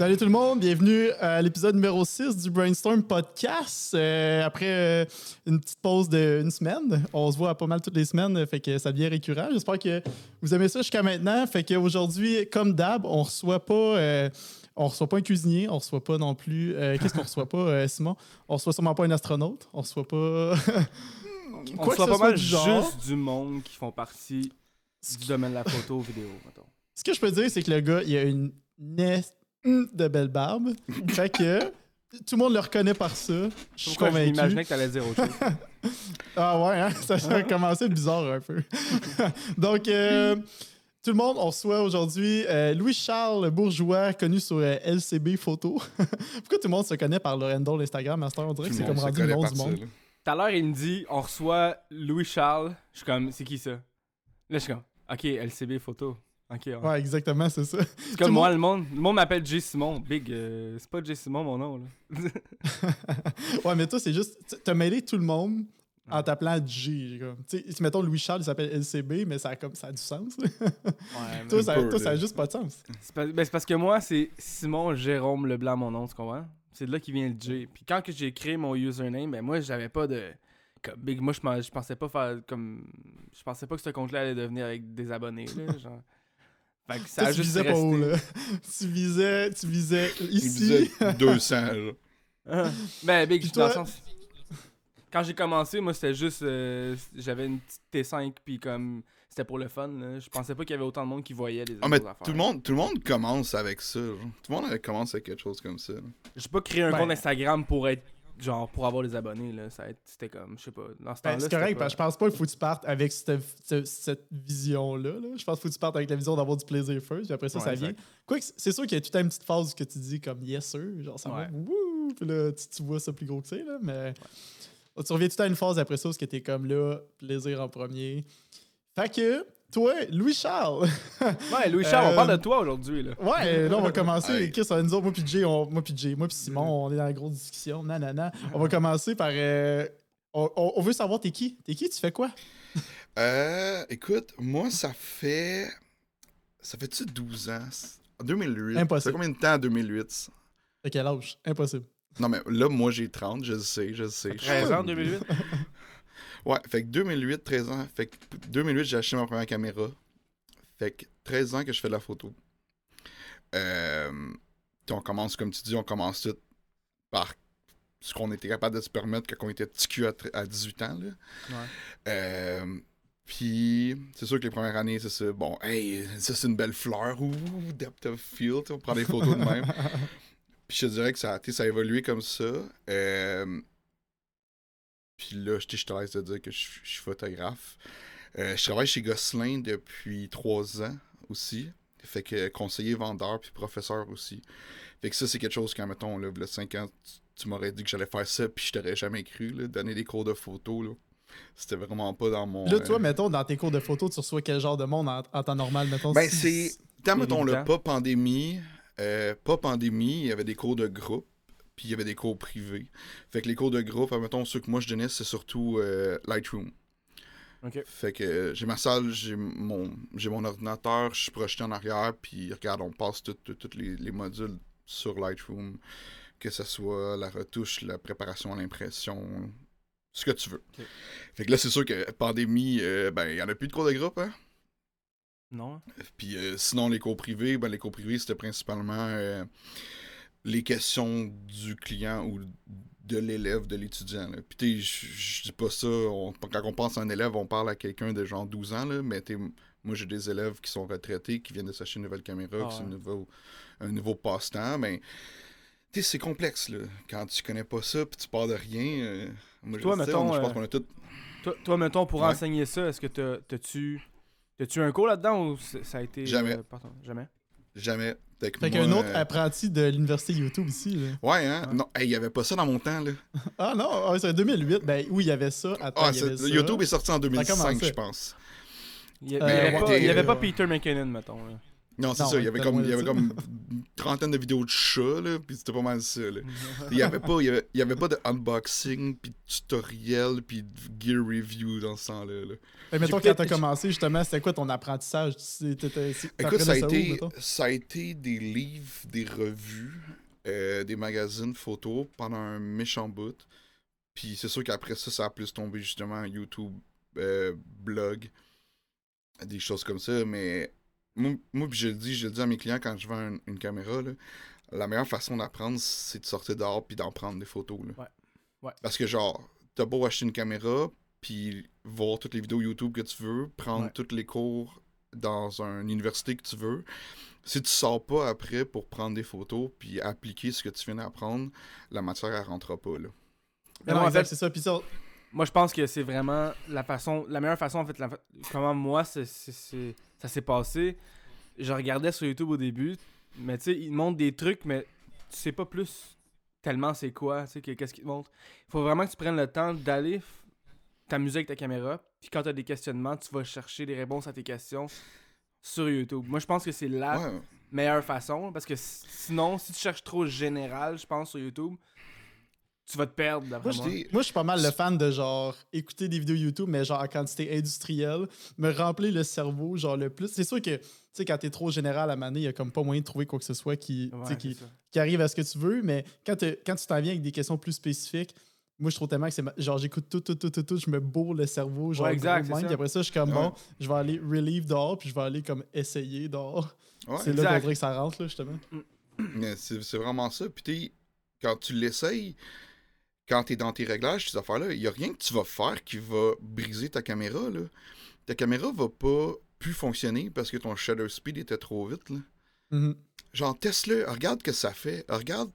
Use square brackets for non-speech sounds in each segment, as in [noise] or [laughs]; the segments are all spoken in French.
Salut tout le monde, bienvenue à l'épisode numéro 6 du Brainstorm Podcast. Euh, après euh, une petite pause d'une semaine, on se voit pas mal toutes les semaines, fait que ça devient récurrent. J'espère que vous aimez ça jusqu'à maintenant. Fait qu'aujourd'hui, comme d'hab, on reçoit pas. euh, on reçoit pas un cuisinier, on reçoit pas non plus. Qu'est-ce qu'on reçoit pas, Simon? On reçoit sûrement pas un astronaute, on reçoit pas. On que soit ce pas soit mal du genre. juste du monde qui font partie du domaine de la photo vidéo, mettons. Ce que je peux dire, c'est que le gars, il a une nest [laughs] de belle barbe. fait que tout le monde le reconnaît par ça. Je suis convaincu. m'imaginais que t'allais dire autre chose? [laughs] Ah ouais, hein? ça, ça a commencé bizarre un peu. [laughs] Donc, euh, tout le monde, on reçoit aujourd'hui euh, Louis-Charles Bourgeois, connu sur euh, LCB Photo. Pourquoi tout le monde se connaît par le handle Instagram, Master? On dirait que c'est comme rendu le nom du monde. Tout à l'heure, il me dit on reçoit Louis-Charles. Je suis comme, c'est qui ça? Là, je suis comme, ok, LCB photo. Ok, ouais. Ouais, exactement, c'est ça. C'est comme moi, le monde, le monde m'appelle J. Simon. Big, euh, c'est pas J. Simon mon nom, là. [laughs] ouais, mais toi, c'est juste. T'as mêlé tout le monde en t'appelant comme. Tu sais, si mettons Louis-Charles, il s'appelle LCB, mais ça a, comme, ça a du sens. [laughs] Ouais, toi, mais ça, peu, toi, ça a juste pas de sens. c'est pas- ben, c'est parce que moi, c'est Simon Jérôme Leblanc, mon nom, tu comprends? C'est de là qui vient le J. Puis quand que j'ai créé mon username, ben moi, j'avais pas de. Comme Big, moi, je pensais pas faire comme. Je pensais pas que ce compte-là allait devenir avec des abonnés, là. [laughs] Genre. Fait que ça Toi, a tu juste visais resté. pas haut, là. [laughs] tu visais, tu visais Il ici. disait [laughs] 200, là. Ben, Big, Puis dans le toi- sens. Quand j'ai commencé, moi, c'était juste. euh, J'avais une petite T5, puis comme. C'était pour le fun, là. Je pensais pas qu'il y avait autant de monde qui voyait les Ah, mais affaires. tout le, monde, tout le monde commence avec ça. genre. Tout le monde commence avec quelque chose comme ça. J'ai pas créé un Ben- compte Instagram pour être. Genre, pour avoir des abonnés, là. Ça C'était comme. Je sais pas. Dans ce temps-là. Ben, c'est correct, pas- parce que je pense pas qu'il faut que tu partes avec cette, ce- cette vision-là. là. Je pense qu'il faut que tu partes avec la vision d'avoir du plaisir first, puis après ça, Ouais, ça vient. Quoique, c'est sûr qu'il y a toute une petite phase que tu dis comme yes sir, genre ça Ouais. va, wouh, puis là, tu, tu vois ça plus gros que c'est, là, mais tu reviens tout à une phase après ça, où que t'es comme là, plaisir en premier. Fait que, toi, Louis-Charles, [laughs] Ouais, Louis-Charles, Euh, on parle de toi aujourd'hui, là. ouais, là, on va commencer. Chris, nous autres, moi puis Jay, on- moi puis Jay, moi puis Simon, on est dans la grosse discussion, nanana. On va commencer par... euh, on, on- on veut savoir, t'es qui? T'es qui? Tu fais quoi? Euh, écoute, moi, ça fait. Ça fait-tu 12 ans? En 2008. Impossible. Ça fait combien de temps en 2008? ça? À quel âge? Impossible. Non, mais là, moi, j'ai 30, je le sais, je le sais. 13 ans, 2008. [laughs] Ouais, fait que 2008, 13 ans. Fait que 2008, j'ai acheté ma première caméra. Fait que 13 ans que je fais de la photo. Euh, on commence, comme tu dis, on commence tout par ce qu'on était capable de se permettre quand on était petit cul à, tr- à 18 ans. Là. Ouais. Euh, puis, c'est sûr que les premières années, c'est ça. Bon, hey, ça c'est une belle fleur. Ouh, depth of field. On prend des photos de même. [laughs] Puis je te dirais que ça, ça a évolué comme ça. Euh, puis là, je te laisse te dire que je, je suis photographe. Euh, je travaille chez Gosselin depuis trois ans aussi. Fait que conseiller vendeur puis professeur aussi. Fait que ça, c'est quelque chose quand, mettons, là, le 5 ans, tu, tu m'aurais dit que j'allais faire ça, puis je t'aurais jamais cru, là, donner des cours de photo, là. C'était vraiment pas dans mon... Là, euh, toi, mettons, dans tes cours de photo, tu reçois quel genre de monde en, en temps normal, mettons? Ben, c'est. Tant, mettons, le évident. pas pandémie, euh, pas pandémie, il y avait des cours de groupe, puis il y avait des cours privés. Fait que les cours de groupe, mettons, ceux que moi je donnais, c'est surtout euh, Lightroom. Fait que euh, j'ai ma salle, j'ai mon, j'ai mon ordinateur, je suis projeté en arrière, puis regarde, on passe tous les, les modules sur Lightroom, que ce soit la retouche, la préparation à l'impression, ce que tu veux. Fait que là, c'est sûr que pandémie, euh, ben, il y en a plus de cours de groupe, hein? Non. Puis euh, sinon, les cours privés, ben, les cours privés, c'était principalement euh, les questions du client ou de l'élève, de l'étudiant. Puis je- dis pas ça, on- quand on pense à un élève, on parle à quelqu'un de genre 12 ans, là, mais moi j'ai des élèves qui sont retraités, qui viennent de s'acheter une nouvelle caméra, Ah qui c'est un nouveau, un nouveau passe-temps, mais tu sais, c'est complexe, là. Quand tu connais pas ça, puis tu pars de rien, euh, moi, je, Toi, mettons, on- je pense euh, qu'on a tout... Toi, toi, mettons, pour Ouais. enseigner ça, est-ce que t'as- t'as-tu. T'as-tu un cours là-dedans ou ça a été. Jamais. euh, pardon, jamais? Jamais. Fait qu'un autre euh, apprenti de l'université YouTube ici. là. Ouais, hein? Ouais. Non, il y avait pas ça dans mon temps, là. [laughs] Ah non, ah, c'est 2008. Ben oui, il y avait ça. Attends, Ah, il y avait c'est- ça. YouTube est sorti en 2005, commençait. je pense. Il y, il y Euh, avait, ouais, pas, avait ouais. Peter McKinnon, mettons. là. Non, c'est ça. Il y avait comme, il y avait comme une trentaine de vidéos de chats, là, puis c'était pas mal ça. Là. Il y avait pas, il y avait, il y avait pas de unboxing, puis de tutoriel, puis de gear review dans ce temps-là. là. Fait, mettons, quand t'as commencé, justement, c'était quoi ton apprentissage? Écoute, ça a, été, ça a été des livres, des revues, euh, des magazines photos pendant un méchant bout. Puis c'est sûr qu'après ça, ça a plus tombé justement YouTube, euh, blog, des choses comme ça. Mais moi, moi, je le dis, je le dis à mes clients quand je vends un- une caméra, là, la meilleure façon d'apprendre, c'est de sortir dehors puis d'en prendre des photos. là. Ouais. Ouais. Parce que genre, t'as beau acheter une caméra, puis voir toutes les vidéos YouTube que tu veux, prendre Ouais. tous les cours dans une université que tu veux. Si tu sors pas après pour prendre des photos puis appliquer ce que tu viens d'apprendre, la matière elle rentrera pas là. Mais Non, non, en exact, fait, c'est ça. Puis ça, Moi, je pense que c'est vraiment la façon, la meilleure façon, en fait, la comment moi, ça s'est passé. Je regardais sur YouTube au début, mais tu sais, ils montrent des trucs, mais tu sais pas plus tellement c'est quoi, tu sais, que- qu'est-ce qu'ils te montrent. Il faut vraiment que tu prennes le temps d'aller t'amuser avec ta caméra, puis quand tu as des questionnements, tu vas chercher des réponses à tes questions sur YouTube. Moi, je pense que c'est la Ouais, meilleure façon, parce que sinon, si tu cherches trop général, je pense, sur YouTube, tu vas te perdre, d'après moi je moi. dis, Moi, je suis pas mal le fan de genre écouter des vidéos YouTube, mais genre en quantité industrielle, me remplir le cerveau, genre le plus. C'est sûr que, tu sais, quand t'es trop général à maner, il y a comme pas moyen de trouver quoi que ce soit qui, tu sais, Ouais, qui, qui arrive à ce que tu veux, mais quand, te- quand tu t'en viens avec des questions plus spécifiques, moi, je trouve tellement que c'est. Genre, j'écoute tout, tout, tout, tout, tout, je me bourre le cerveau, genre, Ouais, exact, mind, puis après ça, je suis comme, Ouais. bon, je vais aller relieve dehors, puis je vais aller comme essayer dehors. ouais, c'est là qu'on dirait que ça rentre, là, justement. c'est c'est vraiment ça. Puis t'es- quand tu l'essayes, quand t'es dans tes réglages, ces affaires-là, il y a rien que tu vas faire qui va briser ta caméra là. Ta caméra va pas plus fonctionner parce que ton shutter speed était trop vite là. Mhm. Genre, teste-le, regarde ce que ça fait. Regarde,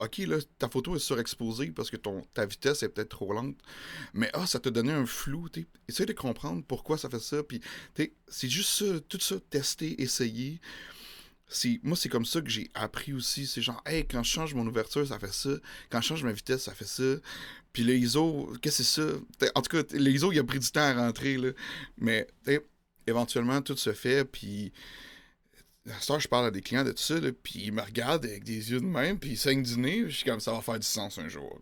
ok, là, ta photo est surexposée parce que ton, ta vitesse est peut-être trop lente. Mais ah, ça t'a donné un flou, tu Essaye de comprendre pourquoi ça fait ça. Puis, c'est juste ça, tout ça, tester, essayer. C'est, moi, c'est comme ça que j'ai appris aussi. C'est genre, hey, quand je change mon ouverture, ça fait ça. Quand je change ma vitesse, ça fait ça. Puis le ISO, qu'est-ce que c'est ça? En tout cas, le ISO, il a pris du temps à rentrer, là. Mais, éventuellement, tout se fait, puis temps, je parle à des clients de tout ça, puis ils me regardent avec des yeux de même, puis ils saignent du nez, je suis comme ça va faire du sens un jour.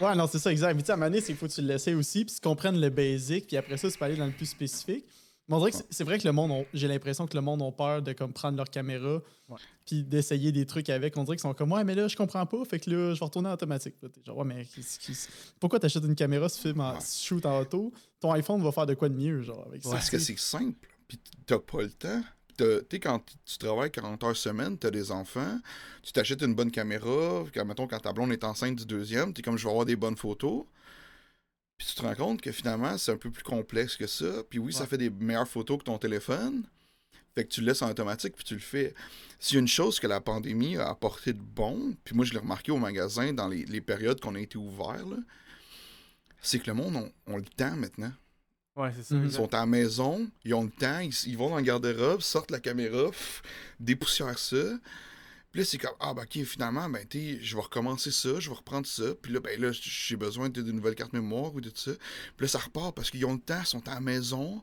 Ouais, non, c'est ça, exact. Mais tu sais, à un moment donné, c'est qu'il faut que tu l'essayes aussi, puis tu comprennes le basic, puis après ça, tu peux aller dans le plus spécifique. Mais on dirait que c'est- vrai que le monde, j'ai l'impression que le monde a peur de comme prendre leur caméra, Ouais. puis d'essayer des trucs avec. On dirait qu'ils sont comme, ouais, mais là, je comprends pas, fait que là, je vais retourner en automatique. Là, genre, ouais, mais pourquoi t'achètes une caméra si tu filmes en tu shoot en auto? Ton iPhone va faire de quoi de mieux, genre, avec ça? Parce que tu c'est simple, puis t'as pas le temps. Tu sais, quand tu travailles 40 heures semaine, t'as des enfants, tu t'achètes une bonne caméra, quand, mettons, quand ta blonde est enceinte du deuxième, t'es comme, je vais avoir des bonnes photos. Puis tu te rends compte que finalement, c'est un peu plus complexe que ça. Puis oui, ça fait des meilleures photos que ton téléphone. Fait que tu le laisses en automatique, puis tu le fais. S'il y a une chose que la pandémie a apporté de bon, puis moi je l'ai remarqué au magasin dans les, les périodes qu'on a été ouverts, c'est que le monde ont le temps maintenant. Ouais, c'est ça. Mhm. Ils sont à la maison, ils ont le temps, ils, ils vont dans le garde-robe, sortent la caméra, pff, dépoussièrent ça. Puis là, c'est comme, ah, ben, ok, finalement, ben, tu je vais recommencer ça, je vais reprendre ça. Puis là, ben, là, j'ai besoin de- d'une nouvelle carte mémoire ou de tout ça. Puis là, ça repart parce qu'ils ont le temps, ils sont à la maison,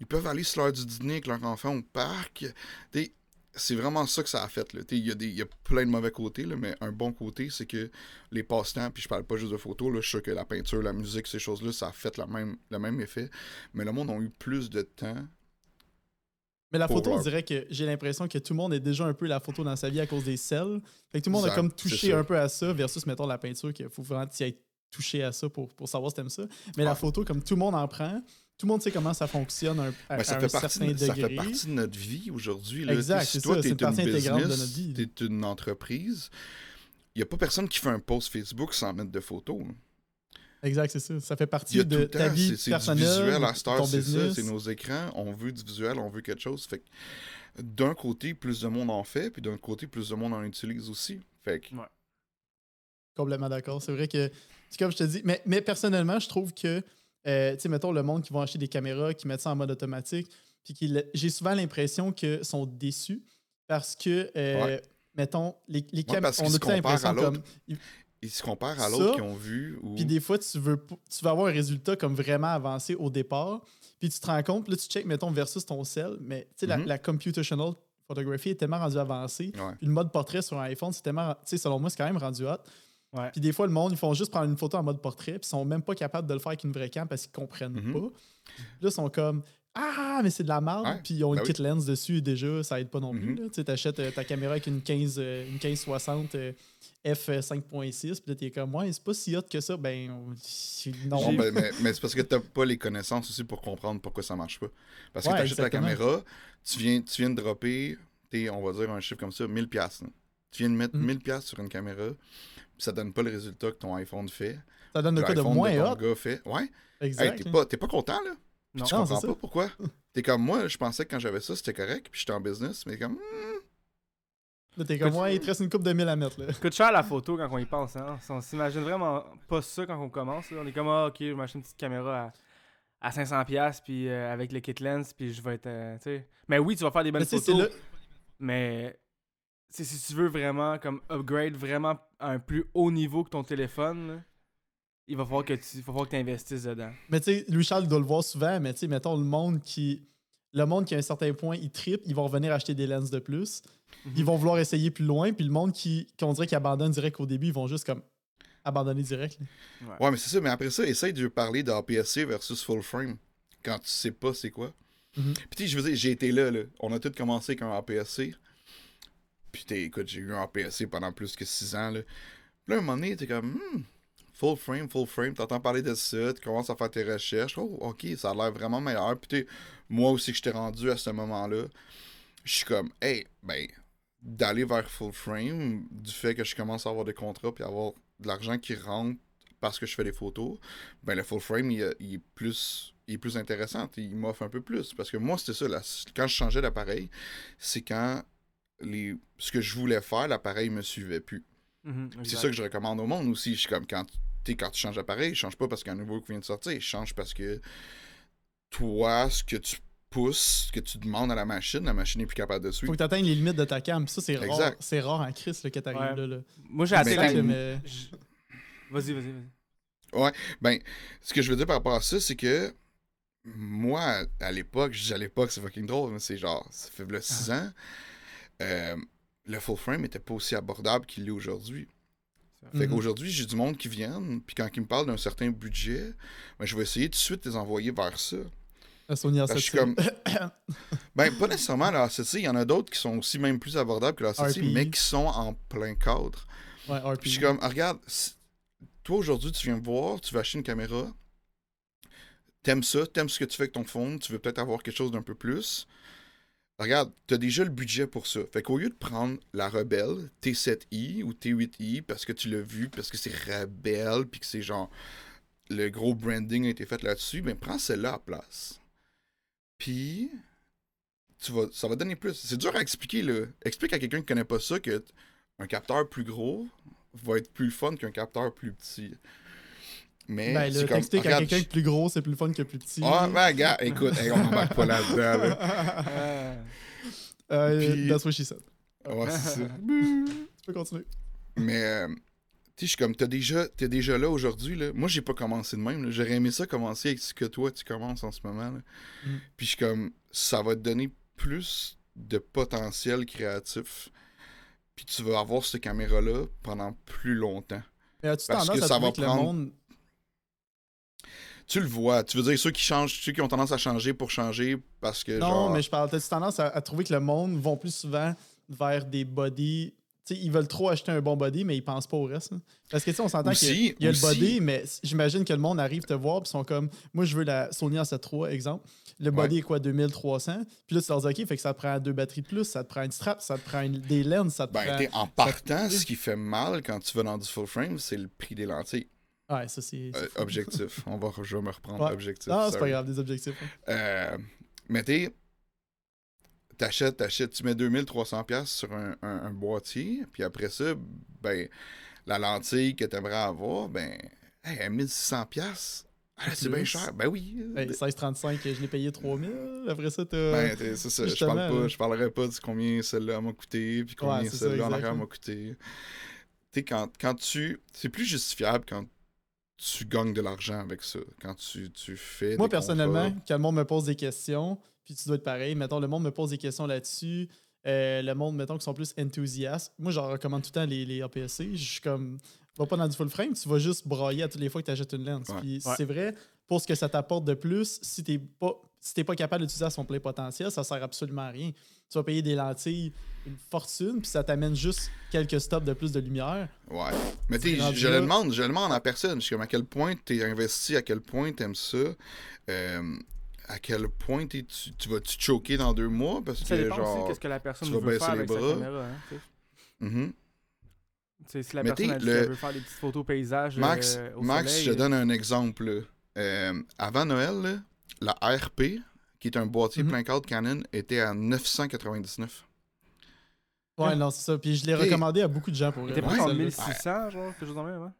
ils peuvent aller sur l'heure du dîner avec leur enfant au parc. Sais, c'est vraiment ça que ça a fait. sais, Il y, y a plein de mauvais côtés, là, mais un bon côté, c'est que les passe-temps, puis je parle pas juste de photos, là, je sûr que la peinture, la musique, ces choses-là, ça a fait même, le même effet. Mais le monde a eu plus de temps. Mais la photo, on dirait que j'ai l'impression que tout le monde est déjà un peu la photo dans sa vie à cause des selles. Fait que tout le monde a comme touché un peu à ça, versus, mettons, la peinture, qu'il faut vraiment t'y être touché à ça pour, pour savoir si t'aimes ça. Mais la Ouais. photo, comme tout le monde en prend, tout le monde sait comment ça fonctionne un- à, Ben, ça, à fait un partie, certain de- ça fait degré. partie de notre vie aujourd'hui. Exact, Tu si toi, ça, t'es c'est une partie une intégrante de business, notre vie. T'es une entreprise. Il n'y a pas personne qui fait un post Facebook sans mettre de photos. là. Exact, c'est ça. Ça fait Il y partie de ta temps, vie c'est- c'est du personnelle, visuel à de cette heure, ton c'est ça, c'est nos écrans, on veut du visuel, on veut quelque chose. Fait que d'un côté, plus de monde en fait, puis d'un côté, plus de monde en utilise aussi. Fait que Complètement d'accord. C'est vrai que, c'est comme je te dis, mais, mais personnellement, je trouve que, euh, tu sais, mettons, le monde qui va acheter des caméras, qui mettent ça en mode automatique, puis qui j'ai souvent l'impression qu'ils sont déçus parce que, euh, Ouais. mettons, les, les Ouais, caméras, on se a tout l'impression comme. ils se comparent à l'autre qu'ils ont vu. Ou... Puis des fois, tu veux, tu vas avoir un résultat comme vraiment avancé au départ, puis tu te rends compte, là, tu check, mettons, versus ton sel, mais tu sais, la, Mhm. la computational photography est tellement rendu avancé. Ouais. Puis le mode portrait sur un iPhone, c'est tellement. Tu sais, selon moi, c'est quand même rendu hot. Ouais. Puis des fois, le monde, ils font juste prendre une photo en mode portrait, puis ils sont même pas capables de le faire avec une vraie cam parce qu'ils comprennent Mhm. pas. Là, ils sont comme Ah, mais c'est de la merde. Ouais, Puis ils ont une ben oui. kit lens dessus et déjà, ça aide pas non plus. Là. Tu sais, t'achètes euh, ta caméra avec une 15, euh, une 1560 euh, f5.6, puis là, t'es comme Ouais, c'est pas si hot que ça. Ben, non. [laughs] Ben, mais mais c'est parce que t'as pas les connaissances aussi pour comprendre pourquoi ça marche pas. Parce que Ouais, t'achètes la exactement. caméra, tu viens, tu viens de dropper, t'es, on va dire un chiffre comme ça, 1000$. piastres, là. Tu viens de mettre Mhm. 1000$ piastres sur une caméra, puis ça donne pas le résultat que ton iPhone fait. ça donne le cas de moins hot. gars fait. Ouais. Hey, Exact. t'es là. pas, t'es pas content, là? Non. Tu Non, comprends pas pourquoi? T'es comme moi, je pensais que quand j'avais ça, c'était correct, puis j'étais en business, mais comme. hmm, Là, t'es comme Ouais, il te reste une coupe de mille à mettre. Là. Coûte cher la photo quand on y pense. Hein? On s'imagine vraiment pas ça quand on commence. là. On est comme, ah, ok, je vais m'acheter une petite caméra à, à 500$, puis euh, avec le kit lens, puis je vais être. euh, tu sais. Mais oui, tu vas faire des bonnes Mais photos. là. Mais si tu veux vraiment comme upgrade vraiment à un plus haut niveau que ton téléphone, là, il va falloir que tu il va falloir que investisses dedans. Mais tu sais, Louis-Charles il doit le voir souvent, mais tu sais, mettons le monde qui. Le monde qui, à un certain point, il tripe, ils vont revenir acheter des lenses de plus. Mhm. Ils vont vouloir essayer plus loin, puis le monde qui, qu'on dirait qu'il abandonne direct au début, ils vont juste comme abandonner direct. Ouais, mais c'est ça, mais après ça, essaye de parler d'APS-C versus full frame quand tu sais pas c'est quoi. Mhm. Puis tu sais, je veux dire, j'ai été là, là. On a tous commencé avec un APS-C. Puis t'es, écoute, j'ai eu un APS-C pendant plus que 6 ans, là. Puis là, à un moment donné, t'es comme, hmm, full frame, full frame, t'entends parler de ça, tu commences à faire tes recherches. Oh, ok, ça a l'air vraiment meilleur. Puis moi aussi que j'étais rendu à ce moment-là, je suis comme, hey, ben, d'aller vers full frame, du fait que je commence à avoir des contrats puis avoir de l'argent qui rentre parce que je fais des photos, ben le full frame, il, il est plus il est plus intéressant, il m'offre un peu plus. Parce que moi, c'était ça, là, quand je changeais d'appareil, c'est quand les, ce que je voulais faire, l'appareil me suivait plus. Mhm, C'est ça que je recommande au monde aussi. Je suis comme quand, quand tu changes d'appareil, je change pas parce qu'il y a un nouveau qui vient de sortir, je change parce que toi, ce que tu pousses, ce que tu demandes à la machine, la machine est plus capable de Faut suivre. que tu atteignes les limites de ta cam. Ça, c'est rare. C'est rare en crise là, que t'arrives Ouais. là, là. Moi, j'ai Mais atteint la... mais- Vas-y, vas-y, vas-y. Ben, ce que je veux dire par rapport à ça, c'est que moi, à l'époque, je dis à l'époque, c'est fucking drôle, mais c'est genre, ça fait 6 ans, euh, le full frame était pas aussi abordable qu'il l'est aujourd'hui. Fait Mhm. qu'aujourd'hui, j'ai du monde qui viennent, puis quand ils me parlent d'un certain budget, ben, je vais essayer tout de suite de les envoyer vers ça. La Sony Parce que je suis comme. [coughs] ben, pas nécessairement la ACC, il y en a d'autres qui sont aussi même plus abordables que la ACC, RPI. mais qui sont en plein cadre. Ouais. Puis je suis comme, ah, regarde, si- toi aujourd'hui, tu viens me voir, tu veux acheter une caméra, t'aimes ça, t'aimes ce que tu fais avec ton phone, tu veux peut-être avoir quelque chose d'un peu plus. Regarde, t'as déjà le budget pour ça. Fait qu'au lieu de prendre la Rebelle T7i ou T8i parce que tu l'as vu, parce que c'est Rebelle, puis que c'est genre le gros branding a été fait là-dessus, ben prends celle-là à place. Puis tu vas, ça va donner plus. C'est dur à expliquer là. Explique à quelqu'un qui connaît pas ça que un capteur plus gros va être plus fun qu'un capteur plus petit. Mais Ben c'est là, comme, regarde, quelqu'un que plus gros, c'est plus fun que plus petit. ah, ben, gars, écoute, hey, on n'embarque pas là-dedans. Là. [laughs] Euh, Puis- That's what she said. Ouais, c'est ça. [laughs] Tu peux continuer. Mais, euh, tu sais, je suis comme, t'es déjà, t'es déjà là aujourd'hui. Là. Moi, j'ai pas commencé de même. J'aurais aimé ça commencer avec ce que toi, tu commences en ce moment. là. Mm. Puis, je suis comme, ça va te donner plus de potentiel créatif. Puis, tu vas avoir cette caméra-là pendant plus longtemps. Mais as-tu tendance que à ça va que prendre- le monde. Tu le vois. Tu veux dire ceux qui changent, ceux qui ont tendance à changer pour changer parce que, Non, genre... mais je parle. T'as-tu tendance à, à trouver que le monde vont plus souvent vers des bodies. Tu sais, ils veulent trop acheter un bon body, mais ils pensent pas au reste. Parce que tu sais, on s'entend qu'il y a- y a le body, mais j'imagine que le monde arrive te voir, puis ils sont comme, moi, je veux la Sony A7 exemple. Le body est quoi, 2300? Puis là, tu leur dis, OK, fait que ça te prend deux batteries de plus, ça te prend une strap, ça te prend une- des lenses, ça te Ben, prend. en partant, ce qui fait mal quand tu vas dans du full frame, c'est le prix des lentilles. Ouais, ça, c'est. Euh, objectif. [laughs] On va, je vais me reprendre Ouais. objectif. Ah, c'est pas grave, des objectifs. hein. Euh, mais t'es. T'achètes, t'achètes, tu mets 2300$ piastres sur un, un- un boîtier, puis après ça, ben, la lentille que t'aimerais avoir, ben, hey, à 1600$, piastres, ah, c'est bien cher. Ben oui. Hey, 1635, je l'ai payé 3000. Après ça, t'as. Ben, c'est ça. Je, parle pas, là. je parlerai pas de combien celle-là m'a coûté, puis combien Ouais, celle-là en arrière m'a coûté. Tu sais, quand, quand tu. C'est plus justifiable quand tu gagnes de l'argent avec ça. Quand tu, tu fais. Moi, des personnellement, contrats. quand le monde me pose des questions, puis tu dois être pareil, mettons, le monde me pose des questions là-dessus. euh, le monde, mettons, qui sont plus enthousiastes. Moi, je recommande tout le temps les, les APS-C. Je suis comme, va pas dans du full frame, tu vas juste brailler à toutes les fois que tu achètes une lens. Ouais. Puis Ouais. c'est vrai, pour ce que ça t'apporte de plus, si t'es pas, si t'es pas capable d'utiliser à son plein potentiel, ça sert absolument à rien. Tu vas payer des lentilles une fortune, puis ça t'amène juste quelques stops de plus de lumière. Ouais. Mais tu je le demande, je le demande à personne. Je suis comme à quel point t'es investi, à quel point t'aimes ça. euh, à quel point t'es- tu, tu vas-tu te choquer dans deux mois parce Ça que dépend aussi genre. qu'est-ce que la personne tu vas veut baisser faire les avec sa bras. caméra. Hein, tu sais. Mhm. Tu sais, si la Mais personne a dit le- qu'elle veut faire des petites photos paysages Max, euh, au Max soleil, je te donne un exemple. Euh, avant Noël, là, la RP, qui est un boîtier Mhm. plein cadre Canon, était à 999. Ouais, Ouais. non, c'est ça. Puis je l'ai recommandé à beaucoup de gens pour Il était vrai, pas en celle-là. 1600, genre, quelque chose en même, hein?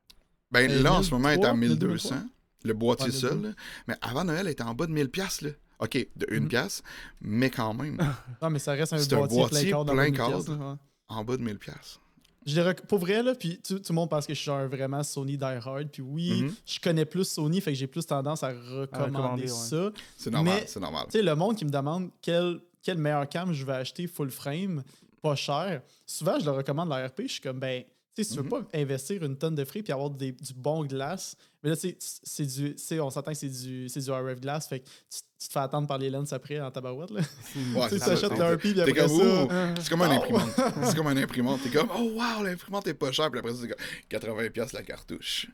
Ben Euh, là, en ce moment, elle est à 1003, 1200. Le boîtier Ouais, seul. 1200. là. Mais avant Noël, elle était en bas de 1000$. piastres, Là. OK, de 1 Mhm. pièce, mais quand même, [laughs] Non, mais ça reste un boîtier, boîtier plein cadre. dans plein 2000 cadre. pièces, là, ouais. en bas de 1000$. Je rec- Pour vrai, là, puis tout, tout le monde pense que je suis genre vraiment Sony Die Hard. Puis oui, Mhm. je connais plus Sony, fait que j'ai plus tendance à recommander recommander, ouais. ça. C'est normal, c'est normal. Tu sais, le monde qui me demande quel, quel meilleur cam je vais acheter full frame, pas cher, souvent je leur recommande la RP. Je suis comme, ben, tu sais, si tu veux Mhm. pas investir une tonne de frais puis avoir des- du bon glace, mais là, tu sais, c'est du, on s'entend que c'est du, c'est du RF glass, fait que tu, tu te fais attendre par les lenses après en tabarouette. Là. [laughs] Ouais, tu achètes RP puis après comme, ça. ouh, c'est comme un Oh! imprimante. C'est comme un [laughs] imprimante. T'es comme, oh wow, l'imprimante est pas chère. Puis après, c'est comme 80$ piastres la cartouche.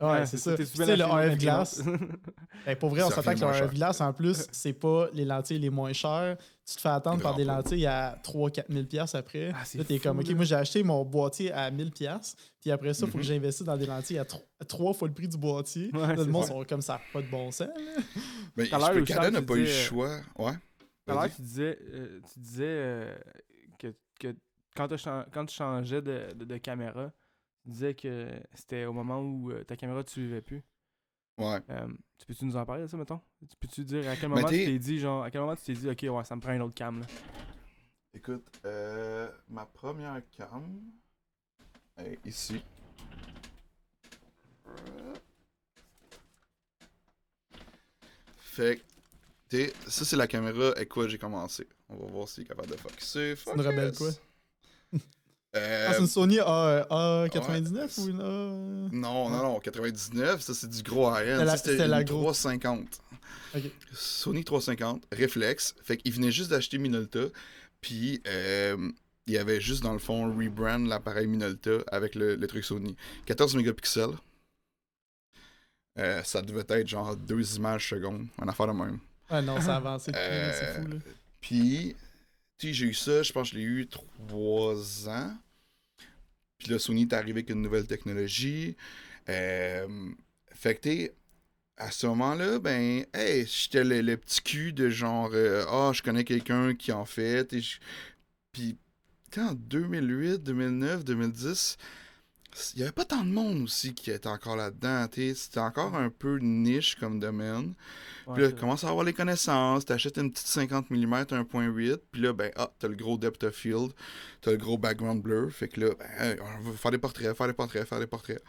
Ouais, c'est ça. Tu sais, le RF glass. [laughs] Ben, pour vrai, on revient que le cher. glass, en plus, c'est pas les lentilles les moins chères. Tu te fais attendre par des lentilles à 3-4 000 pièces après. Ah, c'est là, t'es comme, OK, moi, j'ai acheté mon boîtier à 1000 pièces Puis après ça, il faut Mhm. que j'investisse dans des lentilles à, tro- à trois fois le prix du boîtier. Le monde ça. sont comme ça, pas de bon sens. Canon n'a tu pas eu le disais- choix. Ouais. Vas-y. tu disais, euh, tu disais euh, que, que quand, quand tu changeais de, de, de caméra, tu disais que c'était au moment où euh, ta caméra ne suivait plus. Ouais. Euh, tu peux-tu nous en parler de ça, mettons? Tu peux-tu dire à quel moment tu t'es- t'es dit, genre, à quel moment tu t'es dit, ok, ouais, ça me prend une autre cam, là? Écoute, euh, ma première cam est ici. Fait ça c'est la caméra avec quoi j'ai commencé. On va voir s'il est capable de focuser. une rebelle, Focus. quoi? Euh, Ah, c'est une Sony A, A99 ouais. ou une A... non, non, non, 99, ça c'est du gros high-end. C'était la- Ça, C'était c'était la une grosse. 350. Ok. Sony 350, réflexe. Fait qu'il venait juste d'acheter Minolta. Puis euh, il y avait juste dans le fond rebrand l'appareil Minolta avec le, le truc Sony. 14 mégapixels. Euh, ça devait être genre deux images secondes, une affaire de même. Ouais, non, ça a avancé depuis, là, c'est Euh, fou. Là. Puis, tu sais, j'ai eu ça, je pense que je l'ai eu trois ans. Puis là, Sony est arrivé avec une nouvelle technologie. Euh, fait que, tu sais, à ce moment-là, ben, hey, j'étais le, le petit cul de genre, euh, ah, je connais quelqu'un qui en fait. et Puis, en 2008, 2009, 2010, il n'y avait pas tant de monde aussi qui était encore là-dedans. tu. C'était encore un peu niche comme domaine. Ouais, Puis là, tu commences à avoir les connaissances, t'achètes une petite 50 mm 1.8, puis là, ben, ah, t'as le gros depth of field, t'as le gros background blur, fait que là, ben, on va faire des portraits, faire des portraits, faire des portraits.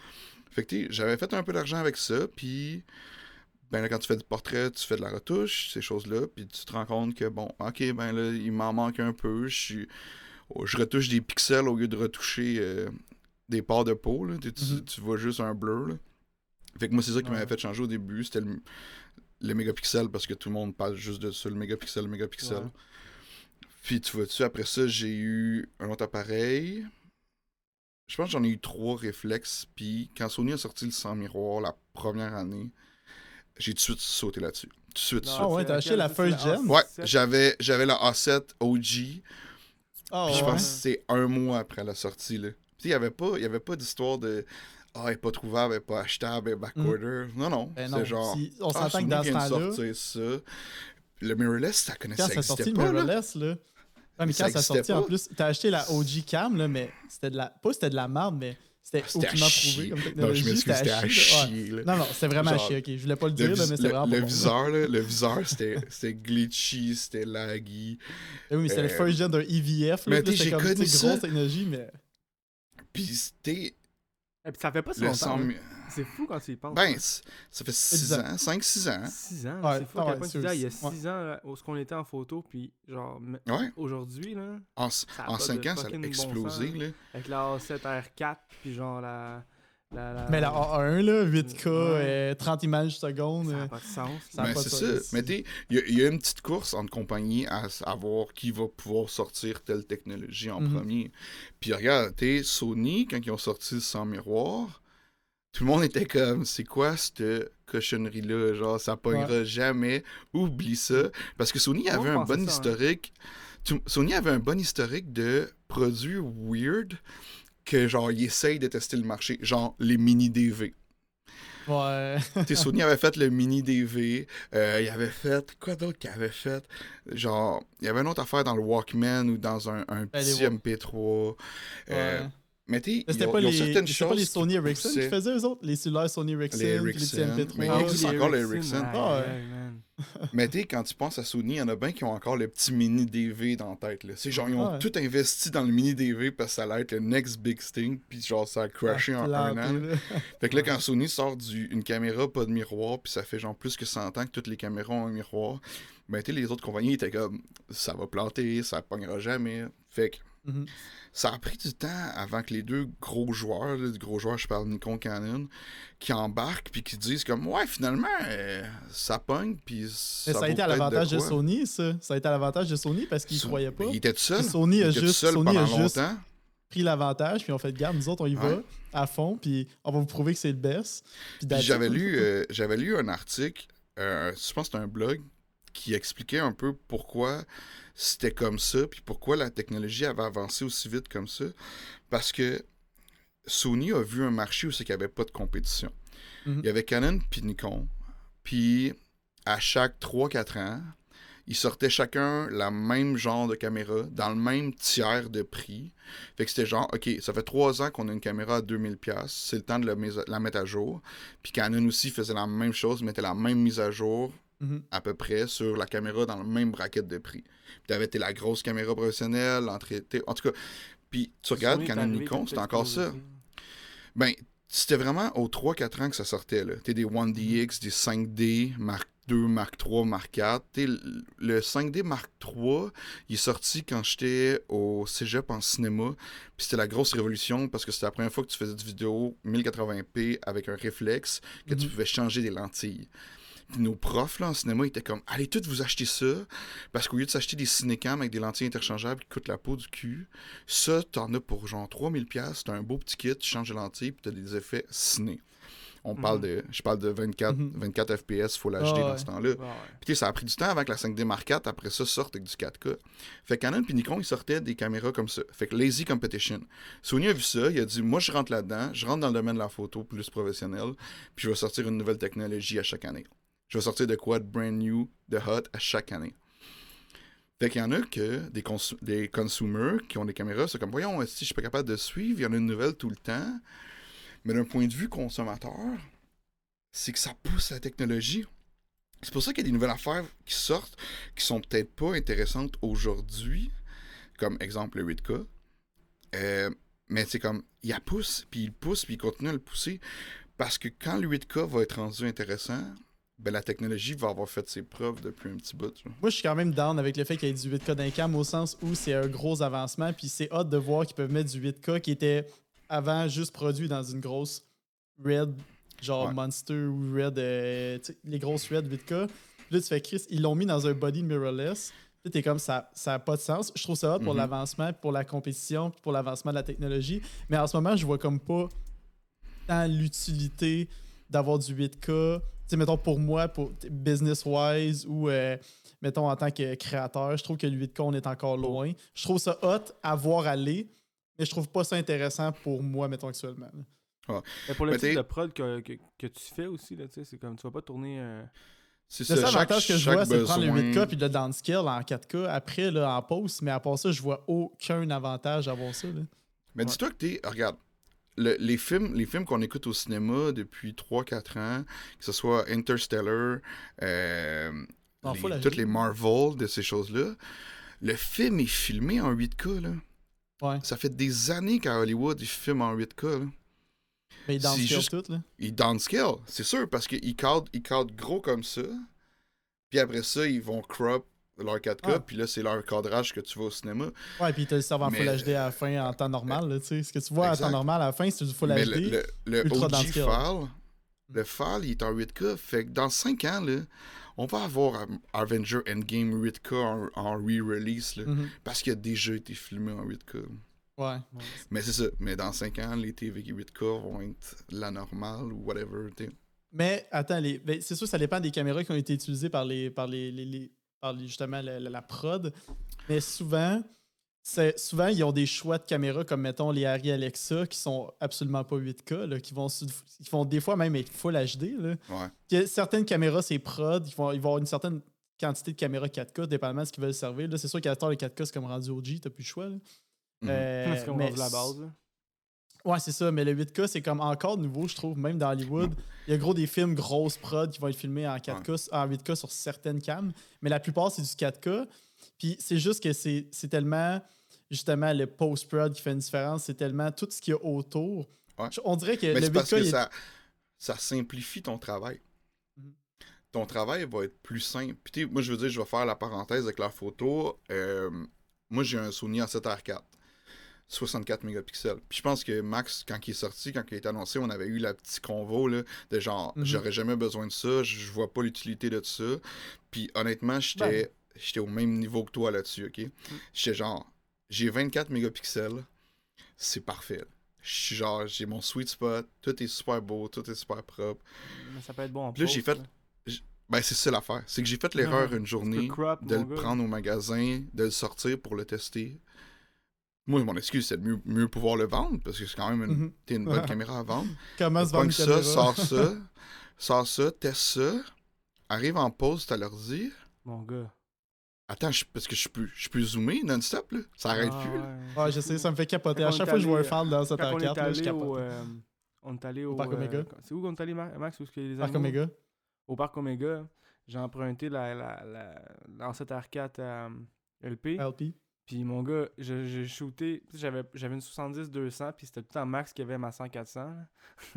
Fait que, tu sais, j'avais fait un peu d'argent avec ça, puis, ben là, quand tu fais du portrait, tu fais de la retouche, ces choses-là, puis tu te rends compte que, bon, ok, ben là, il m'en manque un peu, je suis... oh, Je retouche des pixels au lieu de retoucher euh, des parts de peau, là, tu, tu- tu vois juste un blur, là. Fait que moi, c'est ça qui Ouais. m'avait fait changer au début, c'était le, le mégapixel parce que tout le monde parle juste de ça, le mégapixel, le mégapixel. Ouais. Puis tu vois-tu, après ça, j'ai eu un autre appareil. Je pense que j'en ai eu trois réflexes. Puis quand Sony a sorti le sans miroir la première année, j'ai tout de suite sauté là-dessus. Tout de suite, Ah ouais, t'as acheté la first gen? A7? Ouais, j'avais, j'avais la A7 OG. Ah, Puis je ouais. pense que c'est un mois après la sortie. Là. Il n'y avait pas, il y avait pas d'histoire de Ah, elle est pas trouvable, elle est pas achetable, elle est backorder. Non, non. Ben c'est genre. si- on ah, s'entend que dans ce temps-là, ça. Le mirrorless, ça connaissait quand ça ça sorti le pas, là. mirrorless, là. Ouais, mais Ça quand ça sorti, en plus, t'as acheté la OG Cam, là, mais c'était de la. Pas c'était de la merde, mais c'était Ah, à aucunement prouvé comme Non, je m'excuse, c'était à chier, là. Ouais. là. Non, non, c'était vraiment à Genre, chier, ok. Je voulais pas le Le, dire, là, mais c'était le- vraiment le bon. viseur, là, le [laughs] viseur, c'était glitchy, c'était laggy. Eh Oui, mais c'était le Euh, first gen d'un EVF, là. mais là, C'était comme ça. grosse technologie, mais. Puis c'était Et puis ça fait pas si longtemps. 100 hein. 000. C'est fou quand tu y penses. Ben, c- ça fait 6 10 ans. ans, 5-6 ans. 6 ans, Ouais, c'est fou à quel ouais, point tu c'est dis, ah, il y a aussi- 6 ans, là, où ce qu'on était en photo, puis genre, aujourd'hui, là, En, Ça a en pas 5 de ans, ça a bon explosé. sens. là. avec la A7R4, puis genre la. La, la- Mais la A1, là, 8K, Ouais. euh, 30 images secondes. Ça euh, n'a pas de sens. Ça a Ben, pas c'est de ça. sens. Mais tu sais, il y, a- il y a une petite course entre compagnies à savoir qui va pouvoir sortir telle technologie en Mhm. premier. Puis regarde, tu sais, Sony, quand ils ont sorti le sans miroir, tout le monde était comme, c'est quoi cette cochonnerie-là? Genre, ça pognera jamais. Oublie ça. Parce que Sony avait un bon ça, hein. historique. Sony avait un bon historique de produits weird que, genre, ils essayent de tester le marché. Genre, les mini-DV. Ouais. Tu sais, Sony avait fait le mini DV. euh, il avait fait. Quoi d'autre qu'il avait fait? Genre, il y avait une autre affaire dans le Walkman ou dans un, un Ben, les petit wa- MP3. euh, ouais. mais tu C'était pas, les, pas les. Sony Ericsson qui faisaient eux autres? Les cellulaires Sony Ericsson, Les les Ericsson, petits MP3. mais Ah il existe encore les Ericsson. Ah ouais. [laughs] Mais tu sais, quand tu penses à Sony, il y en a bien qui ont encore le petit mini DV dans la tête. là. C'est genre, ils ont Ouais. tout investi dans le mini DV parce que ça allait être le next big thing. Puis genre, ça a crashé en un an. Fait que là, [laughs] quand Sony sort du, une caméra pas de miroir, puis ça fait genre plus que 100 ans que toutes les caméras ont un miroir, ben tu sais, les autres compagnies étaient comme ça va planter, ça pognera jamais. Fait que Mhm. ça a pris du temps avant que les deux gros joueurs, du gros joueur, je parle Nikon Canon, qui embarquent puis qui disent comme ouais, finalement, euh, ça pogne, puis ça. A été à l'avantage de. Sony, ça. Ça a été à l'avantage de Sony parce qu'ils So- croyaient pas. Il était tout seul. Puis Sony a il juste- seul Sony a juste- pris l'avantage, puis on fait garde, nous autres, on y va à fond, puis on va vous prouver que c'est le best. J'avais lu, euh, j'avais lu un article, euh, je pense que c'était un blog, qui expliquait un peu pourquoi c'était comme ça, puis pourquoi la technologie avait avancé aussi vite comme ça? Parce que Sony a vu un marché où c'est qu'il n'y avait pas de compétition. Mhm. Il y avait Canon puis Nikon, puis à chaque 3-4 ans, ils sortaient chacun la même genre de caméra dans le même tiers de prix. Fait que c'était genre, OK, ça fait 3 ans qu'on a une caméra à 2000$, c'est le temps de la, mise- la mettre à jour. Puis Canon aussi faisait la même chose, mettait la même mise à jour Mhm. à peu près sur la caméra dans le même bracket de prix. Puis t'avais la grosse caméra professionnelle, l'entrée... En tout cas, puis tu regardes Canon Nikon, c'était encore ça. Ben, c'était vraiment aux 3-4 ans que ça sortait. Là. T'sais, des Mhm. 1DX, des 5D, Mark II, Mark III, Mark IV. Le- le 5D Mark III, il est sorti quand j'étais au cégep en cinéma. Puis c'était la grosse révolution parce que c'était la première fois que tu faisais du vidéo 1080p avec un réflexe, que tu Mhm. pouvais changer des lentilles. Puis nos profs là, en cinéma ils étaient comme Allez tous vous acheter ça parce qu'au lieu de s'acheter des cinécams avec des lentilles interchangeables qui coûtent la peau du cul, ça t'en as pour genre 3000$, t'as un beau petit kit, tu changes de lentilles puis t'as des effets ciné. On parle Mhm. de. Je parle de 24, Mhm. 24 FPS, faut Ah l'acheter dans ouais. ce temps-là. Ouais. Puis ça a pris du temps avant que la 5D Mark IV, après ça, sorte avec du 4K. Fait que Canon puis Nikon, ils sortaient des caméras comme ça. Fait que Lazy Competition. Sony a vu ça, il a dit Moi, je rentre là-dedans, je rentre dans le domaine de la photo plus professionnel, puis je vais sortir une nouvelle technologie à chaque année. Je vais sortir de quoi de brand new, de hot à chaque année. Fait qu'il y en a que des, cons des consumers qui ont des caméras, c'est comme Voyons, si je suis pas capable de suivre, il y en a une nouvelle tout le temps. Mais d'un point de vue consommateur, c'est que ça pousse la technologie. C'est pour ça qu'il y a des nouvelles affaires qui sortent qui sont peut-être pas intéressantes aujourd'hui, comme exemple le 8K. Euh, mais c'est comme, il la pousse, puis il pousse, puis il continue à le pousser. Parce que quand le 8K va être rendu intéressant, ben la technologie va avoir fait ses preuves depuis un petit bout. tu vois. Moi, je suis quand même down avec le fait qu'il y ait du 8K d'un cam au sens où c'est un gros avancement. Puis c'est hâte de voir qu'ils peuvent mettre du 8K qui était avant juste produit dans une grosse Red, genre Ouais. Monster ou Red, euh, les grosses Red 8K. Puis là, tu fais Chris, ils l'ont mis dans un body mirrorless. Là, t'es comme ça, ça n'a pas de sens. Je trouve ça hot pour Mhm. l'avancement, pour la compétition, puis pour l'avancement de la technologie. Mais en ce moment, je vois comme pas tant l'utilité d'avoir du 8K. Tu sais, mettons pour moi, pour business-wise ou euh, mettons en tant que créateur, je trouve que le 8K, on est encore loin. Je trouve ça hot à voir aller, mais je trouve pas ça intéressant pour moi, mettons actuellement. là. Mais pour le Mais type de prod que, que, que tu fais aussi, là, tu sais, c'est comme tu vas pas tourner. euh, C'est Le seul chaque- avantage que je chaque vois, c'est de prendre le besoin- 8K puis de le downscale en 4K après là, en post, mais à part ça, je vois aucun avantage à avoir ça. là. Mais dis-toi que t'es. Regarde, le- les films, les films qu'on écoute au cinéma depuis 3-4 ans, que ce soit Interstellar, euh, les- toutes les Marvel de ces choses-là, le film est filmé en 8K. Là. Ouais. Ça fait des années qu'à Hollywood, ils filment en 8K. là. Mais il C'est downscale juste- tout, là. Ils downscale, c'est sûr, parce qu'ils cadrent, ils cadrent gros comme ça. Puis après ça, ils vont crop leur 4K, Ah. puis là, c'est leur cadrage que tu vois au cinéma. Ouais, puis t'as le serveur en Mais- Full HD à la fin en temps normal, là, tu sais. Ce que tu vois en temps normal à la fin, c'est du Full Mais HD. le, le, le OG file, le file, il est en 8K. Fait que dans 5 ans, là, on va avoir Avenger Endgame 8K en, en re-release, Mhm. parce qu'il a déjà été filmé en 8K. Ouais. Mais c'est ça. Mais dans 5 ans, les TV 8K vont être la normale ou whatever. t'sais. Mais attends, les... ben, c'est sûr que ça dépend des caméras qui ont été utilisées par les par les, les- les- par les- justement la, la- la prod. Mais souvent, c'est souvent ils ont des choix de caméras comme mettons les Harry Alexa qui sont absolument pas 8K, là, qui vont qui vont des fois même être full HD. Là. Ouais. Certaines caméras, c'est prod, ils vont, ils vont avoir une certaine quantité de caméras 4K, dépendamment de ce qu'ils veulent servir. Là, c'est sûr qu'à le 4K, c'est comme rendu OG, t'as plus le choix. là. Mhm. Euh, [laughs] c'est comme mais rendu la base. là. Ouais, c'est ça, mais le 8K, c'est comme encore nouveau, je trouve, même dans Hollywood. Il y a gros des films grosses prod qui vont être filmés en 4K, en 8K sur certaines cams, mais la plupart, c'est du 4K. Puis c'est juste que c'est tellement, justement, le post-prod qui fait une différence, c'est tellement tout ce qu'il y a autour. Ouais. On dirait que Mais le c'est 8K, parce que est- ça, ça simplifie ton travail. Mhm. Ton travail va être plus simple. Puis tu sais, moi, je veux dire, je vais faire la parenthèse avec la photo. Euh, moi, j'ai un Sony A7R4. 64 mégapixels. Puis je pense que Max, quand il est sorti, quand il a été annoncé, on avait eu la petite convo là, de genre, Mhm. j'aurais jamais besoin de ça, je vois pas l'utilité de ça. Puis honnêtement, j'étais Ben. j'étais au même niveau que toi là-dessus, ok? J'étais genre, j'ai 24 mégapixels, c'est parfait. Je suis genre, j'ai mon sweet spot, tout est super beau, tout est super propre. Mais ça peut être bon en là, j'ai fait-. Ben, c'est ça l'affaire. C'est que j'ai fait l'erreur une journée crop, de le gars. prendre au magasin, de le sortir pour le tester. Moi, mon excuse, c'est de mieux, mieux pouvoir le vendre parce que c'est quand même une, Mhm. t'es une bonne [laughs] caméra à vendre. comment se vendre une ça, [laughs] caméra? sors ça, sors ça, teste ça, arrive en pause, t'as l'ordi. Mon gars. Attends, je- parce que je peux, je peux zoomer non-stop, là. Ça arrête Ah, plus, là. ouais. Ouais, je sais, ça me fait capoter. Quand À chaque fois que je vois un fan dans cette R4, là, je allé capote. au. euh, on est allé au. Parc euh, Omega? C'est où qu'on est allé, Ma- Max? Où est-ce qu'il y a les Parc? Omega. Au parc Omega, j'ai emprunté la, la, la, l'ancêtre R4 à euh, LP. LP. Puis mon gars, je- j'ai shooté. J'avais, j'avais une 70-200, puis c'était tout le temps Max qui avait ma 100-400. [laughs]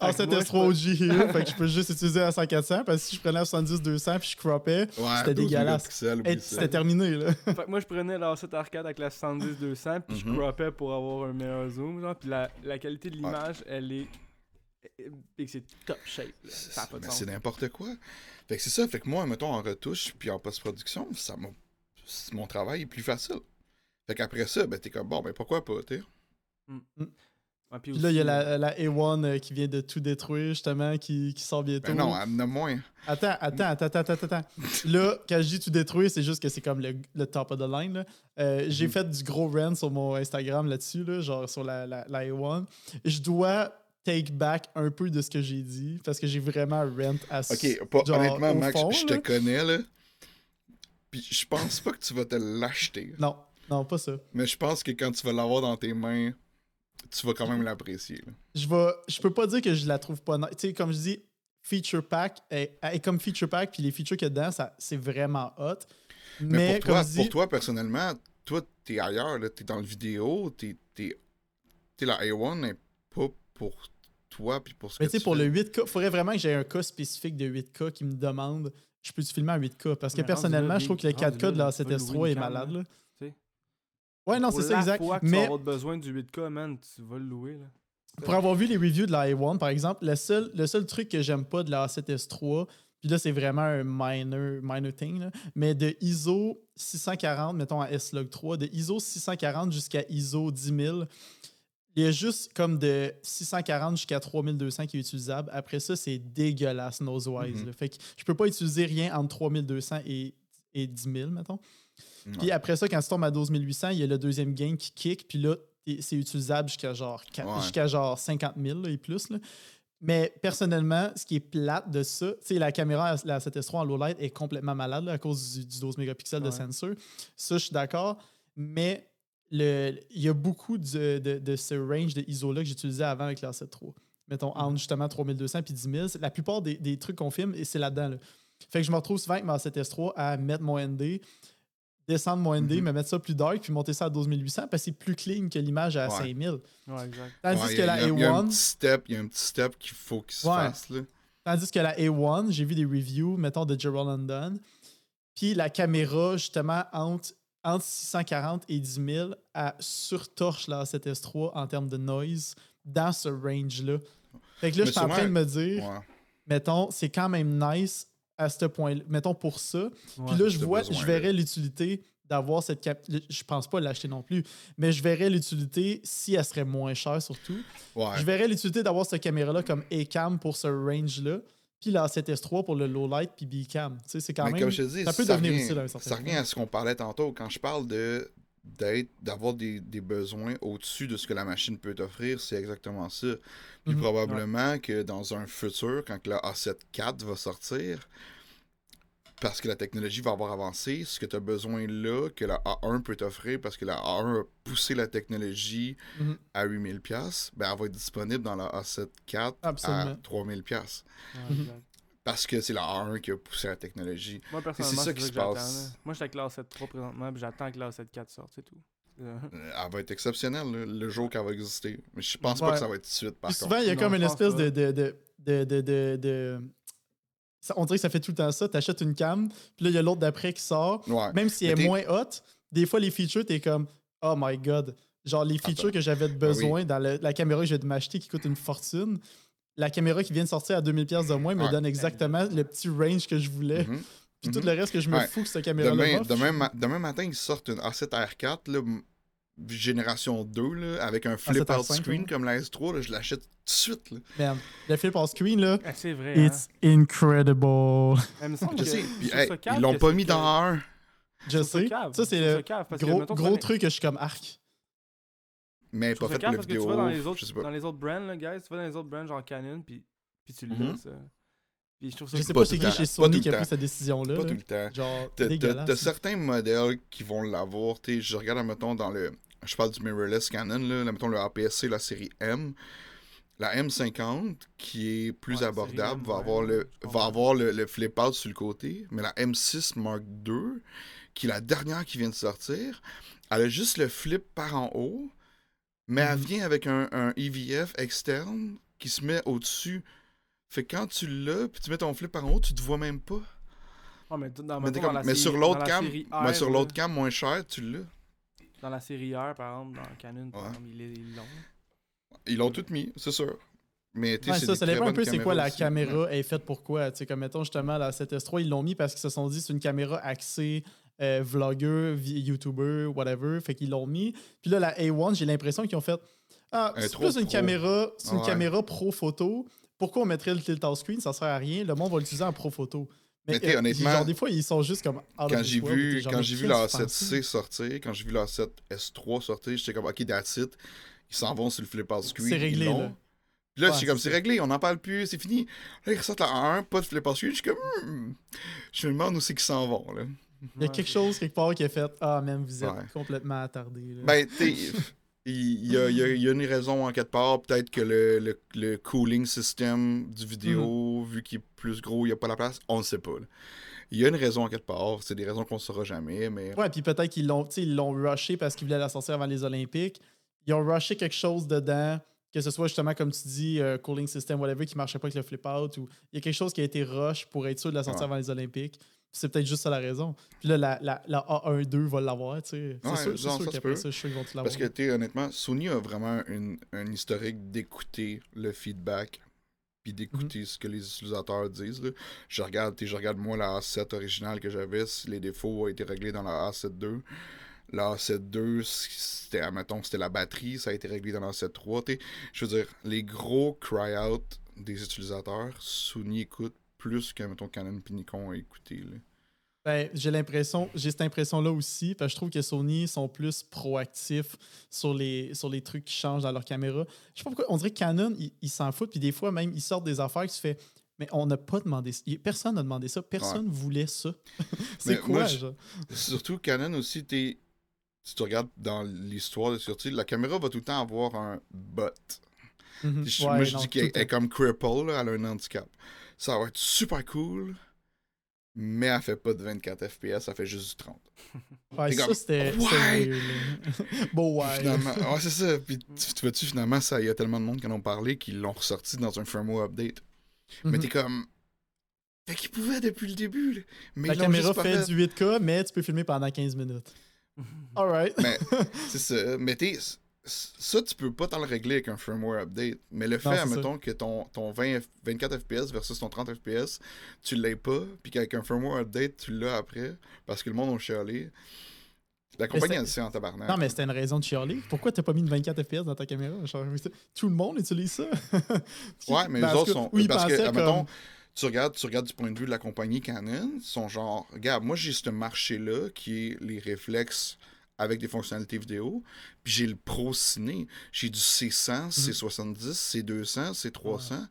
Ah, c'était S3 OG here, fait que je peux juste utiliser la 100-400 parce que si je prenais la 70-200 puis je croppais, Ouais, C'était 12 dégueulasse. c'était terminé, là. [laughs] fait que moi, je prenais l'ancêtre R4 avec la 70-200, puis je Mhm. croppais pour avoir un meilleur zoom. Genre, puis la, la qualité de l'image, elle est. et c'est top shape. Là. Ça a pas de Mais sens. c'est n'importe quoi. Fait que c'est ça. Fait que moi, mettons, en retouche puis en post-production, ça m'a... mon travail est plus facile. Fait qu'après ça, ben t'es comme, bon, ben pourquoi pas, t'es. Ouais, puis Puis là, il y a la, la A1 euh, qui vient de tout détruire, justement, qui, qui sort bientôt. Ben non, amener moins. Attends, attends, attends, attends, attends, attends. Là, quand je dis tout détruire, c'est juste que c'est comme le, le top of the line. là. Euh, J'ai Mhm. fait du gros rant sur mon Instagram là-dessus, là, genre sur la, la, la A1. Je dois take back un peu de ce que j'ai dit parce que j'ai vraiment rant à Ok, pas, genre, honnêtement, Max, fond, je te connais, là. Puis je pense pas que tu vas te l'acheter. Non, non, pas ça. Mais je pense que quand tu vas l'avoir dans tes mains, tu vas quand même l'apprécier. Je vais, je peux pas dire que je la trouve pas. Tu sais, comme je dis, feature pack est, est comme feature pack, puis les features qu'il y a dedans, ça, c'est vraiment hot. Mais, Mais, pour, toi, dis, pour toi, personnellement, toi, t'es ailleurs, là. T'es dans le vidéo, t'es... t'es- t'es la A1 n'est pas pour toi puis pour ce Mais que tu sais, tu pour fais. le 8K, il faudrait vraiment que j'ai un cas spécifique de 8K qui me demande je peux-tu filmer en 8K Parce que Mais personnellement, là, je trouve que le rendu 4K de la tu vas 7S3 louer est malade. là. Ouais, non, c'est ça, exact. fois que tu vas Mais avoir besoin du 8K, man, tu vas le louer. Là. pour avoir vu les reviews de la A1, par exemple, le seul, le seul truc que j'aime pas de la A7S3, puis là, c'est vraiment un minor, minor thing, là, mais de ISO 640, mettons à S-Log 3, de ISO 640 jusqu'à ISO 10000, il y a juste comme de 640 jusqu'à 3200 qui est utilisable. Après ça, c'est dégueulasse, nosewise. Mhm. là. Fait que je peux pas utiliser rien entre 3200 et, et 10 000, mettons. Puis après ça, quand tu tombes à 12800, il y a le deuxième gain qui kick, puis là, c'est utilisable jusqu'à genre, Ouais. genre 50 000 là, et plus. là. Mais personnellement, ce qui est plate de ça, tu sais, la caméra, la 7S3 en low light est complètement malade là, à cause du, du 12 mégapixels de sensor. Ça, je suis d'accord. Mais le- il y a beaucoup de, de- de ce range de ISO-là que j'utilisais avant avec la 7.3. Mettons, entre justement 3200 puis 10 000. C'est- La plupart des, des trucs qu'on filme, et c'est là-dedans. là. Fait que je me retrouve souvent avec ma 7S3 à mettre mon ND descendre mon ND, Mhm. mais mettre ça plus dark, puis monter ça à 12800 parce que c'est plus clean que l'image à Ouais. 5000. Ouais, exact. Tandis Ouais, que il y a- la il y a- il y a un A1, petit step, il y a un petit step qu'il faut qu'il se Ouais. fasse. Là. Tandis que la A1, j'ai vu des reviews, mettons, de Gerald London. Puis la caméra, justement, entre, entre 640 et 10 000, elle surtorche la A7S3 en termes de noise dans ce range-là. Fait que là, Mais je suis en train de me dire, Ouais. mettons, c'est quand même nice à ce point-là. Mettons pour ça. Puis là, je vois, besoin, je verrais l'utilité d'avoir cette cap. Je pense pas l'acheter non plus, mais je verrais l'utilité si elle serait moins chère surtout. Ouais. Je verrais l'utilité d'avoir cette caméra-là comme A-cam pour ce range-là, puis la 7S3 pour le low light puis B-cam. Tu sais, c'est quand Mais même. comme je te dis, ça peut ça devenir revient, utile à un certain Ça revient à ce qu'on parlait tantôt. Quand je parle de d'avoir des, des besoins au-dessus de ce que la machine peut t'offrir, c'est exactement ça. Puis Mhm. probablement que dans un futur, quand la A7 IV va sortir, parce que la technologie va avoir avancé, ce que tu as besoin là, que la A1 peut t'offrir, parce que la A1 a poussé la technologie Mhm. à 8000$, pièces ben elle va être disponible dans la A7 IV à Absolument. 3000$. pièces Ouais, exact. Parce que c'est la A1 qui a poussé la technologie. Moi, personnellement, ça c'est qui ça se que j'attends. passe. Moi, je suis avec la 7.3 présentement, puis j'attends que la 7.4 sorte, c'est tout. Euh, Euh, Elle va être exceptionnelle le jour qu'elle va exister. Mais je pense pas que ça va être tout de suite, par Puis contre. souvent, il y a comme une espèce pas. de. de, de, de, de, de- de- ça- on dirait que ça fait tout le temps ça. T'achètes une cam, puis là, il y a l'autre d'après qui sort. Ouais. Même si elle est moins hot, des fois, les features, t'es comme Oh my god. Genre, les features Attends. que j'avais Ah besoin dans le- la caméra que je viens de m'acheter qui coûte une fortune, la caméra qui vient de sortir à 2000$ pièces de moins me Ouais. donne exactement le petit range que je voulais. Mhm. Puis tout Mhm. le reste que je me Ouais. fous que cette caméra-là Demain, demain, ma- demain matin, ils sortent une A7 R4, là, m- génération 2, là, avec un flip out R5, screen comme la S3. là, je l'achète tout de suite. Là. Man, le flip on screen, là, ah, c'est vrai. hein. it's incredible. Mais me semble Je sais. Puis, hey, ils l'ont pas mis que- dans A1. Je sais. cave, Ça, c'est le cave, parce que, gros, gros truc que je suis comme arc. Mais pas fait pour la vidéo. vois dans les autres, brands, là, guys, tu vois dans les autres brands genre Canon, puis, puis tu l'as, Mhm. ça. Puis je trouve ça Je sais Pas c'est qui chez Pas Sony tout qui a pris cette décision-là. Pas là. tout le temps. Genre, T'as- certains modèles qui vont l'avoir. Je regarde, mettons, dans le. Je parle du mirrorless Canon, là, mettons le APS-C, la série M. La M50, qui est plus Ouais, abordable, M, va ouais, avoir, le, va avoir le, le flip out sur le côté. Mais la M6 Mark II, qui est la dernière qui vient de sortir, elle a juste le flip par en haut, mais elle Mhm. vient avec un, un EVF externe qui se met au-dessus. Fait que quand tu l'as, puis tu mets ton flip par en haut, tu te vois même pas. Ouais, mais, dans, Mais, mettons, t'es dans comme- la mais série- sur l'autre la cam, mais sur l'autre cam moins cher, tu l'as. Dans la série R, par exemple, dans Canon, par Ouais. exemple, ils l'ont. Ils l'ont tout mis, c'est sûr. Mais Ouais, c'est ça, ça dépend un peu c'est quoi la aussi. caméra est faite pour quoi. Tu sais, comme mettons justement la 7S3, ils l'ont mis parce qu'ils se sont dit c'est une caméra axée euh, vlogueur, YouTuber, whatever. Fait qu'ils l'ont mis. Puis là, la A1, j'ai l'impression qu'ils ont fait Ah, c'est trop plus une pro. caméra, c'est une Ouais. caméra pro photo. Pourquoi on mettrait le tilt out screen Ça sert à rien. Le monde va l'utiliser en pro photo. Mais euh, honnêtement, genre, des fois, ils sont juste comme Quand j'ai vu, t'es quand j'ai vu la que tu penses? A7C sortir, quand j'ai vu la 7S3 sortir, j'étais comme, ok, that's it. Ils s'en vont sur le flip out screen. C'est réglé, là. Puis là, Ouais, j'étais comme, c'est c'est réglé, on n'en parle plus, c'est fini. Là, ils ressortent la 1, pas de flip out screen. Je suis comme, hmm. je me demande où c'est qu'ils s'en vont, là. Il y a quelque chose quelque part qui a fait Ah, même, vous êtes Ouais. complètement attardé. Ben, sais, il y a, il y a- il y a une raison en quelque part. Peut-être que le, le, le cooling system du vidéo, vu qu'il est plus gros, il n'y a pas la place. On ne sait pas. là. Il y a une raison en quelque part. C'est des raisons qu'on ne saura jamais, mais. Ouais, puis peut-être qu'ils l'ont, ils l'ont rushé parce qu'ils voulaient la sortir avant les Olympiques. Ils ont rushé quelque chose dedans, que ce soit justement, comme tu dis, euh, cooling system, whatever, qui marchait pas avec le flip out. Ou il y a quelque chose qui a été rush pour être sûr de la sortir Ouais. avant les Olympiques. C'est peut-être juste ça la raison. Puis là, la, la, la A1-2 va l'avoir, tu sais. C'est Ouais, sûr, sûr qu'après ça, je suis sûr qu'ils vont tout l'avoir. Parce que, tu honnêtement, Sony a vraiment une, un historique d'écouter le feedback puis d'écouter Mhm. ce que les utilisateurs disent. là. Je regarde, je regarde moi la A7 originale que j'avais, si les défauts ont été réglés dans la A7 II. La A7 II, c'était, admettons, c'était la batterie, ça a été réglé dans la A7 III. tu sais. Je veux dire, les gros cry-out des utilisateurs, Sony écoute plus que, mettons, Canon et Nikon a écouté. là. Ben, j'ai l'impression, j'ai cette impression-là aussi, parce que je trouve que Sony sont plus proactifs sur les, sur les trucs qui changent dans leur caméra. Je sais pas pourquoi, on dirait que Canon, ils s'en foutent, puis des fois même, ils sortent des affaires qui se fait, mais on n'a pas demandé ça. Personne n'a demandé ça, personne voulait ça. [laughs] C'est quoi, moi, genre? [laughs] Surtout Canon aussi, t'es- si tu regardes dans l'histoire de sortie, la caméra va tout le temps avoir un but. Mhm. Je- Ouais, moi, je non, dis qu'elle est comme cripple, là, elle a un handicap. Ça va être super cool, mais elle fait pas de 24 FPS, elle fait juste du 30. [laughs] Ouais, T'es ça, comme, c'était ouais. [laughs] ouais. Finalement, ouais, c'est ça. Puis [laughs] tu, tu vois-tu, finalement, ça, il y a tellement de monde qui en ont parlé qu'ils l'ont ressorti dans un firmware update. Mais Mhm. t'es comme. Fait qu'ils pouvaient depuis le début, là. Mais La caméra fait fait. du 8K, mais tu peux filmer pendant 15 minutes. Alright. Mais c'est ça. Mais t'es. Ça, tu peux pas t'en le régler avec un firmware update. Mais le fait, Non, admettons, que ton, ton 20 F- 24 FPS versus ton 30 FPS, tu l'as pas, puis qu'avec un firmware update, tu l'as après, parce que le monde a chialé. La compagnie, sait en tabarnak. Non, mais c'était une raison de chialer. Pourquoi t'as pas mis de 24 FPS dans ta caméra? Tout le monde utilise ça. [laughs] Ouais, mais les autres sont. oui, parce que, admettons, comme- tu regardes, tu regardes du point de vue de la compagnie Canon, ils sont genre, regarde, moi j'ai ce marché-là qui est les réflexes avec des fonctionnalités vidéo, puis j'ai le Pro Ciné, j'ai du C100, Mhm. C70, C200, C300.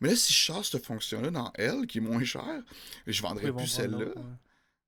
Mais là, si je chasse cette fonction-là dans elle, qui est moins chère, je vendrais plus celle-là. ouais.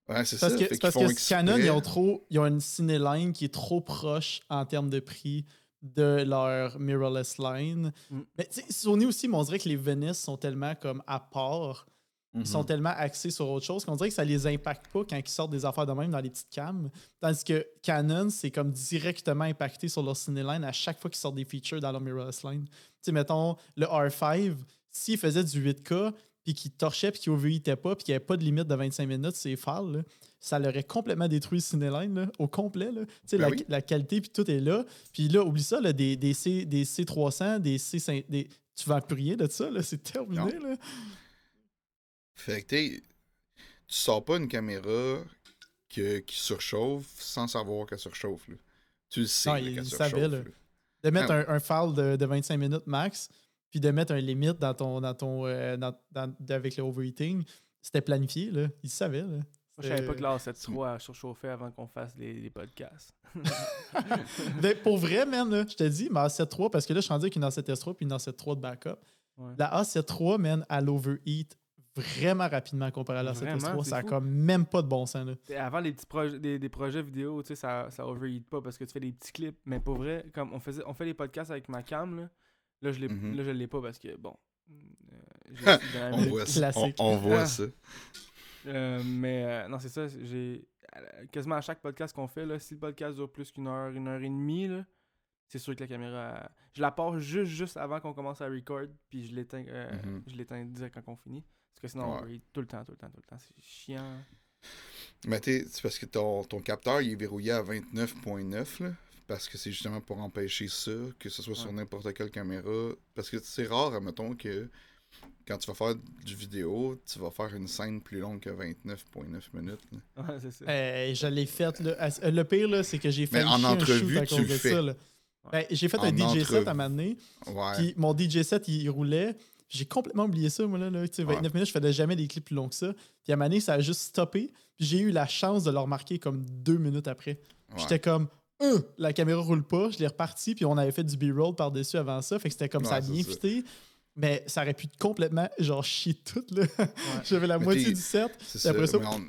Ouais, c'est ça. Parce que, parce. Canon, ils ont trop. Ils ont une cinéline qui est trop proche en termes de prix de leur mirrorless line. Mm. Mais Sony aussi, mais on dirait que les Venice sont tellement comme à part. Ils Mhm. sont tellement axés sur autre chose qu'on dirait que ça les impacte pas quand ils sortent des affaires de même dans les petites cams. Tandis que Canon, c'est comme directement impacté sur leur cinéline à chaque fois qu'ils sortent des features dans leur mirrorless line. Tu sais, mettons, le R5, s'il faisait du 8K, puis qu'il torchait, puis qu'il overheatait pas, puis qu'il n'y avait pas de limite de 25 minutes, c'est phares, là, ça l'aurait complètement détruit le cinéline, là, au complet. Là. Tu sais, Ben la, oui. la qualité, puis tout est là. Puis là, oublie ça, là, des, des, C, des C300, des C5... Des, tu vends plus rien de ça, là, c'est terminé. Là. Fait que t'es- tu sors pas une caméra que- qui surchauffe sans savoir qu'elle surchauffe. Là. Tu le sais qu'elle le surchauffe. savait, là. là. De mettre Ah. un, un file de, de 25 minutes max, puis de mettre un limite dans ton, dans ton, euh, dans- dans- avec le overheating, c'était planifié, là. Il savait, là. Moi, je savais pas que la 7.3 a surchauffé avant qu'on fasse les, les podcasts. Mais [laughs] pour vrai, man, là, je te dis, ma A7 parce que là, je suis rendu avec une A7 S3 puis une A7 III de backup. Ouais. La A7 III, man, elle overheat vraiment rapidement comparé à la A7 Vraiment, S3. c'est Ça a fou. comme même pas de bon sens, là. Avant les petits projets, des, des projets vidéo, tu sais, ça, ça overheat pas parce que tu fais des petits clips. Mais pour vrai, comme on faisait, on fait les podcasts avec ma cam, là, là je l'ai, Mhm. là, je l'ai pas parce que bon. euh, [laughs] On voit ça. On, voit Ah. ça. Euh, mais euh, non, c'est ça. J'ai quasiment à chaque podcast qu'on fait là, si le podcast dure plus qu'une heure, une heure et demie, là, c'est sûr que la caméra, je la pars juste juste avant qu'on commence à record, puis je l'éteins, euh, Mhm. je l'éteins direct quand on finit, parce que sinon on tout le temps, tout le temps, tout le temps, c'est chiant. Mais t'es- c'est parce que ton, ton capteur il est verrouillé à 29.9 là, parce que c'est justement pour empêcher ça, que ce soit sur Ouais. n'importe quelle caméra. Parce que c'est rare, admettons, que quand tu vas faire du vidéo, tu vas faire une scène plus longue que 29.9 minutes. là. [laughs] Ouais, c'est ça. Euh, je l'ai fait, là. À- Le pire, là, c'est que j'ai fait Mais en entrevue, à tu cause le de fais. ça, là. Ben, j'ai fait En un DJ set entrevue. à un moment donné, Ouais. Puis mon DJ set, il, il roulait. J'ai complètement oublié ça, moi, là. là. Tu sais, 29 minutes, je faisais jamais des clips plus longs que ça. Puis à un moment donné, ça a juste stoppé. Puis j'ai eu la chance de le remarquer comme deux minutes après. ouais. J'étais comme, Euh, la caméra roule pas. Je l'ai reparti. Puis on avait fait du B-roll par-dessus avant ça. Fait que c'était comme ça a bien fité. Mais ça aurait pu complètement, genre, chier tout, là. [laughs] J'avais la Mais moitié du set. C'est après ça- mais on-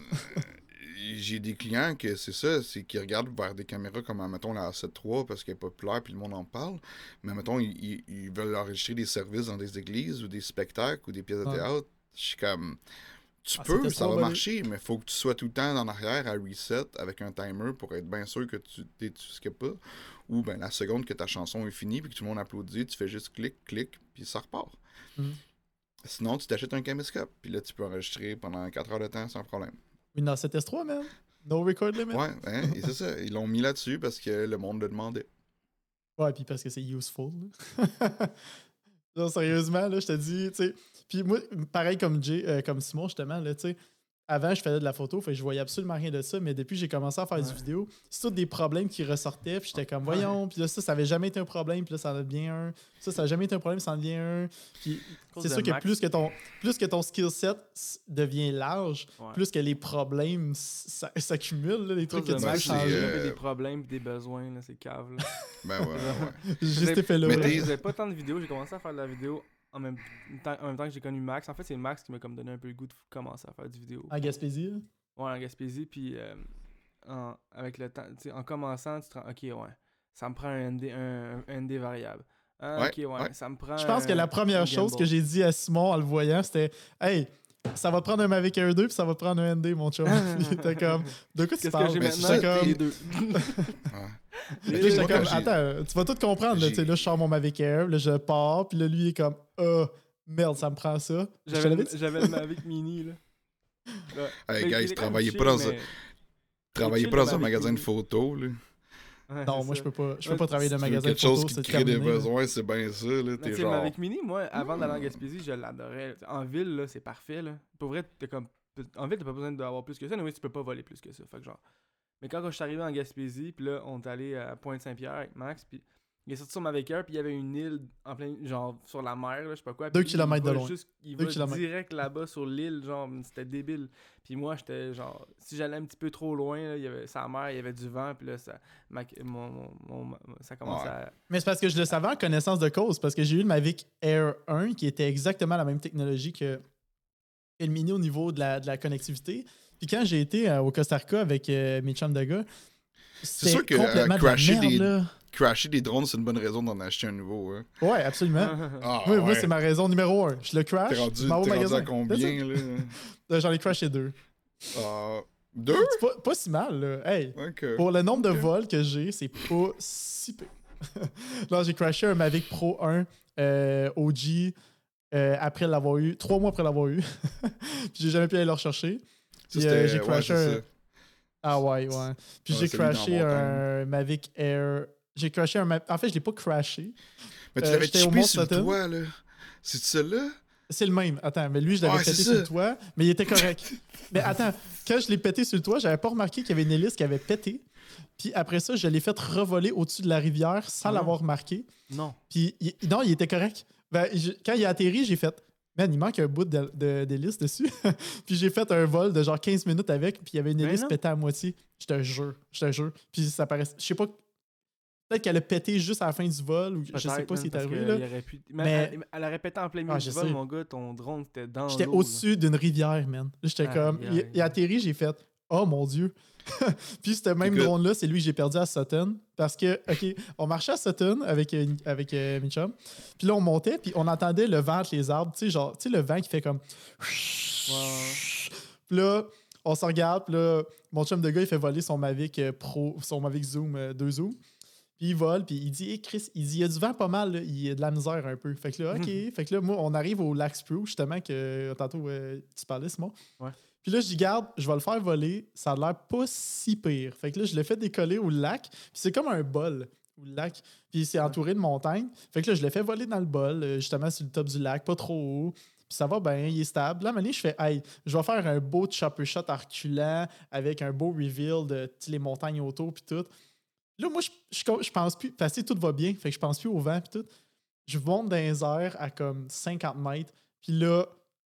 J'ai des clients que c'est ça, c'est qu'ils regardent vers des caméras comme, mettons, la A7 III parce qu'elle est populaire puis le monde en parle. Mais, mettons, ils, veulent enregistrer des services dans des églises ou des spectacles ou des pièces de théâtre. Je suis comme. Tu Ah, peux, ça va marcher, mais faut que tu sois tout le temps en arrière à reset avec un timer pour être bien sûr que tu ne skippes pas. Ou ben la seconde que ta chanson est finie puis que tout le monde applaudit, tu fais juste clic, clic, puis ça repart. Mhm. Sinon, tu t'achètes un caméscope, puis là, tu peux enregistrer pendant 4 heures de temps sans problème. Une A7 S3, man. No record limit. Ouais, hein, et c'est ça. Ils l'ont mis là-dessus parce que le monde le demandait. Ouais, puis parce que c'est useful. [laughs] non, sérieusement, là, je te dis, tu sais. Puis moi, pareil comme Jay, euh, comme Simon, justement, là, tu sais. Avant, je faisais de la photo, fait je voyais absolument rien de ça, mais depuis que j'ai commencé à faire Ouais. du vidéo, c'est tous des problèmes qui ressortaient, puis j'étais comme, voyons, puis là, ça, ça avait jamais été un problème, puis là, ça en devient un. Ça, ça a jamais été un problème, ça en devient un. Puis c'est sûr que plus que ton, plus que ton skill set devient large, Ouais. plus que les problèmes s'accumulent, là, les trucs que tu de peux Max, changer. j'ai euh, des problèmes des besoins, là, c'est cave. Là. Ben ouais, ouais. [laughs] Juste effet là. Mais Je faisais pas tant de vidéos, j'ai commencé à faire de la vidéo en même temps, en même temps que j'ai connu Max. En fait, c'est Max qui m'a comme donné un peu le goût de commencer à faire du vidéo. En Gaspésie, là? Ouais, en Gaspésie, puis euh, en- avec le temps, en commençant, tu te rends, ok, ouais, ça me prend un ND, un, un ND variable. Ah, Ouais, ok, ouais, ouais. ça me prend. Je pense que la première chose que j'ai dit à Simon en le voyant, c'était Hey, ça va te prendre un Mavic Air 2 puis ça va te prendre un ND, mon chum. [laughs] Il était comme, de quoi tu Qu'est-ce que parles? j'ai Mais maintenant? c'est comme- Les deux. Ouais. J'étais comme, [laughs] attends, tu vas tout comprendre. Là, j'ai- Tu sais, là, je sors mon Mavic Air, là, je pars, puis là, lui, il est comme, ah, merde, ça me prend ça. J'avais le- [laughs] Mavic Mini, là. [laughs] Ouais. Hey, guys, travaillez pas dans un- mais- Travaillez pas dans un magasin de photos, là. Ouais, Non, moi, ça. je peux pas, je peux Ouais, pas travailler dans un magasin de quelque chose photos, qui crée des terminé. besoins, c'est bien ça, là. T'es genre. Mavic Mini, moi, avant d'aller en Gaspésie, je l'adorais. En ville, là, c'est parfait, là. Pour vrai, t'es comme... En ville, t'as pas besoin d'avoir plus que ça, mais tu peux pas voler plus que ça. Fait que genre... Mais quand, quand je suis arrivé en Gaspésie, puis là, on est allé à Pointe-Saint-Pierre avec Max, puis il est sorti sur Mavic Air, puis il y avait une île en plein... Genre, sur la mer, là, je sais pas quoi. Deux kilomètres de loin. juste- il Deux va kilomètres. direct là-bas sur l'île, genre, c'était débile. Puis moi, j'étais genre... Si j'allais un petit peu trop loin, là, il y avait sa mer, il y avait du vent, puis là, ça... ma- mon, mon- mon- ça commençait Ouais. à... Mais c'est parce que je le savais en connaissance de cause, parce que j'ai eu le Mavic Air 1 qui était exactement la même technologie que que le Mini au niveau de la, de la connectivité. Puis quand j'ai été euh, au Costa Rica avec euh, mes chums de gars, c'était sûr que, euh, de crasher merde, des-. Crasher des drones, c'est une bonne raison d'en acheter un nouveau, hein. Ouais, absolument. Ah, Moi, c'est ma raison numéro un. Je le crash, T'es rendu, rendu à combien, là? [laughs] Euh, J'en ai crashé deux. Ah, deux? C'est pas, pas si mal, là. Hey, pour le nombre de vols que j'ai, c'est pas si peu. [laughs] Là, j'ai crashé un Mavic Pro 1 euh, OG euh, après l'avoir eu, trois mois après l'avoir eu. [laughs] Puis j'ai jamais pu aller le rechercher. Puis, euh, j'ai crashé c'est. Ah ouais, ouais. Puis Ouais, j'ai crashé un Mavic Air. J'ai crashé un Mavic. En fait, je l'ai pas crashé. Mais tu Euh, l'avais chippé sur toit, là. C'est celui-là? C'est le même. Attends, mais lui, je l'avais Ouais, pété sur le toit, mais il était correct. [laughs] mais attends, quand je l'ai pété sur le toit, j'avais pas remarqué qu'il y avait une hélice qui avait pété. Puis après ça, je l'ai fait revoler au-dessus de la rivière sans Ah l'avoir remarqué. Non. Puis il- non, il était correct. Ben, je- quand il a atterri, j'ai fait Man, il manque un bout de- de- d'hélice dessus. [laughs] puis j'ai fait un vol de genre 15 minutes avec, puis il y avait une Ben hélice pétée à moitié. Je te jure, je te jure. Puis ça paraît. Je sais pas. Peut-être qu'elle a pété juste à la fin du vol, ou je sais pas si parce arrivé. Là. pu- Mais, Mais- Elle, elle aurait pété en plein milieu Ah, du je vol, sais. mon gars, ton drone, c'était dans J'étais au-dessus d'une rivière, man. J'étais comme. Il, il a atterri, j'ai fait Oh mon Dieu. [laughs] puis ce même drone-là, c'est lui que j'ai perdu à Sutton. Parce que, OK, on marchait à Sutton avec, euh, avec euh. Puis là, on montait, puis on entendait le vent entre les arbres. Tu sais, genre, tu sais, le vent qui fait comme. Puis là, on se regarde, puis là, mon chum de gars, il fait voler son Mavic euh, Pro, son Mavic Zoom euh, 2 Zoom. Puis il vole, puis il dit, hey Chris, il dit, il y a du vent pas mal, là. il y a de la misère un peu. Fait que là, OK. [laughs] fait que là, moi, on arrive au lac Spruce, justement, que tantôt euh, tu parlais, Simon. Ouais. Puis là, je dis, garde, je vais le faire voler. Ça a l'air pas si pire. Fait que là, je l'ai fait décoller au lac. Puis c'est comme un bol, au lac. Puis c'est entouré de montagnes. Fait que là, je l'ai fait voler dans le bol, euh, justement, sur le top du lac, pas trop haut. Puis ça va bien, il est stable. Là, à un moment donné, je fais, hey, je vais faire un beau chopper shot en reculant avec un beau reveal de les montagnes autour, puis tout. Là, moi, je, je, je pense plus, parce que tout va bien, fait que je pense plus au vent, puis tout. Je monte dans les airs à comme 50 mètres, puis là,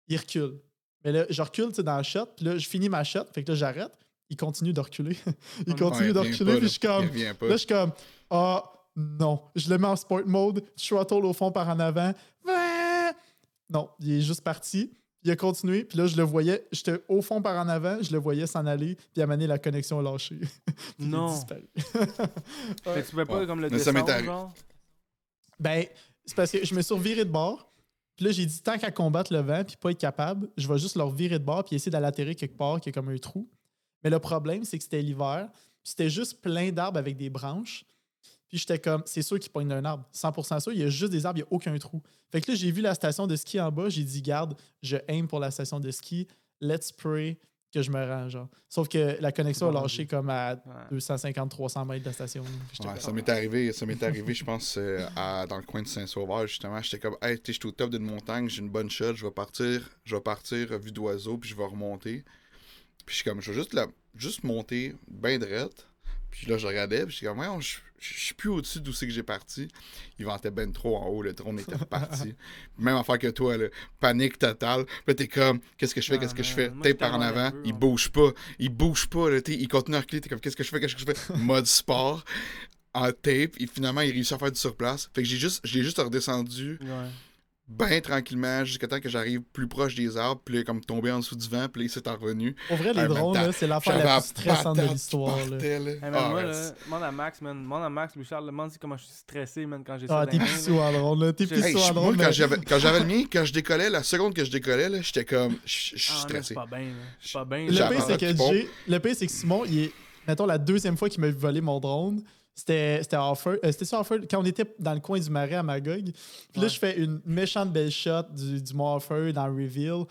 il recule. Mais là, je recule tu sais, dans la shot, puis là, je finis ma shot, fait que là, j'arrête. Il continue de reculer. [laughs] il continue Ouais, de il reculer, puis je suis là. comme. Il. Là, je suis comme, ah, non. Je le mets en sport mode, throttle au fond par en avant. Non, il est juste parti. Il a continué, puis là, je le voyais, j'étais au fond par en avant, je le voyais s'en aller, puis donné, la connexion a lâché. [laughs] Il Non. Fait que tu pouvais pas Ouais. comme le descendre, genre? Ben, c'est parce que je me suis reviré de bord. Puis là, j'ai dit, tant qu'à combattre le vent puis pas être capable, je vais juste leur virer de bord puis essayer d'aller quelque part qui est comme un trou. Mais le problème, c'est que c'était l'hiver. C'était juste plein d'arbres avec des branches. Puis j'étais comme, c'est sûr qu'ils pognent d'un arbre. 100% sûr, il y a juste des arbres, il n'y a aucun trou. Fait que là, j'ai vu la station de ski en bas. J'ai dit, garde, je aime pour la station de ski. Let's pray que je me rends, genre. Sauf que la connexion a lâché comme à Ouais. 250-300 mètres de la station. Ouais, ça m'est arrivé, ça m'est arrivé, je pense, euh, à- dans le coin de Saint-Sauveur, justement. J'étais comme, hey, tu sais, je suis au top d'une montagne, j'ai une bonne shot, je vais partir, je vais partir, euh, vue d'oiseau, puis je vais remonter. Puis je suis comme, je vais juste, la, juste monter, bien drette. Puis là, je regardais, puis je suis comme, ouais, je je suis plus au-dessus d'où c'est que j'ai parti. Il ventait ben trop en haut, le drone était [laughs] reparti. Même affaire que toi, là, panique totale. Puis là, t'es comme, qu'est-ce que je fais, Ah, qu'est-ce que je fais? Je par en avant, il bouge pas, il bouge pas, là, il continue à reculer, t'es comme, qu'est-ce que je fais, qu'est-ce que je fais? [laughs] Mode sport, en tape, et finalement, il réussit à faire du surplace. Fait que j'ai juste, j'ai juste redescendu Ouais. Bien tranquillement, jusqu'à temps que j'arrive plus proche des arbres, puis là, comme tomber en dessous du vent, puis là, il s'est revenu. Pour vrai, les Ah, drones, là, c'est l'affaire la la plus stressante de l'histoire. Ah, moi, ouais, là, demande à Max, man. Demande à Max, Charles, demande comment je suis stressé, man, quand j'ai Ah, ça. t'es les mains, pissou en drone, là. T'es Hey, pissou je- drone. moi, quand j'avais, quand j'avais le mien, [laughs] quand je décollais, la seconde que je décollais, là, j'étais comme, je je- je suis Ah, stressé. pas bien, pas. Le pire, c'est que Simon, il est. Mettons, la deuxième fois qu'il m'a volé mon drone, c'était Offord- euh, c'était sur Offord, quand on était dans le coin du marais à Magog. Puis là, Ouais. je fais une méchante belle shot du, du Mont dans reveal.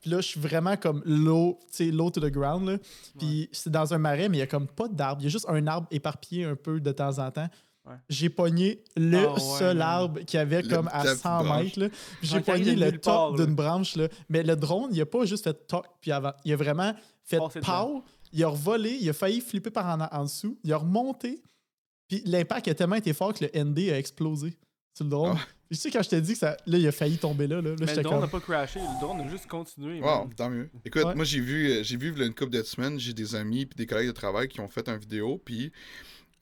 Puis là, je suis vraiment comme low, tu sais, low to the ground. Là. Puis c'est dans un marais, mais il y a comme pas d'arbre. Il y a juste un arbre éparpillé un peu de temps en temps. Ouais. J'ai pogné le Ah ouais, seul arbre qui avait Le- comme à la 100 branche. mètres. J'ai pogné le top d'une branche. Là. Mais le drone, il a pas juste fait toc puis avant. Il a vraiment fait Passé pow. Il a revolé, il a failli flipper par en, en dessous. Il a remonté. Puis l'impact a tellement été fort que le ND a explosé sur le drone. Ah. Puis Tu sais, quand je t'ai dit que ça, là, il a failli tomber là. là, là Mais le drone comme. n'a pas crashé, le drone a juste continué. Wow, tant mieux. Écoute, Ouais. moi j'ai vu, euh, j'ai vu v'là une couple de semaines, j'ai des amis puis des collègues de travail qui ont fait une vidéo, puis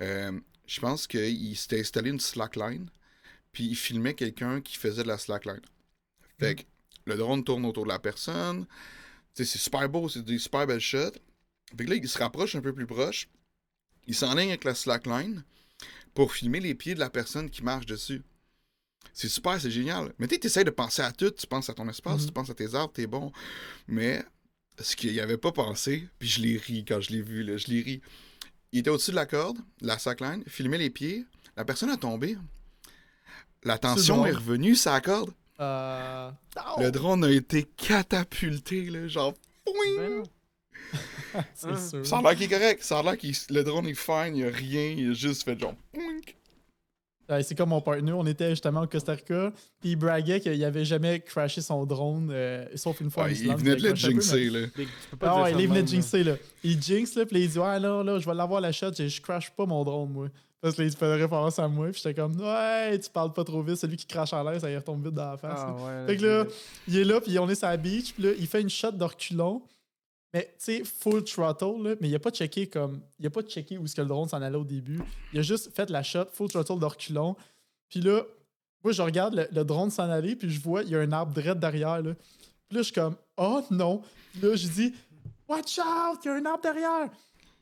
euh, je pense qu'ils s'étaient installé une slackline, puis ils filmaient quelqu'un qui faisait de la slackline. Fait que le drone tourne autour de la personne, tu sais, c'est super beau, c'est des super belles shots. Fait que là, il se rapproche un peu plus proche, il s'enligne avec la slackline pour filmer les pieds de la personne qui marche dessus. C'est super, c'est génial. Mais tu essaies de penser à tout. Tu penses à ton espace, Mhm. tu penses à tes arbres, t'es bon. Mais ce qu'il avait pas pensé, puis je l'ai ri quand je l'ai vu, là, je l'ai ri. Il était au-dessus de la corde, la slackline, filmait les pieds. La personne a tombé. La tension est revenue la corde. Euh... Le drone a été catapulté, là, genre. Ben. [laughs] C'est Hein? sûr. Ça a l'air qu'il est correct. Ça a l'air que le drone est fine, il a rien, il a juste fait genre. Ouais, c'est comme mon partner, on était justement au Costa Rica, puis il braguait qu'il avait jamais crashé son drone, euh, sauf une fois en il Islande, venait de le peu, mais- jinxer, là. Tu peux Ah ouais, il de venait de jinxer, là. Il jinx, là, puis il dit, ouais, là, là, je vais l'avoir la shot, je, crash pas mon drone, moi. Parce que là, il faisait référence à moi, puis j'étais comme, ouais, tu parles pas trop vite, celui qui crache en l'air, ça y retombe vite dans la face. Ah là. ouais. Fait que là, il est là, puis on est sur la beach, puis là, il fait une shot de reculon. Mais, tu sais, full throttle, là, mais il a pas checké comme. Il a pas checké où est-ce que le drone s'en allait au début. Il a juste fait la shot, full throttle de reculon. Puis là, moi, je regarde le, le drone s'en aller, puis je vois, il y a un arbre direct derrière, là. Puis là, je suis comme, oh non. Puis là, je dis, watch out, il y a un arbre derrière.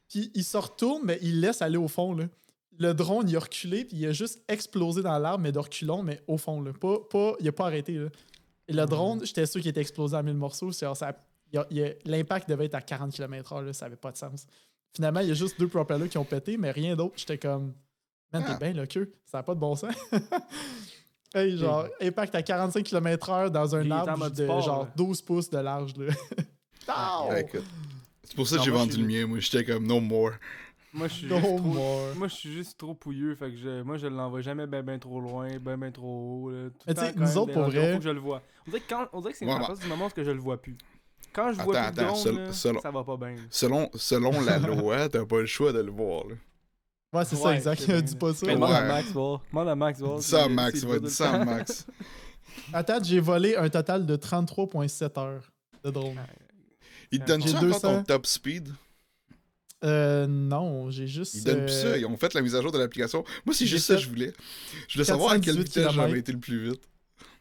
Puis il se retourne, mais il laisse aller au fond, là. Le drone, il a reculé, puis il a juste explosé dans l'arbre, mais de mais au fond, là. Pas, pas, il a pas arrêté, là. Et le drone, j'étais sûr qu'il était explosé en mille morceaux. Ça- a- L'impact devait être à 40 km/h, là, ça avait pas de sens. Finalement, il y a juste deux propellers qui ont pété, mais rien d'autre. J'étais comme, man, t'es Ah. bien le queue, ça n'a pas de bon sens. [laughs] hey, genre, impact à 45 km/h dans un arbre mode de sport, genre là. 12 pouces de large. Là. [laughs] Ouais, écoute. C'est pour ça que j'ai vendu le mien, moi. J'étais comme no more. Moi, je suis No juste trop... more. Moi, je suis juste trop pouilleux, fait que je... moi, je l'envoie jamais ben ben trop loin, ben ben trop haut. Là, tout Mais tu sais, nous autres, pour vrai- Faut que je le vois. On dirait que, quand... On dirait que c'est Ouais, à partir du moment où que je le vois plus. Quand je vois Attends, attends, là, seul- ça va pas bien. Selon, selon la [laughs] loi, t'as pas le choix de le voir. Là. Ouais, c'est ça, Ouais, exact. c'est Dis bien. pas ça. Mais Ouais. demande à Max, voir. Demande à Max, voir. Dis ça à Max, ouais, voit dis ça à. Max. Attends, j'ai volé un total de 33,7 heures de drone. Il te donne J'ai ça encore 200. ton top speed? Euh, non, j'ai juste. Ils donnent plus euh, ça. Ils ont fait la mise à jour de l'application. Moi, c'est juste ça que je voulais. Je voulais savoir à quelle 418 vitesse j'avais été le plus vite.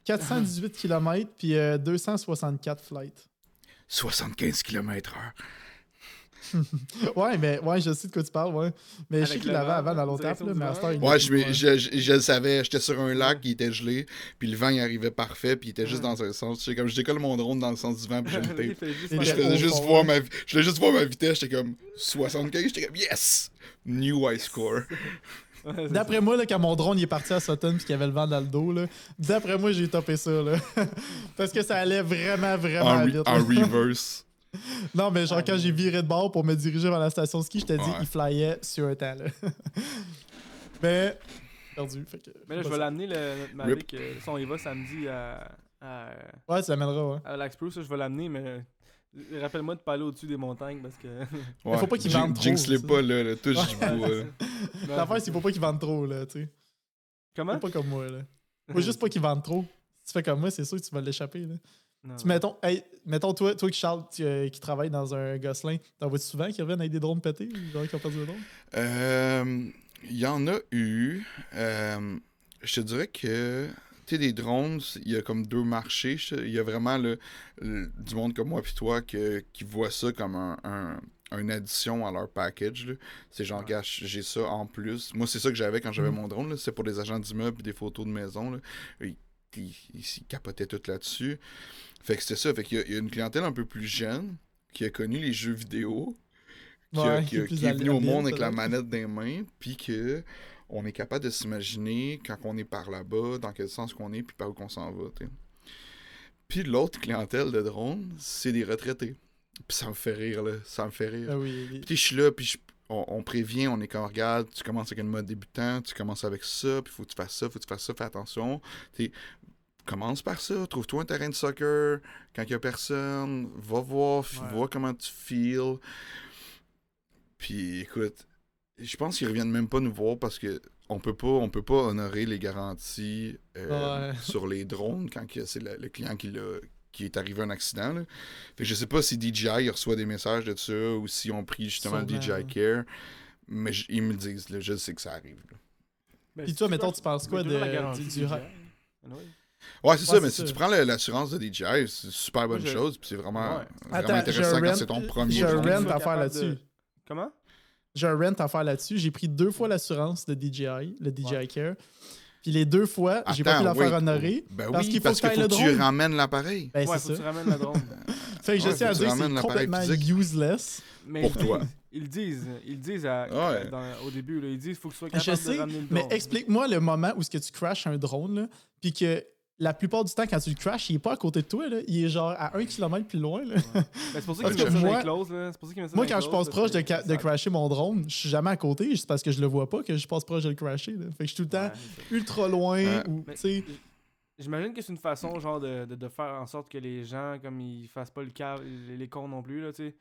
418 km puis euh, 264 flights. 75 km/h. [laughs] Ouais, mais ouais, je sais de quoi tu parles, ouais. Mais je sais qu'il l'avait avant dans la l'autre du mais à vent. cette heure, il Ouais, je, je, je- je le savais. J'étais sur un lac qui était gelé, puis le vent il arrivait parfait, puis il était juste Ouais. dans un sens. Comme je décolle mon drone dans le sens du vent, puis je le tape. je faisais juste voir ouais. ma, je voulais juste voir ma vitesse. J'étais comme 75. J'étais comme yes, new high score. [laughs] Ouais, D'après moi, là, quand mon drone il est parti à Sutton puis qu'il y avait le vent dans le dos, là, d'après moi, j'ai topé ça. Là. [laughs] Parce que ça allait vraiment, vraiment En, vite. en [laughs] reverse. Non, mais genre, quand j'ai viré de bord pour me diriger vers la station ski, je t'ai dit, Ouais. il flyait sur un temps. Là. [laughs] mais, perdu. Fait que, Mais là, je vais l'amener, le, notre Mavic. euh, si on y va samedi à, à, Ouais, tu l'amèneras, ouais. à Spruce, ça, je vais l'amener, mais rappelle-moi de pas aller au-dessus des montagnes parce que. [laughs] Ouais. faut pas qu'il Jin- vende trop, Jinx-les ça. pas, là. là. Touche du là. L'affaire, c'est qu'il faut pas qu'ils vendent trop, là, tu sais. Comment? Faut pas comme moi, là. [laughs] Faut juste pas qu'ils vendent trop. Si tu fais comme moi, c'est sûr que tu vas l'échapper, là. Non. Tu mettons, hey, mettons toi, toi qui Charles, tu, euh, qui travaille dans un Gosselin, t'en vois souvent qui reviennent avec des drones pétés ou genre qui ont perdu le drone? Euh, Il y en a eu. Euh, je te dirais que. Tu sais, des drones, il y a comme deux marchés. Il y a vraiment le, le- du monde comme moi puis toi que, qui voit ça comme un, un- une addition à leur package. C'est genre, gars, j'ai ça en plus. Moi, c'est ça que j'avais quand j'avais Mhm. mon drone. C'est pour des agents d'immeubles des photos de maison. Là. Ils, ils- capotaient tout là-dessus. Fait que c'était ça. Fait qu'il y a- il y, a une clientèle un peu plus jeune qui a connu les jeux vidéo, qui, a- qui a- qui [laughs] est plus qui est venu au monde avec la manette des mains, puis que on est capable de s'imaginer quand on est par là-bas, dans quel sens qu'on est, puis par où qu'on s'en va. t'sais. Puis l'autre clientèle de drones, c'est des retraités. Puis ça me fait rire, là. Ça me fait rire. Ah oui, oui. Puis je suis là, puis je- on, on prévient, on est comme, regarde, tu commences avec une mode débutant, tu commences avec ça, puis faut que tu fasses ça, faut que tu fasses ça, fais attention. Commence par ça, trouve-toi un terrain de soccer, quand il y a personne, va voir, Ouais. vois comment tu feels. Puis écoute, je pense qu'ils reviennent même pas nous voir parce que on peut pas, on peut pas honorer les garanties euh, Ouais. [laughs] sur les drones quand c'est le, le client qui l'a qui est arrivé un accident. Là. Fait que je sais pas si DJI reçoit des messages de ça ou si on pris justement DJI. Care. Mais je- ils me le disent, là, je sais que ça arrive. là. Ben, Puis toi, tu mettons, tu penses quoi de- la garantie du- du-. Ouais, c'est Ouais, ça, mais si tu prends l'assurance de DJI, c'est une super bonne je- chose, puis c'est vraiment, Ouais. vraiment Attends, intéressant quand c'est ton premier j'ai un rent à faire là-dessus. de- Comment? J'ai un rent à faire là-dessus. J'ai pris deux fois l'assurance de DJI, le DJI Ouais. Care. Puis les deux fois, j'ai pas pu la faire honorer. Ben parce oui, qu'il faut parce que faut que tu drone. ramènes l'appareil. Ben, ouais, c'est faut que tu ça. ramènes la drone. [laughs] Fait que je Ouais, tiens à que tu dire, c'est complètement physique. useless. Mais Pour toi. [laughs] Ils disent. Ils disent à- Ouais. dans- au début. Là, ils disent qu'il faut que tu sois Je capable sais, de ramener le mais drone. explique-moi le moment où ce que tu crashes un drone, puis que la plupart du temps, quand tu le crashes, il est pas à côté de toi, là, il est genre à un kilomètre plus loin. là. Ben, c'est pour ça [laughs] que mettent ça moi- clauses. là. C'est pour ça Moi, quand je passe proche de, de crasher mon drone, je suis jamais à côté, c'est parce que je le vois pas que je passe proche de le crasher. là. Fait que je suis tout le temps Ouais, ultra loin Ouais. ou, Mais- tu sais, J'imagine que c'est une façon genre de, de, de faire en sorte que les gens comme ils fassent pas le câble, les, les cons non plus là, tu sais.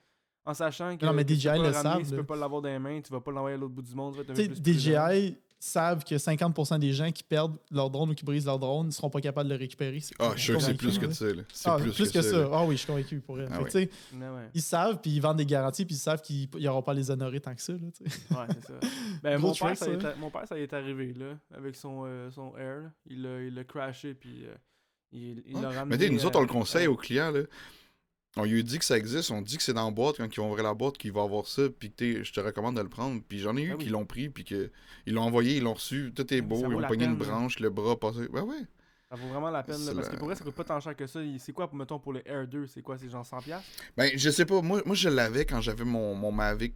En sachant que Non, mais tu DJI peux pas le ramener, savent, Tu là. peux pas l'avoir dans les mains, tu vas pas l'envoyer à l'autre bout du monde, tu sais. DJI savent que 50% des gens qui perdent leur drone ou qui brisent leur drone ne seront pas capables de le récupérer. Ah, je suis sûr que c'est plus que ça. C'est Ah, plus, plus, que, ça. Ah oui, je suis convaincu pour elle. Ah oui. ouais, Ils savent, puis ils vendent des garanties, puis ils savent qu'ils n'auront pas à les honorer tant que ça. Là, ouais, c'est ça. [laughs] Ben, mon, père, ça y est hein. mon père, ça y est arrivé là, avec son, euh, son Air. là. Il l'a il l'a crashé, puis euh, il il l'a ramené. Mais nous autres, on le euh, conseille euh, aux clients, là. On lui dit que ça existe, on dit que c'est dans la boîte, quand ils vont ouvrir la boîte, qu'il va avoir ça, puis que je te recommande de le prendre. Puis j'en ai eu Ah oui. qui l'ont pris, puis que ils l'ont envoyé, ils l'ont reçu, tout est beau, ils ont pogné une là. branche, le bras passé. Ben ouais. Ça vaut vraiment la peine, là, parce que pour vrai, ça coûte pas tant cher que ça. C'est quoi, mettons, pour le Air 2 C'est quoi C'est genre 100$$ piastres? Ben, je sais pas, moi, moi je l'avais quand j'avais mon, mon Mavic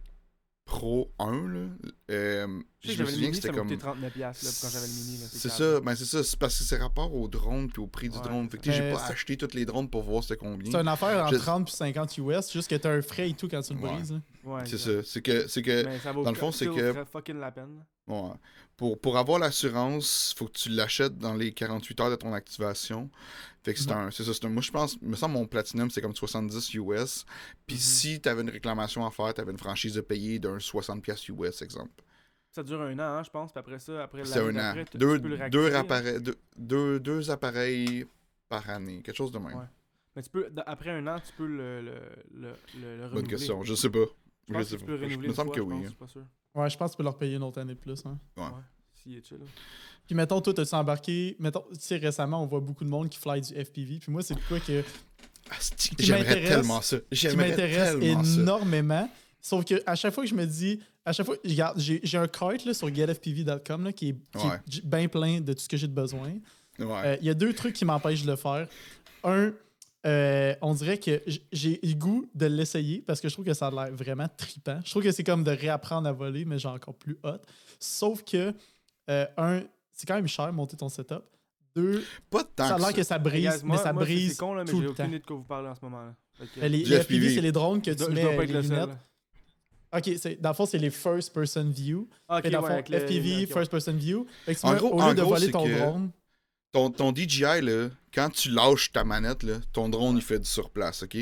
Pro 1, là. Euh, Je sais je que me souviens que c'était comme. coûté 39$ piastres, là, quand j'avais le mini. C'est ça, ben c'est ça, c'est parce que c'est rapport au drone puis au prix du Ouais. drone. Fait que tu sais, j'ai pas c'est- acheté tous les drones pour voir c'était combien. C'est une affaire entre Je- 30 puis 50 US, juste que tu as un frais et tout quand tu le Ouais. brises. là. Ouais, C'est ça. C'est que, c'est que Mais ça vaut dans le fond, c'est que- fucking la peine. Ouais. Pour, pour avoir l'assurance, faut que tu l'achètes dans les 48 heures de ton activation. Fait que c'est un. C'est ça. c'est un- moi, je pense. Me semble mon Platinum, c'est comme 70 US. Puis Mhm. si tu avais une réclamation à faire, tu avais une franchise de payer d'un 60$ piastres US, exemple. Ça dure un an, hein, je pense. Puis après ça, après C'est un an. tu- Deux, tu peux le deux, hein. appareils, deux, deux, deux appareils par année. Quelque chose de même. Ouais. Mais tu peux, après un an, tu peux le, le, le, le, le Bonne renouveler. question. Je sais pas. Je sais que tu pas. peux Je- renouveler me semble fois, que je oui. pense, je suis pas sûr. Ouais, je pense que tu peux leur payer une autre année de plus. Hein. Ouais. Ouais. S'il est chill. là. Puis mettons, toi, as-tu embarqué. Mettons, tu sais, récemment, on voit beaucoup de monde qui fly du FPV. Puis moi, c'est quoi que, Asti, Qui J'aimerais m'intéresse- tellement ça. qui J'aimerais m'intéresse tellement ça. énormément. Sauf que à chaque fois que je me dis. À chaque fois, regarde, j'ai j'ai un cart là, sur getfpv.com là, qui est, qui Ouais. est bien plein de tout ce que j'ai de besoin. Ouais. Euh, Il y a deux trucs qui m'empêchent de le faire. Un, euh, on dirait que j'ai le goût de l'essayer parce que je trouve que ça a l'air vraiment tripant. Je trouve que c'est comme de réapprendre à voler, mais genre encore plus hot. Sauf que, euh, un, c'est quand même cher monter ton setup. Deux, pas ça a l'air que ça brise, mais ça moi, brise C'est con, là, mais tout j'ai le aucune temps. idée de quoi vous parlez en ce moment. là. Euh, Les, FPV. C'est les drones que tu je mets dois pas être les le lunettes. Ok, c'est- dans le fond, c'est les first person view. Ok, dans le ouais, fond, le- FPV, ouais. first person view. Fait que tu En mets- gros- au en lieu de gros, voler ton que- drone, Ton, ton DJI, là, quand tu lâches ta manette, là, ton drone, il fait du surplace, OK?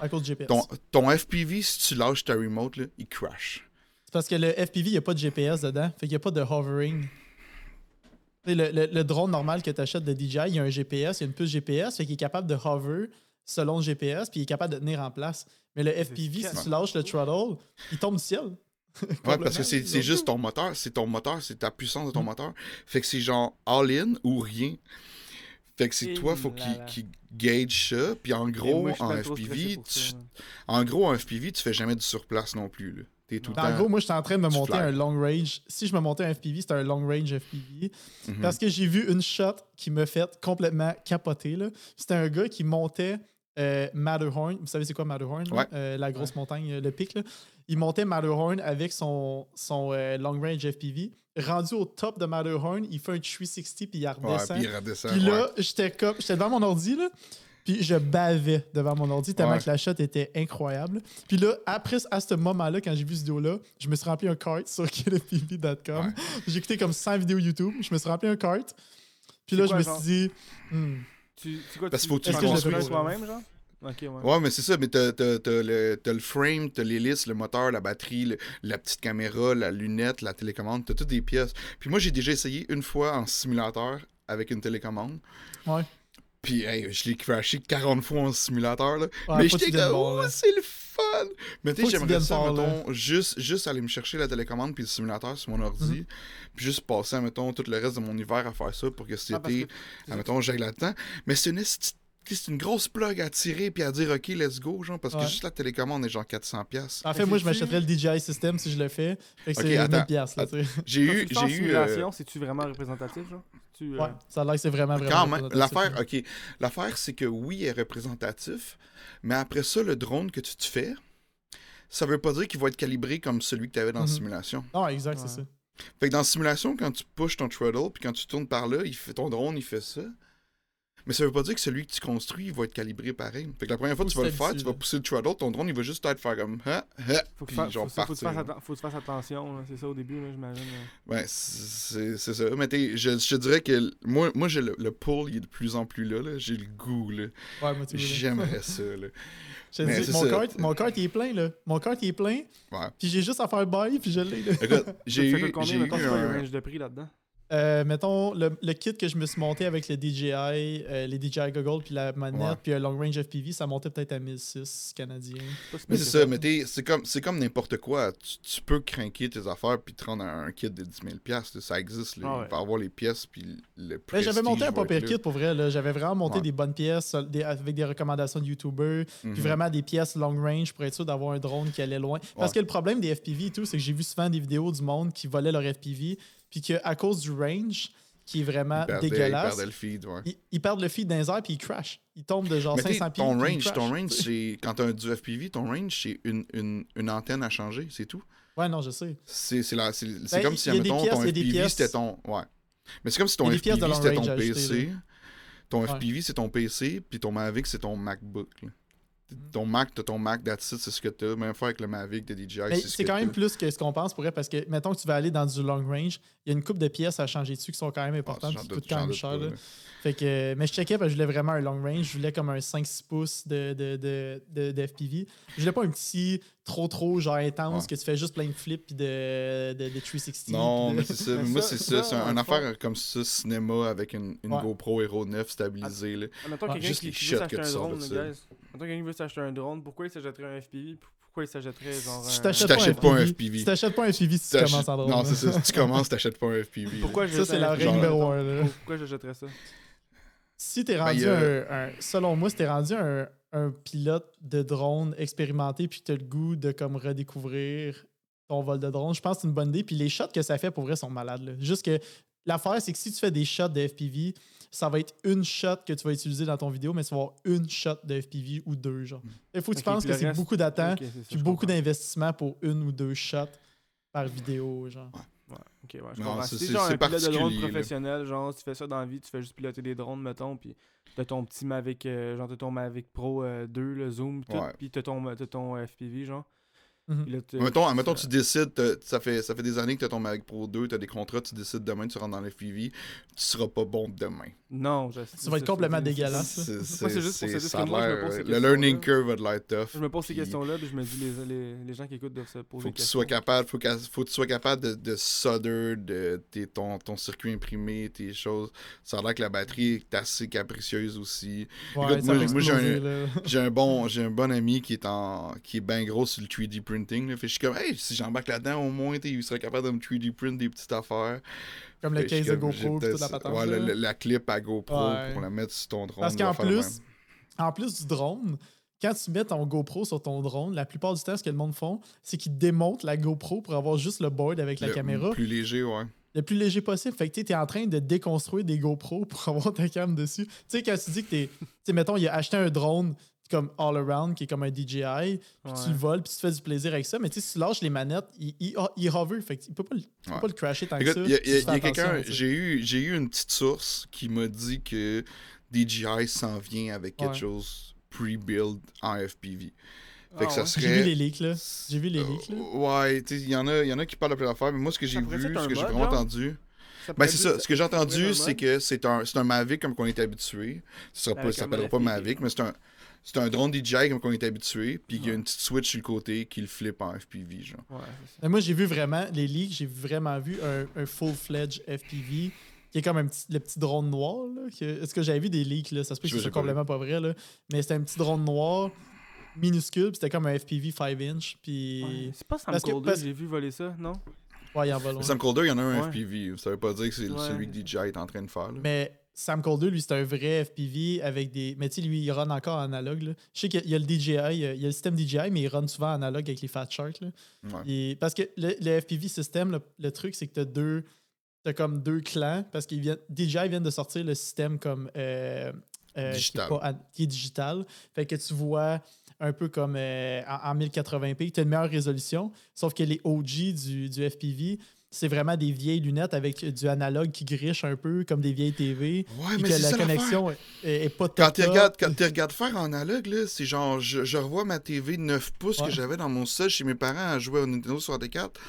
à cause du GPS. Ton, ton FPV, si tu lâches ta remote, là, il crash. C'est parce que le FPV, il n'y a pas de GPS dedans. Fait qu'il n'y a pas de hovering. Tu sais, Le, le- le drone normal que tu achètes de DJI, il y a un GPS, il y a une puce GPS, fait qu'il est capable de hover selon le GPS, puis il est capable de tenir en place. Mais le FPV, si tu lâches le throttle, il tombe du ciel. [laughs] Ouais, parce que c'est juste ton moteur. C'est ton moteur, c'est ta puissance de ton Mm. moteur. Fait que c'est genre all-in ou rien. Fait que c'est toi, faut là qu'il gauge ça. Puis en gros, moi, je suis en FPV, tu, ouais. en gros, en FPV, tu fais jamais du surplace non plus. Là. T'es tout le En temps. gros, moi, j'étais en train de me monter un long range. Si je me montais un FPV, c'était un long range FPV. Mhm. Parce que j'ai vu une shot qui me fait complètement capoter. C'était un gars qui montait euh, Matterhorn. Vous savez c'est quoi Matterhorn? Ouais. Euh, la grosse montagne, euh, le pic. là. Il montait Matterhorn avec son, son euh, long range FPV. Rendu au top de Matterhorn, il fait un 360 puis il Ouais, redescend. puis il redescend. Puis ouais. là, j'étais comme j'étais devant mon ordi là, puis je bavais devant mon ordi tellement Ouais. que la shot était incroyable. Puis là, après à ce moment-là quand j'ai vu cette vidéo là, je me suis rempli un cart [laughs] sur killfpv.com. Ouais. J'ai écouté comme 100 vidéos YouTube, je me suis rempli un cart. Puis là, je me suis dit hmm, Tu, c'est quoi, Parce tu, qu'il faut que tu le construises. toi-même, genre? Ok, ouais. Ouais, mais c'est ça, mais t'as, t'as- t'as le, t'as le frame, t'as l'hélice, le moteur, la batterie, le- la petite caméra, la lunette, la télécommande, t'as toutes des pièces. Puis moi, j'ai déjà essayé une fois en simulateur avec une télécommande. Ouais. Puis hey, je l'ai crashé 40 fois en simulateur. Là. Ouais, mais j'étais comme, oh, là. c'est le fun! Mais tu sais, j'aimerais ça, mettons, juste, juste aller me chercher la télécommande puis le simulateur sur mon ordi. Mhm. Puis juste passer, mettons, tout le reste de mon hiver à faire ça pour que cet Ah, que- admettons, j'aille là-dedans. Mais c'est une, esti- c'est une grosse plug à tirer puis à dire, OK, let's go, genre, parce Ouais. que juste la télécommande est genre 400$. piastres. En fait, moi, je m'achèterais le DJI System si je le fais. Fait que c'est attends, 1000 piastres, là, tu sais. J'ai Quand eu. J'ai eu euh, c'est-tu vraiment représentatif, genre? Tu, euh, Ouais, ça a l'air que c'est vraiment, vraiment. Quand même, représentatif, l'affaire, ok, l'affaire c'est que oui, il est représentatif, mais après ça, le drone que tu te fais, ça veut pas dire qu'il va être calibré comme celui que tu avais dans la Mhm. simulation. Non, exact, Ouais. c'est ça. Fait que dans la simulation, quand tu pushes ton throttle, puis quand tu tournes par là, il fait, ton drone, il fait ça. Mais ça veut pas dire que celui que tu construis, il va être calibré pareil. Fait que la première fois que tu vas le faire, tu vas pousser le throttle, ton drone, il va juste être faire comme ha, ha, Faut que, puis tu fasses- genre faut, faut que tu fasses partir. atten- faut que tu fasses attention, c'est ça au début, j'imagine. Ouais, c'est c'est ça. Mais t'es- je, je te dirais que moi, moi j'ai le, le pull, il est de plus en plus là. là. J'ai le goût. là. Ouais, moi, tu veux, là. J'aimerais [laughs] ça. Là. Je te Mais dis, c'est mon, ça. cart, mon cart, il est plein, là. Mon cart, il est plein. Ouais. Puis j'ai juste à faire bail, puis je l'ai, là. [laughs] J'ai eu, j'ai eu le un... range de prix là-dedans? Euh, mettons, le, le kit que je me suis monté avec le DJI, euh, les DJI Goggles, puis la manette, Ouais. puis un long range FPV, ça montait peut-être à 1006 canadiens. Mais c'est ça, mais t'es- c'est comme, c'est comme n'importe quoi. Tu, tu peux craquer tes affaires puis te rendre un, un kit de 10 000 piastres, Ça existe. Là. Ah ouais. Il va avoir les pièces puis le Ben, prestige J'avais monté un là. kit pour vrai. J'avais vraiment monté Ouais. des bonnes pièces des- avec des recommandations de YouTubers. Mhm. Puis vraiment des pièces long range pour être sûr d'avoir un drone qui allait loin. Parce Ouais. que le problème des FPV et tout, c'est que j'ai vu souvent des vidéos du monde qui volaient leur FPV, puis qu'à cause du range, qui est vraiment Il perdait- il dégueulasse, perdait le feed, ouais. ils, ils perdent le feed dans les airs puis ils crashent. Ils tombent de genre Mais t'sais, 500 pieds. ton ils range, ton range, c'est quand t'as du FPV, ton range, c'est une, une, une antenne à changer, c'est tout. Ouais, non, je sais. C'est c'est la- c'est- c'est Ben, comme si, il admettons, ton il FPV, c'était ton... Ouais. Mais c'est comme si ton Il FPV, c'était ton PC. Ton Ouais. FPV, c'est ton PC, puis ton Mavic, c'est ton MacBook. là. Ton Mac, t'as ton Mac, that's c'est ce que t'as. Même fois avec le Mavic de DJI, Mais c'est ce quand même plus que ce qu'on pense pour vrai, parce que, mettons que tu vas aller dans du long range, il y a une coupe de pièces à changer dessus qui sont quand même Ah, importantes qui coûtent quand même cher. là. Fait que, mais je checkais parce que je voulais vraiment un long range. Je voulais comme un 5-6 pouces de, de, de, de, de FPV. Je voulais pas un petit trop trop genre intense Ouais. que tu fais juste plein de flips puis de, de, de 360. Non, mais c'est ça. Mais Moi, c'est ça. C'est un- une affaire comme ça, cinéma, avec une, une Ouais. GoPro Hero 9 stabilisée. là. Admettons Ouais, quelqu'un juste qui, les qui shots veut que s'acheter tu un sors drone. Admettons quelqu'un veut s'acheter un drone, pourquoi il s'achèterait un FPV? Pourquoi il s'achèterait genre Tu un... t'achètes t'achètes pas, un FPV. Tu t'achètes pas un FPV si tu commences en drone. Non, c'est ça. Si tu commences, t'achètes pas un FPV. Pourquoi Ça, c'est la règle FPV, numéro mettons? un, là. Pourquoi j'achèterais ça? Si t'es Ben, rendu un, Selon moi, si t'es rendu un, un pilote de drone expérimenté puis que t'as le goût de comme redécouvrir ton vol de drone, je pense que c'est une bonne idée. Puis les shots que ça fait pour vrai sont malades. là. Juste que l'affaire, c'est que si tu fais des shots de FPV, ça va être une shot que tu vas utiliser dans ton vidéo, mais tu vas avoir une shot de FPV ou deux. genre. Il faut que tu penses que c'est beaucoup d'attente Ok, c'est ça, puis beaucoup d'investissement pour une ou deux shots par vidéo. genre. Ouais, ok, ouais, je Non, comprends. Si genre un pilote de drone là. professionnel, genre tu fais ça dans la vie, tu fais juste piloter des drones, mettons, puis t'as ton petit Mavic, euh, genre t'as ton Mavic Pro euh, 2, le zoom, tout, Ouais. puis t'as ton, t'as ton FPV, genre. Mhm. Mettons, mettons, tu décides, ça fait, ça fait des années que tu as ton Mavic Pro 2, tu as des contrats, tu décides demain, tu rentres dans le FPV, tu seras pas bon demain. Non, je, Ça va être complètement dégueulasse. ça. C'est- juste pour ça, que moi, je me l'air, pose ces Le learning curve va de l'air tough. Je me pose ces questions-là, puis je me dis, les, les, les gens qui écoutent doivent se poser Faut des que tu sois capable, faut, qu'à- faut que tu sois capable de, de solder de, tes- ton, ton circuit imprimé, tes choses. Ça a l'air que la batterie est assez capricieuse aussi. Ouais, Écoute, moi, j'ai un- un bon, j'ai un bon ami qui est en, qui est bien gros sur le 3D printing printing. Là. Fait que je suis comme, hey, si j'embarque là-dedans, au moins, il serait capable de me 3D print des petites affaires. Comme le Fait case de GoPro, toute la patente. Ouais, là. le- le- la clip à GoPro Ouais. pour la mettre sur ton drone. Parce qu'en le plus, en plus du drone, quand tu mets ton GoPro sur ton drone, la plupart du temps, ce que le monde font, c'est qu'ils démontent la GoPro pour avoir juste le board avec la Le caméra Plus léger, ouais. le plus léger possible. Fait que tu es en train de déconstruire des GoPro [laughs] pour avoir ta cam dessus. Tu sais, quand tu dis que. Tu mettons, il a acheté un drone comme all around qui est comme un DJI, puis Ouais. tu le voles, puis tu te fais du plaisir avec ça. Mais tu sais, si tu lâches les manettes, il, il, il hover. Fait tu peux pas le, tu peux Ouais. pas le crasher tant Écoute, que ça. il y a, il il quelqu'un, j'ai eu, j'ai eu une petite source qui m'a dit que DJI s'en vient avec quelque Ouais. chose pre-build en FPV. Fait que Ah ça ouais. serait. J'ai vu les leaks, là. J'ai vu les Euh, leaks, là. ouais, tu sais, il y, en a- il y en a qui parlent de plein d'affaires, mais moi, ce que j'ai vu, être ce que j'ai vraiment entendu. Ben, c'est ça. Ce que j'ai entendu, c'est que c'est un, c'est un Mavic comme qu'on est habitué. Ça un s'appellera pas Mavic, mais c'est un, c'est un drone DJI comme qu'on est habitué. Puis il y a une petite switch sur le côté qui le flippe en FPV, genre. Ouais, c'est ça. Mais moi, j'ai vu vraiment, les leaks, j'ai vraiment vu un, un full-fledged FPV qui est comme un petit, le petit drone noir. Est-ce que j'avais vu des leaks? Là? Ça se peut que Je- ce j'ai soit pas vu. complètement pas vrai. Là. Mais c'était un petit drone noir minuscule, puis c'était comme un FPV 5 inch. Puis. Ouais. C'est pas Sam parce que- Colder, parce- j'ai vu voler ça, non? Ouais, il en va Sam Colder, il y en a un Ouais. FPV. Ça veut pas dire que c'est Ouais. celui que DJI est en train de faire. là. Mais Sam Colder, lui, c'est un vrai FPV avec des. Mais tu sais, lui, il run encore en analogue. Là. Je sais qu'il y a le DJI, il y a il y a le système DJI, mais il run souvent en analogue avec les Fat Shark. Là. Ouais. Et- parce que le, le FPV système, le, le truc, c'est que tu as deux. T'as comme deux clans parce viennent. DJI vient de sortir le système comme. euh, euh, Digital. Qui est, pas an- qui est digital. Fait que tu vois un peu comme euh, en, en 1080p, tu as une meilleure résolution. Sauf que les OG du, du FPV, c'est vraiment des vieilles lunettes avec du analogue qui griche un peu, comme des vieilles TV. Ouais, mais que c'est la ça connexion est, est pas Quand top tu regardes, quand tu regardes faire en analogue, là, c'est genre, je, je revois ma TV 9 pouces Ouais. que j'avais dans mon sol chez mes parents à jouer au Nintendo 64.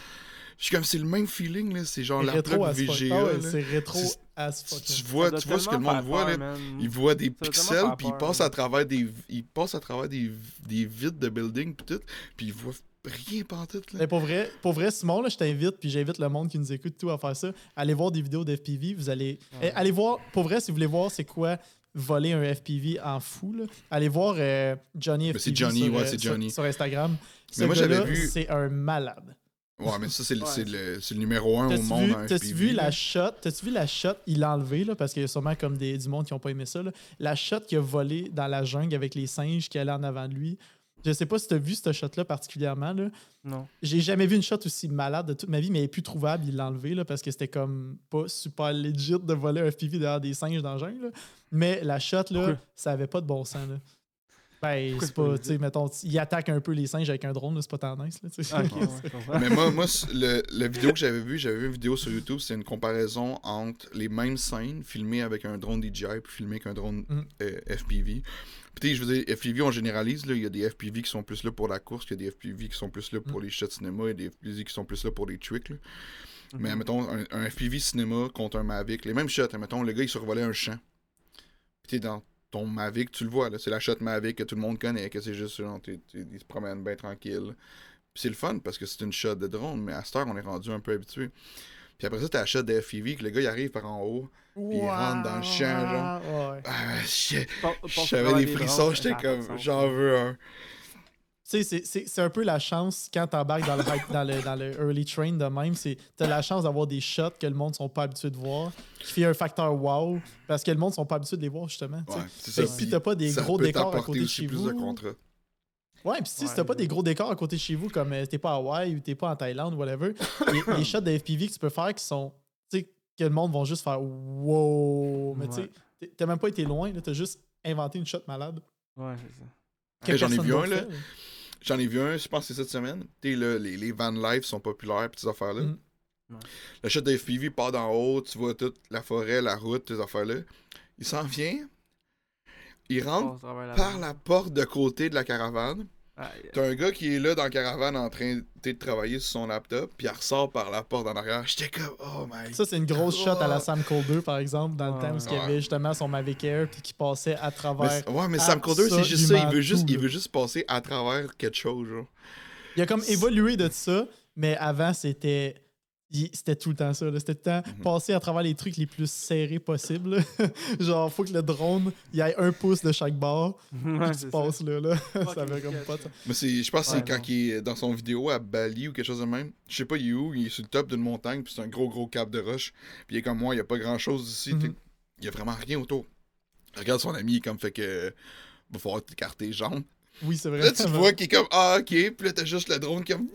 Je suis comme, c'est le même feeling, là. C'est genre la. VGA. Ah ouais, c'est rétro as fuck. Tu vois, tu vois ce que le monde voit, peur, là. man. Il voit des Ça pixels, puis il passe à travers des, il passe à travers des, des vides de building, puis tout, puis il voit rien pantoute, là. Mais pour vrai, pour vrai, Simon, là, je t'invite, puis j'invite le monde qui nous écoute tout à faire ça. Allez voir des vidéos d'FPV. Vous allez. Ouais. Eh, allez voir, pour vrai, si vous voulez voir c'est quoi voler un FPV en fou, là, allez voir euh, Johnny FPV. c'est Johnny, sur, ouais, euh, sur- Johnny. Sur, Instagram. Ce Mais moi, j'avais vu- C'est un malade. Ouais, mais ça, c'est le, Ouais. le, c'est le numéro un au monde t'as-tu FPV. vu là. la shot? T'as-tu vu la shot? Il l'a enlevé là, parce qu'il y a sûrement comme des, du monde qui n'ont pas aimé ça. là. La shot qui a volé dans la jungle avec les singes qui allaient en avant de lui. Je sais pas si t'as vu cette shot-là particulièrement. Là. Non. J'ai jamais vu une shot aussi malade de toute ma vie, mais elle est plus trouvable. Il l'a enlevé là, parce que c'était comme pas super legit de voler un FPV derrière des singes dans la jungle. là. Mais la shot, là, ça avait pas de bon sens. Là. Ben, c'est pas tu sais, mettons, il attaque un peu les singes avec un drone, c'est pas tant nice. Là. Ah, ouais. Mais moi, moi le, la vidéo que j'avais vue, j'avais vu une vidéo sur YouTube, c'est une comparaison entre les mêmes scènes filmées avec un drone DJI puis filmées avec un drone Mm. euh, FPV. Puis je veux dire, FPV, on généralise, là, il y a des FPV qui sont plus là pour la course, il y a des FPV qui sont plus là pour Mm. les shots cinéma, il y a des FPV qui sont plus là pour les tricks. là. Mais Mhm. mettons, un, un FPV cinéma contre un Mavic, les mêmes shots, mettons, le gars, il survolait un champ. Puis t'es dans ton Mavic, tu le vois, là, c'est la shot Mavic que tout le monde connaît, que c'est juste, genre, t'es- t'es- il se promène bien tranquille. Puis c'est le fun parce que c'est une shot de drone, mais à cette heure, on est rendu un peu habitué. Puis après ça, t'as la shot de FPV, que le gars, il arrive par en haut. il rentre dans le champ, genre. Ouais. Ah, J'avais des frissons, j'étais comme, j'en veux un. Tu sais, c'est- c'est c'est un peu la chance quand t'embarques dans le, dans, le, dans le early train de même. c'est T'as la chance d'avoir des shots que le monde sont pas habitués de voir, qui fait un facteur wow, parce que le monde sont pas habitués de les voir, justement. Ouais, ça. si t'as pas des gros décors à côté de chez plus vous. de contrats. Ouais, puis si Ouais, t'as pas des gros décors à côté de chez vous, comme euh, t'es pas à Hawaï ou t'es pas en Thaïlande ou whatever, les, [coughs] les shots de FPV que tu peux faire qui sont. Tu sais, que le monde vont juste faire wow. Mais tu sais, t'as même pas été loin, t'as juste inventé une shot malade. Ouais, c'est ça. j'en ai vu un, là. J'en ai vu un, je pense que c'est cette semaine. Là, les, les van life sont populaires, pis ces affaires-là. Mm. Ouais. Le shot de FPV part d'en haut, tu vois toute la forêt, la route, ces affaires-là. Il s'en vient, il rentre par la porte de côté de la caravane. T'as un gars qui est là dans la caravane en train de travailler sur son laptop, puis il ressort par la porte en arrière. J'étais comme, oh my Ça, c'est une grosse shot à la. Sam Colder, par exemple, dans le temps où il y avait justement son Mavic Air puis qui passait à travers. ouais, mais Sam Calder, c'est juste ça. Il veut juste, tout, il veut juste passer à travers quelque chose, genre. Il a comme évolué de ça, mais avant, c'était c'était tout le temps ça. là. C'était tout le temps Mhm. passer à travers les trucs les plus serrés possibles. [laughs] Genre, faut que le drone, il y ait un pouce de chaque barre. [laughs] Ouais, tu passes là. là. [laughs] ça avait comme pas de ça. Mais c'est, je pense que Ouais, c'est quand il est dans son vidéo à Bali ou quelque chose de même. Je sais pas, il est où. Il est sur le top d'une montagne, puis c'est un gros, gros cap de roche. Puis il est comme moi, il y a pas grand chose ici. Mhm. Il y a vraiment rien autour. Il regarde son ami, il est comme fait que. Va falloir t'écarter les jambes. Oui, c'est vrai. Là, tu vois [laughs] qu'il est comme Ah, ok. Puis là, t'as juste le drone qui comme,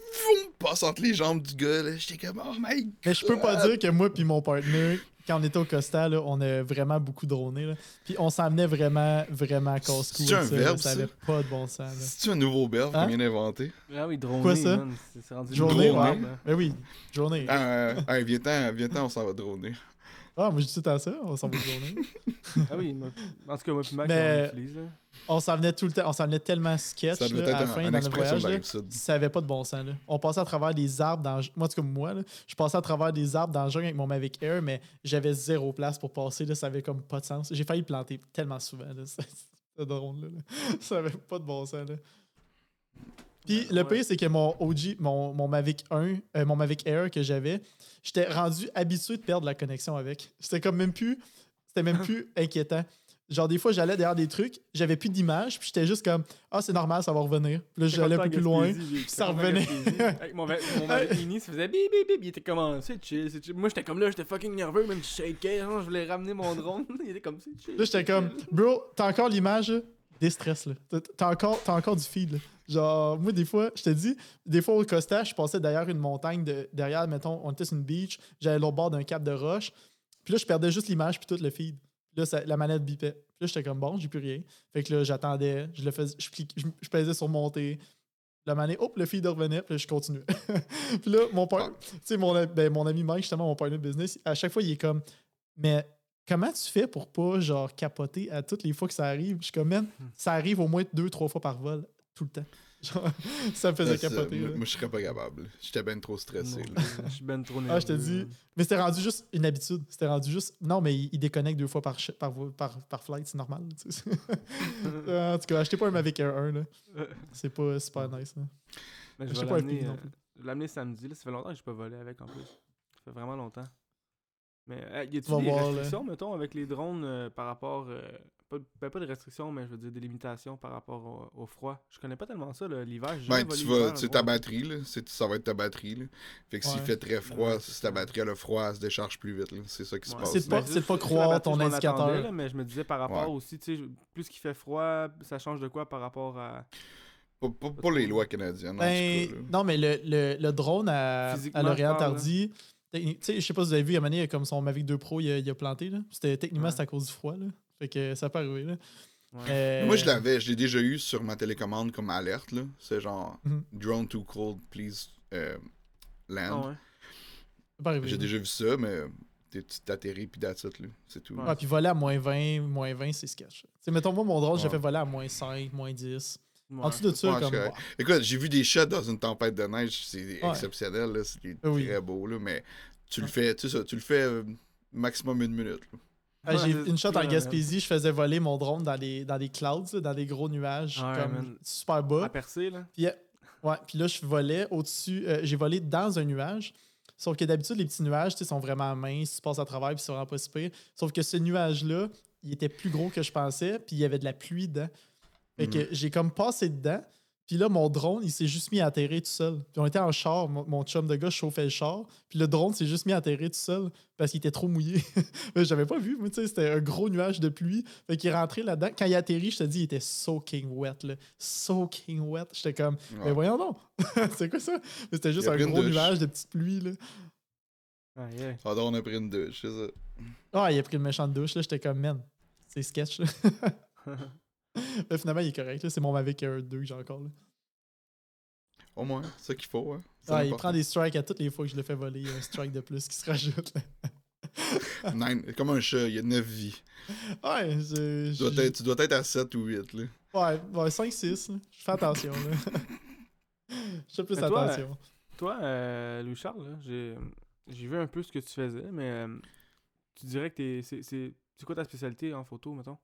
passe entre les jambes du gars. Là, j'étais comme Oh my god. Mais je peux pas dire que moi puis mon partner, quand on était au Costa, là, on a vraiment beaucoup droné. Là. Puis on s'emmenait vraiment, vraiment casse-cou. Avec un ça, verbe, Ça ça? avait pas de bon sens. C'est-tu un nouveau verbe Hein? qu'on vient d'inventer? Ah oui, droner, Quoi, ça? man, c'est- c'est rendu Journée, une ouais. Ben oui, journée. Ah, euh, hey, viens-t'en, viens-t'en, on s'en va droner. Moi je dis tout à ça, on s'en va journée. [laughs] Ah oui, moi- en tout cas, moi puis Max, Mais- on l'utilise. On s'en venait tout le temps, on s'en venait tellement sketch Ça là, à la un- fin dans le voyage. là. Ça avait pas de bon sens. Là. On passait à travers des arbres dans. Moi, en tout cas, moi, là, je passais à travers des arbres dans le jungle avec mon Mavic Air, mais j'avais zéro place pour passer. Là, ça avait comme pas de sens. J'ai failli planter tellement souvent. Là, [laughs] ça- ce drone-là. là. Ça avait pas de bon sens. Là. Puis le Ouais. pire, c'est que mon OG, mon, mon Mavic 1, euh, mon Mavic Air que j'avais, j'étais rendu habitué de perdre la connexion avec. C'était comme même plus. C'était même plus [laughs] inquiétant. Genre, des fois, j'allais derrière des trucs, j'avais plus d'image, puis j'étais juste comme, ah, c'est normal, ça va revenir. Puis là, j'allais un peu plus loin. J'ai- ça revenait. Avec [laughs] mon, mon Mavic mini, ça faisait bip bip bip. Il était comme, c'est chill, c'est chill. Moi, j'étais comme là, j'étais fucking nerveux, même je shakeais. genre, je voulais ramener mon drone. [laughs] Il était comme, c'est chill. Là, j'étais comme, bro, t'as encore l'image, là, déstress, là. T'as- encore, t'as encore du feed, là. Genre, moi, des fois, je te dis, des fois au Costa, je passais derrière une montagne, de, derrière, mettons, on était sur une beach, j'allais l'autre bord d'un cap de roche, puis là, je perdais juste l'image, puis tout le feed. Puis là, ça- la manette bipait. Puis là, j'étais comme, bon, j'ai plus rien. Fait que là, j'attendais, je le faisais, je, clique- je, je pesais sur monter. La manette, hop, le feed revenait, puis là, je continuais. [laughs] puis là, mon, par- tu sais, mon, ben, mon ami Mike, justement, mon partner de business, à chaque fois, il est comme, mais comment tu fais pour pas, genre, capoter à toutes les fois que ça arrive? Je suis comme, man, ça arrive au moins deux, trois fois par vol, tout le temps. [laughs] Genre, ça me faisait capoter. moi, là. moi, je serais pas capable. J'étais bien trop stressé. [laughs] Je suis ben trop nerveux. Ah, je te dis. Mais c'était rendu juste une habitude. C'était rendu juste. Non, mais il, il déconnecte deux fois par, ch- par, vo- par, par flight, c'est normal. tu sais. [laughs] en tout cas, achetez pas un Mavic Air 1. là. C'est pas super nice. là. Mais Je vais l'amener euh, plus. je vais l'amener samedi. Là. Ça fait longtemps que je pas volé avec en plus. Ça fait vraiment longtemps. Mais euh, y vas des voir, là. restrictions, mettons, avec les drones euh, par rapport. euh, pas, ben, pas de restrictions, mais je veux dire des limitations par rapport au, au froid? Je connais pas tellement ça, l'hiver. Ben, tu vas, c'est ta batterie, là. Ça va être ta batterie, là. Fait que s'il Ouais. fait très froid, Ouais, si ta batterie a le froid, elle se décharge plus vite. C'est ça qui se passe. C'est pas- Ben, de pas croire batterie, ton indicateur. là, mais je me disais par rapport Ouais. aussi, tu sais, plus qu'il fait froid, ça change de quoi par rapport à. Pas, pas- pas les lois canadiennes, en Ben, tout cas, là. non, mais le, le, le drone à, à L'Oréal tu sais, je sais pas si vous avez vu, il y a a comme son Mavic 2 Pro, il a, il a planté. là. C'était techniquement Ouais. c'est à cause du froid. Là. Fait que ça peut arriver. Là. Ouais. Euh, Moi, je l'avais, je l'ai déjà eu sur ma télécommande comme alerte, là. C'est genre, Mhm. drone too cold, please euh, land. Ah ouais. ça peut arriver, J'ai là. déjà vu ça, mais t'es- tu t'atterris puis that's it, là. C'est tout. Ouais. Ouais, puis voler à moins 20, moins 20, c'est sketch. Tu sais, mettons, moi, mon drone, j'ai fait voler à moins 5, moins 10. Ouais. En dessous de ça, Ouais, comme. Écoute, j'ai vu des shots dans une tempête de neige, c'est Ouais. exceptionnel, là. C'est Ah oui. très beau, là, mais tu le fais, tu sais ça, tu le fais euh, maximum une minute, là. Ah, j'ai une shot en Gaspésie, je faisais voler mon drone dans les, dans les clouds, là, dans des gros nuages, Ouais, comme man. super À bas. percer, là. Puis, euh, ouais, puis là, je volais au-dessus. euh, j'ai volé dans un nuage. Sauf que d'habitude, les petits nuages tu sais, sont vraiment minces, tu passes à travers, puis c'est vraiment pas si pire. Sauf que ce nuage-là, il était plus gros que je pensais, puis il y avait de la pluie dedans. Fait que j'ai comme passé dedans, puis là, mon drone, il s'est juste mis à atterrir tout seul. Puis on était en char, mon, mon chum de gars chauffait le char, puis le drone s'est juste mis à atterrir tout seul parce qu'il était trop mouillé. [laughs] Mais J'avais pas vu, moi, tu sais, c'était un gros nuage de pluie. Fait qu'il est rentré là-dedans. Quand il a atterri, je te dis, il était soaking wet, là. Soaking wet. J'étais comme, mais voyons donc, [laughs] c'est quoi ça? Mais C'était juste un gros douche. nuage de petite pluie, là. Ah, yeah. Ah, donc, on a pris une douche, c'est ça. Ah, il a pris une méchante douche, là. J'étais comme, man, c'est sketch, là. [laughs] [laughs] Mais finalement, il est correct, là. C'est mon Mavic Air 2 que j'ai encore, là. Au moins, c'est ça qu'il faut, hein. Ah, il prend des strikes à toutes les fois que je le fais voler. Il y a un strike de plus qui se rajoute. [laughs] Nine- comme un chat, il y a 9 vies. Ouais, je- Tu dois, je- être, tu dois être à 7 ou 8, là. Ouais, ouais 5-6. là. Je fais attention. Là. [laughs] je fais plus toi, attention. Toi, euh, Louis-Charles, j'ai j'ai vu un peu ce que tu faisais, mais euh, tu dirais que C'est c'est quoi ta spécialité en photo, mettons?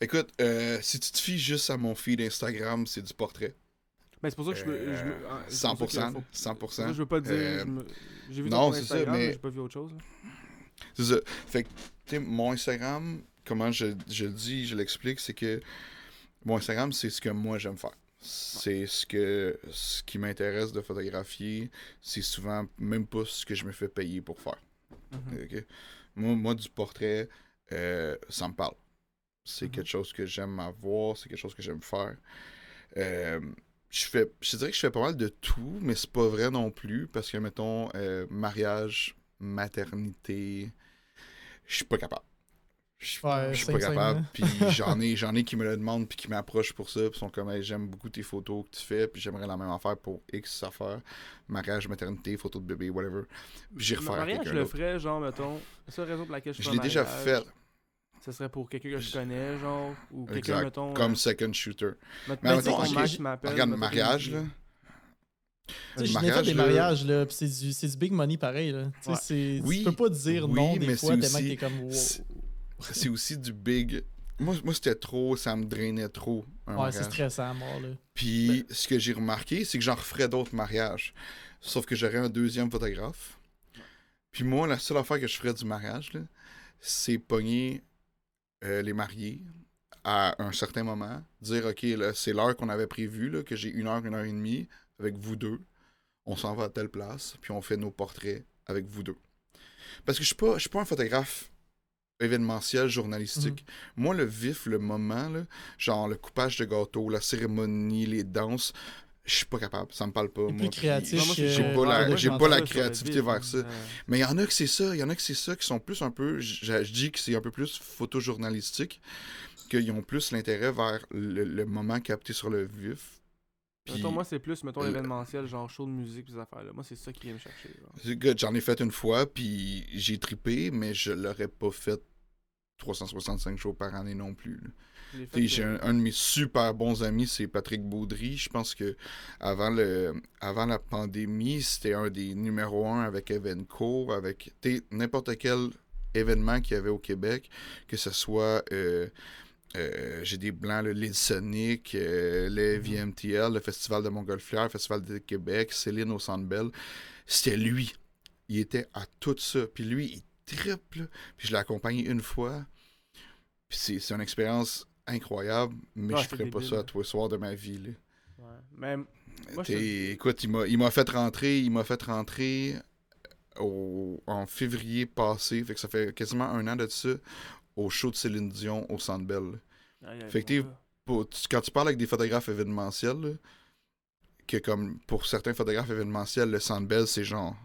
Écoute, euh, si tu te fies juste à mon feed Instagram, c'est du portrait. Ben, c'est pour ça que je me. je me- ah, c'est pour ça que 100%. faut- 100%. c'est pour ça que Je veux pas dire. Euh, me- J'ai vu non, ton c'est ça, Instagram, mais mais- j'ai pas vu autre chose. C'est ça. Fait que, tu sais, mon Instagram, comment je, je le dis, je l'explique, c'est que mon Instagram, c'est ce que moi j'aime faire. C'est ce que ce qui m'intéresse de photographier. C'est souvent même pas ce que je me fais payer pour faire. Mhm. Ok? Moi, moi, du portrait, euh, ça me parle. C'est Mhm. quelque chose que j'aime avoir, c'est quelque chose que j'aime faire. Euh, je fais, je te dirais que je fais pas mal de tout, mais c'est pas vrai non plus parce que mettons euh, mariage, maternité, je suis pas capable. Je suis Ouais, pas capable. Puis [laughs] j'en ai, j'en ai qui me le demandent puis qui m'approchent pour ça. Puis sont comme Hey, j'aime beaucoup tes photos que tu fais. Puis j'aimerais la même affaire pour X affaires. Mariage, maternité, photo de bébé, whatever. J'y Le refaire à mariage, je le ferais, genre, mettons. La seule raison pour laquelle je Je l'ai déjà fait. Ce serait pour quelqu'un que je connais, genre. Ou quelqu'un, mettons. Comme euh, second shooter. Mais mettons, mettons, Max m'appelle. Regarde, mettons, mariage, là. Tu sais, j'ai mariage, fait des mariages, là, pis c'est du, c'est du big money pareil, là. Tu sais, Ouais. c'est- Oui, tu peux pas dire oui, non des mais fois c'est tellement que aussi- t'es comme wow. c'est- aussi du big. Moi, moi c'était trop, ça me drainait trop. Un Ouais, c'est stressant à mort, là. Puis ce que j'ai remarqué, c'est que j'en referais d'autres mariages. Sauf que j'aurais un deuxième photographe. Puis moi, la seule affaire que je ferais du mariage, là, c'est pogner euh, les mariés à un certain moment, dire OK, là, c'est l'heure qu'on avait prévue, là, que j'ai une heure, une heure et demie avec vous deux. On s'en va à telle place, puis on fait nos portraits avec vous deux. Parce que je suis pas, je suis pas un photographe événementiel, journalistique. Moi, le vif, le moment, là, genre le coupage de gâteau, la cérémonie, les danses, je suis pas capable. Ça me parle pas. Moi, plus créatif moi, J'ai pas Ouais, la, j'ai pas la créativité vers ça. Euh, Mais il y en a que c'est ça. Il y en a que c'est ça qui sont plus un peu. Je, je dis que c'est un peu plus photojournalistique, qu'ils ont plus l'intérêt vers le, le moment capté sur le vif. Puis, Mettons, moi, c'est plus, mettons, euh, l'événementiel, genre show de musique, ces affaires-là. Moi, c'est ça qui vient me chercher. j'en ai fait une fois, puis j'ai tripé, mais je l'aurais pas fait 365 jours par année non plus. là. J'ai un, un de mes super bons amis, c'est Patrick Baudry. Je pense que avant le avant la pandémie, c'était un des numéros un avec Evenco, avec n'importe quel événement qu'il y avait au Québec, que ce soit euh, euh, j'ai des blancs, le Lil Sonic, euh, le VMTL, le Festival de Montgolfière, le Festival de Québec, Céline au Centre Bell. C'était lui. Il était à tout ça. Puis lui, il triple. Puis je l'ai accompagné une fois. Puis c'est une expérience incroyable, mais Ah, je ferais pas ça à tous les soirs de ma vie. là. Ouais. Mais Moi, je T'sais, te- Écoute, il m'a, il m'a fait rentrer, il m'a fait rentrer au, en février passé, fait que ça fait quasiment un an de ça, au show de Céline Dion au Centre Bell. Fait que. Pour- quand tu parles avec des photographes événementiels, là, que comme pour certains photographes événementiels, le Centre Bell, c'est genre,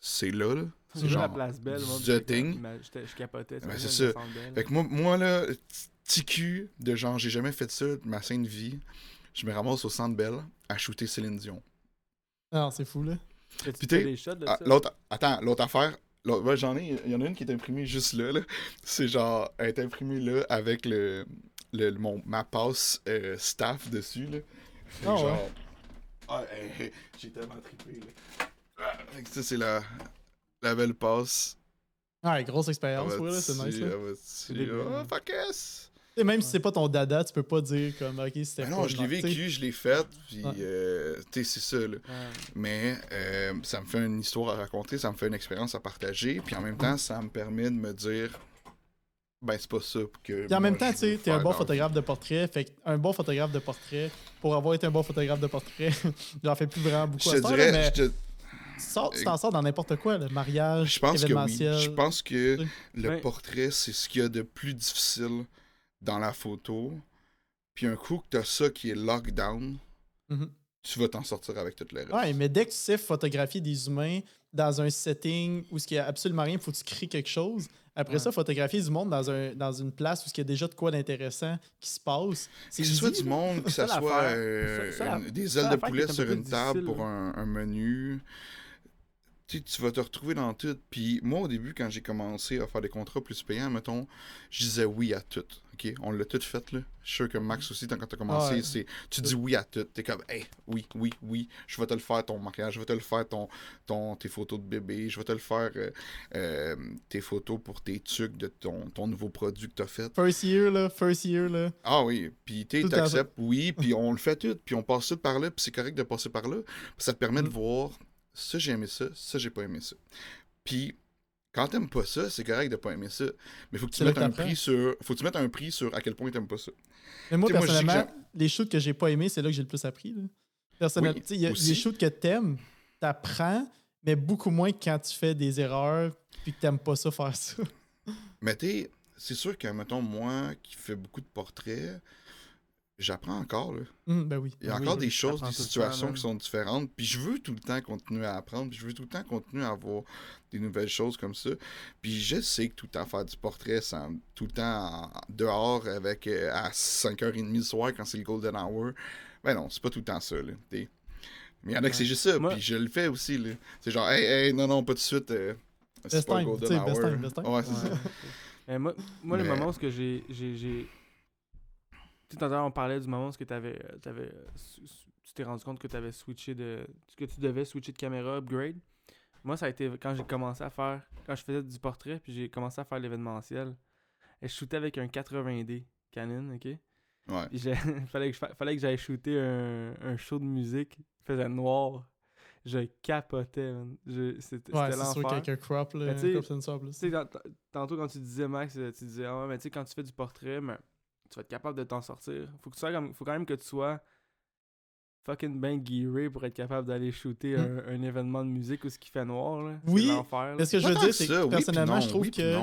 c'est là, là. C'est vu la genre place belle, moi. the thing. Je capotais. Ben, c'est ça. Fait que moi, moi là, petit cul de genre, j'ai jamais fait ça de ma sainte vie. Je me ramasse au Centre Bell à shooter Céline Dion. Non, c'est fou, là. Puis t'es- Ah, l'autre, attends, l'autre affaire, ouais, j'en ai, il y en a une qui est imprimée juste là, là. C'est genre, elle est imprimée là avec le, le mon, ma passe euh, staff dessus, là. Fait Ah ouais. genre, ah, hey, hey, j'ai tellement trippé, là. Ah, ça, c'est la, la belle passe. Ouais, grosse expérience, là, c'est nice, là. Oh, fuck yes! Sais, même si c'est pas ton dada, tu peux pas dire comme, ok, c'était Ben pas non, je l'ai vécu, je l'ai fait, puis, Ouais. euh, tu sais, c'est ça, là. Ouais. Mais euh, ça me fait une histoire à raconter, ça me fait une expérience à partager, puis en même temps, ça me permet de me dire, ben c'est pas ça que. Puis en moi, même temps, tu sais, t'es un bon photographe de portrait. Fait que un bon photographe de portrait, pour avoir été un bon photographe de portrait, [laughs] j'en fais plus vraiment beaucoup Je à te dirais, mais je, te- tu t'en sors dans n'importe quoi, le mariage, je pense que oui. Je pense que le portrait, c'est ce qu'il y a de plus difficile dans la photo. Puis un coup que t'as ça qui est lockdown, Mhm. tu vas t'en sortir avec toutes les restes. Ouais, mais dès que tu sais photographier des humains dans un setting où il n'y a absolument rien, il faut que tu crées quelque chose. Après Ouais. ça, photographier du monde dans, un, dans une place où il y a déjà de quoi d'intéressant qui se passe. C'est Que ce soit du monde, que ce ça soit euh, C'est ça- une- des ailes de poulet sur une table pour un, un menu. Tu vas te retrouver dans tout. Puis moi, au début, quand j'ai commencé à faire des contrats plus payants, mettons, je disais oui à tout. OK? On l'a tout fait, là. Je suis sûr que Max aussi, quand t'as commencé, Ouais. c'est tu dis oui à tout. T'es comme, hey, oui, oui, oui, je vais te le faire ton mariage, je vais te le faire ton, ton, tes photos de bébé, je vais te le faire euh, euh, tes photos pour tes trucs de ton, ton nouveau produit que t'as fait. First year, là. First year, là. Ah oui, puis t'acceptes, oui, puis on le fait tout, puis on passe tout par là, puis c'est correct de passer par là. Ça te permet de Mm. voir, ça j'ai aimé ça, ça j'ai pas aimé ça. Puis quand t'aimes pas ça, c'est correct de pas aimer ça. Mais faut que tu mettes un prix sur. Faut que tu mettes un prix sur à quel point t'aimes pas ça. Mais moi, personnellement, les shoots que j'ai pas aimés, c'est là que j'ai le plus appris. là. Personnellement, Oui, il y a aussi. des shoots que t'aimes, t'apprends, mais beaucoup moins que quand tu fais des erreurs puis que t'aimes pas ça faire ça. Mais t'es. C'est sûr que, mettons, moi qui fais beaucoup de portraits, j'apprends encore, là. Hum, ben oui. Il y a Oui, encore oui, des choses, des situations temps, qui sont différentes. Puis je veux tout le temps continuer à apprendre. Puis je veux tout le temps continuer à avoir des nouvelles choses comme ça. Puis je sais que tout le temps faire du portrait, ça, tout le temps dehors avec euh, à 5h30 le soir quand c'est le Golden Hour. Ben non, c'est pas tout le temps ça. Là. Mais il y en a que c'est juste ça. Moi- Puis je le fais aussi. là. C'est genre, hey, hey, non, non, pas tout de suite. euh, c'est Best pas le Golden Hour. best time, best time. Ouais, c'est ça. Mais [laughs] moi, moi le moment où ce que j'ai. j'ai, j'ai... Tu sais, tout à l'heure, on parlait du moment où ce que t'avais, euh, t'avais, euh, tu t'es rendu compte que tu avais switché de. que tu devais switcher de caméra, upgrade. Moi, ça a été quand j'ai commencé à faire. Quand je faisais du portrait, puis j'ai commencé à faire l'événementiel. Et je shootais avec un 80D Canon, ok? Ouais. Puis j'ai- [laughs] fallait que je fa- fallait que j'aille shooter un, un show de musique. Il faisait noir. Je capotais, man. Je- C'était Ouais, c'était c'est sûr l'enfer. qu'avec un crop, là, tu crop sensor, plus. Tu tantôt quand tu disais, Max, euh, tu disais, ah ouais, mais tu sais, quand tu fais du portrait, mais tu vas être capable de t'en sortir. Faut, que tu sois comme, faut quand même que tu sois fucking bien gearé pour être capable d'aller shooter Mm. un, un événement de musique où ce qui fait noir. Là. Oui, l'enfer. là. Ce que je veux dire, c'est que oui, personnellement, non, je trouve oui, que.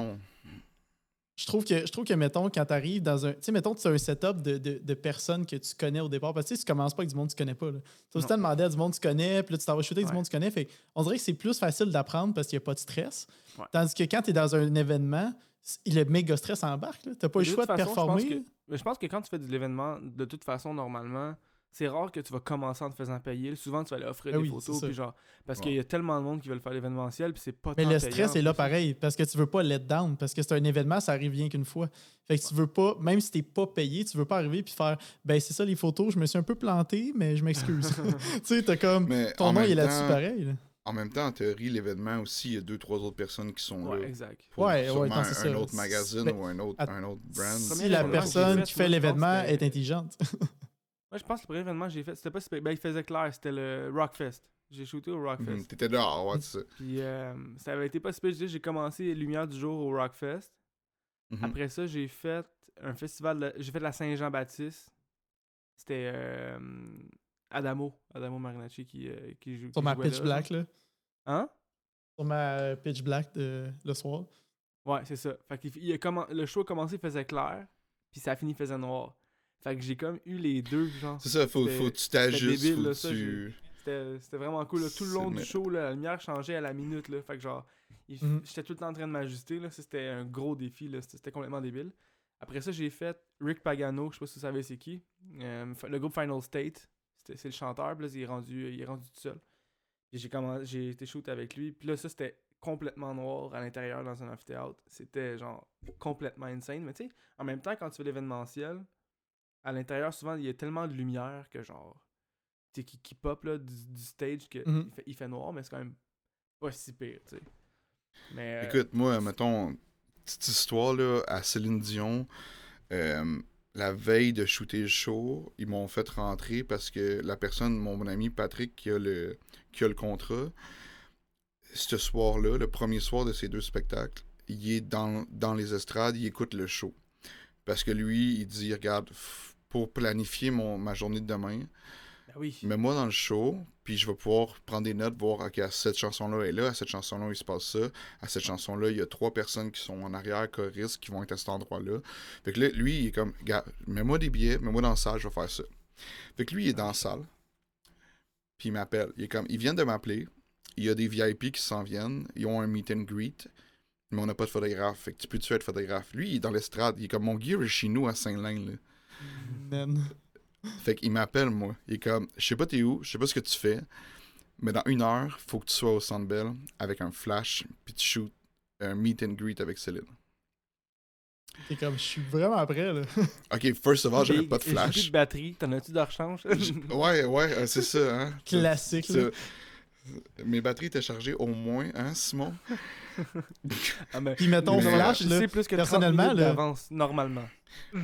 Je trouve que, je trouve que mettons, quand tu arrives dans un. Tu sais, mettons, tu as un setup de, de, de personnes que tu connais au départ. Parce que tu sais, tu commences pas avec du monde que tu connais pas. Tu as demander à du monde que tu connais, puis là, tu t'en vas shooter avec Ouais. du monde que tu connais. Fait on dirait que c'est plus facile d'apprendre parce qu'il n'y a pas de stress. Ouais. Tandis que quand tu es dans un événement, le méga stress embarque. Tu n'as pas le De choix de façon, je pense performer. que- Mais je pense que quand tu fais de l'événement, de toute façon, normalement, c'est rare que tu vas commencer en te faisant payer. Souvent, tu vas aller offrir Ah des oui, photos, puis genre, parce Ouais. qu'il y a tellement de monde qui veulent faire l'événementiel, puis c'est pas Mais tant le payant, stress est là pareil parce que tu veux pas let down parce que c'est un événement, ça arrive rien qu'une fois. Fait que tu veux pas, même si t'es pas payé, tu veux pas arriver puis faire ben c'est ça les photos, je me suis un peu planté, mais je m'excuse. [laughs] tu sais, t'as comme Mais ton nom il est là-dessus pareil. là. En même temps, en théorie, l'événement aussi, il y a deux, trois autres personnes qui sont Ouais, là. exact. pour Ouais, ouais, un ça. autre magazine ou un autre, un autre brand. Si la personne qui fait l'événement est intelligente. [laughs] Moi, je pense que le premier événement que j'ai fait, c'était pas si. Ben, il faisait clair, c'était le Rockfest. J'ai shooté au Rockfest. Mhm, T'étais dehors, ouais, c'est ça. [laughs] Puis euh, ça avait été pas si J'ai commencé Lumière du jour au Rockfest. Mhm. Après ça, j'ai fait un festival. de- J'ai fait la Saint-Jean-Baptiste. C'était euh, Adamo. Adamo Marinacci qui, euh, qui, joue, Sur qui ma pitch là, black là. Hein? Sur ma euh, pitch black de le soir. Ouais, c'est ça. Fait qu'il- il a le show a commencé, il faisait clair. Puis ça a fini, il faisait noir. Fait que j'ai comme eu les deux, genre. C'est ça, faut, faut que tu t'ajustes, débile, faut là, que ça, tu... C'était c'était vraiment cool. là. Tout le long C'est- du show, là, la lumière changeait à la minute. Là. Fait que genre, il- Mhm. j'étais tout le temps en train de m'ajuster. là. C'était un gros défi. là. C'était c'était complètement débile. Après ça, j'ai fait Rick Pagano. Je sais pas si vous savez c'est qui. Euh, le groupe Final State. C'était- C'est le chanteur. Puis là, il est rendu, il est rendu tout seul. Puis j'ai commencé- j'ai été shoot avec lui. Puis là, ça, c'était complètement noir à l'intérieur dans un amphithéâtre. C'était genre complètement insane. Mais tu sais, en même temps, quand tu fais l'événementiel, à l'intérieur, souvent, il y a tellement de lumière que genre tu sais, qui, qui pop là, du, du stage que Mhm. il, fait, il fait noir, mais c'est quand même pas si pire, tu sais. Mais euh, Écoute, moi, mettons, petite histoire, là, à Céline Dion, euh, la veille de shooter le show, ils m'ont fait rentrer parce que la personne, mon ami Patrick, qui a le, qui a le contrat, ce soir-là, le premier soir de ces deux spectacles, il est dans, les estrades, il écoute le show. Parce que lui, il dit, regarde, pour planifier mon, ma journée de demain, ben oui. mets-moi dans le show, puis je vais pouvoir prendre des notes, voir, OK, à cette chanson-là est là, à cette chanson-là, il se passe ça, à cette chanson-là, il y a trois personnes qui sont en arrière, choristes, qui vont être à cet endroit-là. Fait que là, lui, il est comme, gars, mets-moi des billets, mets-moi dans la salle, je vais faire ça. Fait que lui, il est dans la salle, puis il m'appelle. Il est comme, ils viennent de m'appeler, il y a des VIP qui s'en viennent, ils ont un meet and greet, mais on n'a pas de photographe. Fait que tu peux-tu être photographe? Lui, il est dans l'estrade, il est comme, mon gear est chez nous à Saint-Lin, là. Man. Fait qu'il m'appelle, moi. Il est comme, je sais pas t'es où, je sais pas ce que tu fais, Mais dans une heure, faut que tu sois au Centre Bell avec un flash, puis tu shoots un meet and greet avec Céline. T'es comme, je suis vraiment prêt, là. [laughs] Ok, first of all, j'avais pas de j'ai plus flash. de batterie. T'en as-tu de rechange? Ouais, ouais, euh, c'est ça, hein. Classique, là. Mes batteries étaient chargées au moins, hein, Simon? [laughs] Ah, mais- Puis mettons, Mais- flash, Je là, sais plus que 30 personnellement, là, normalement.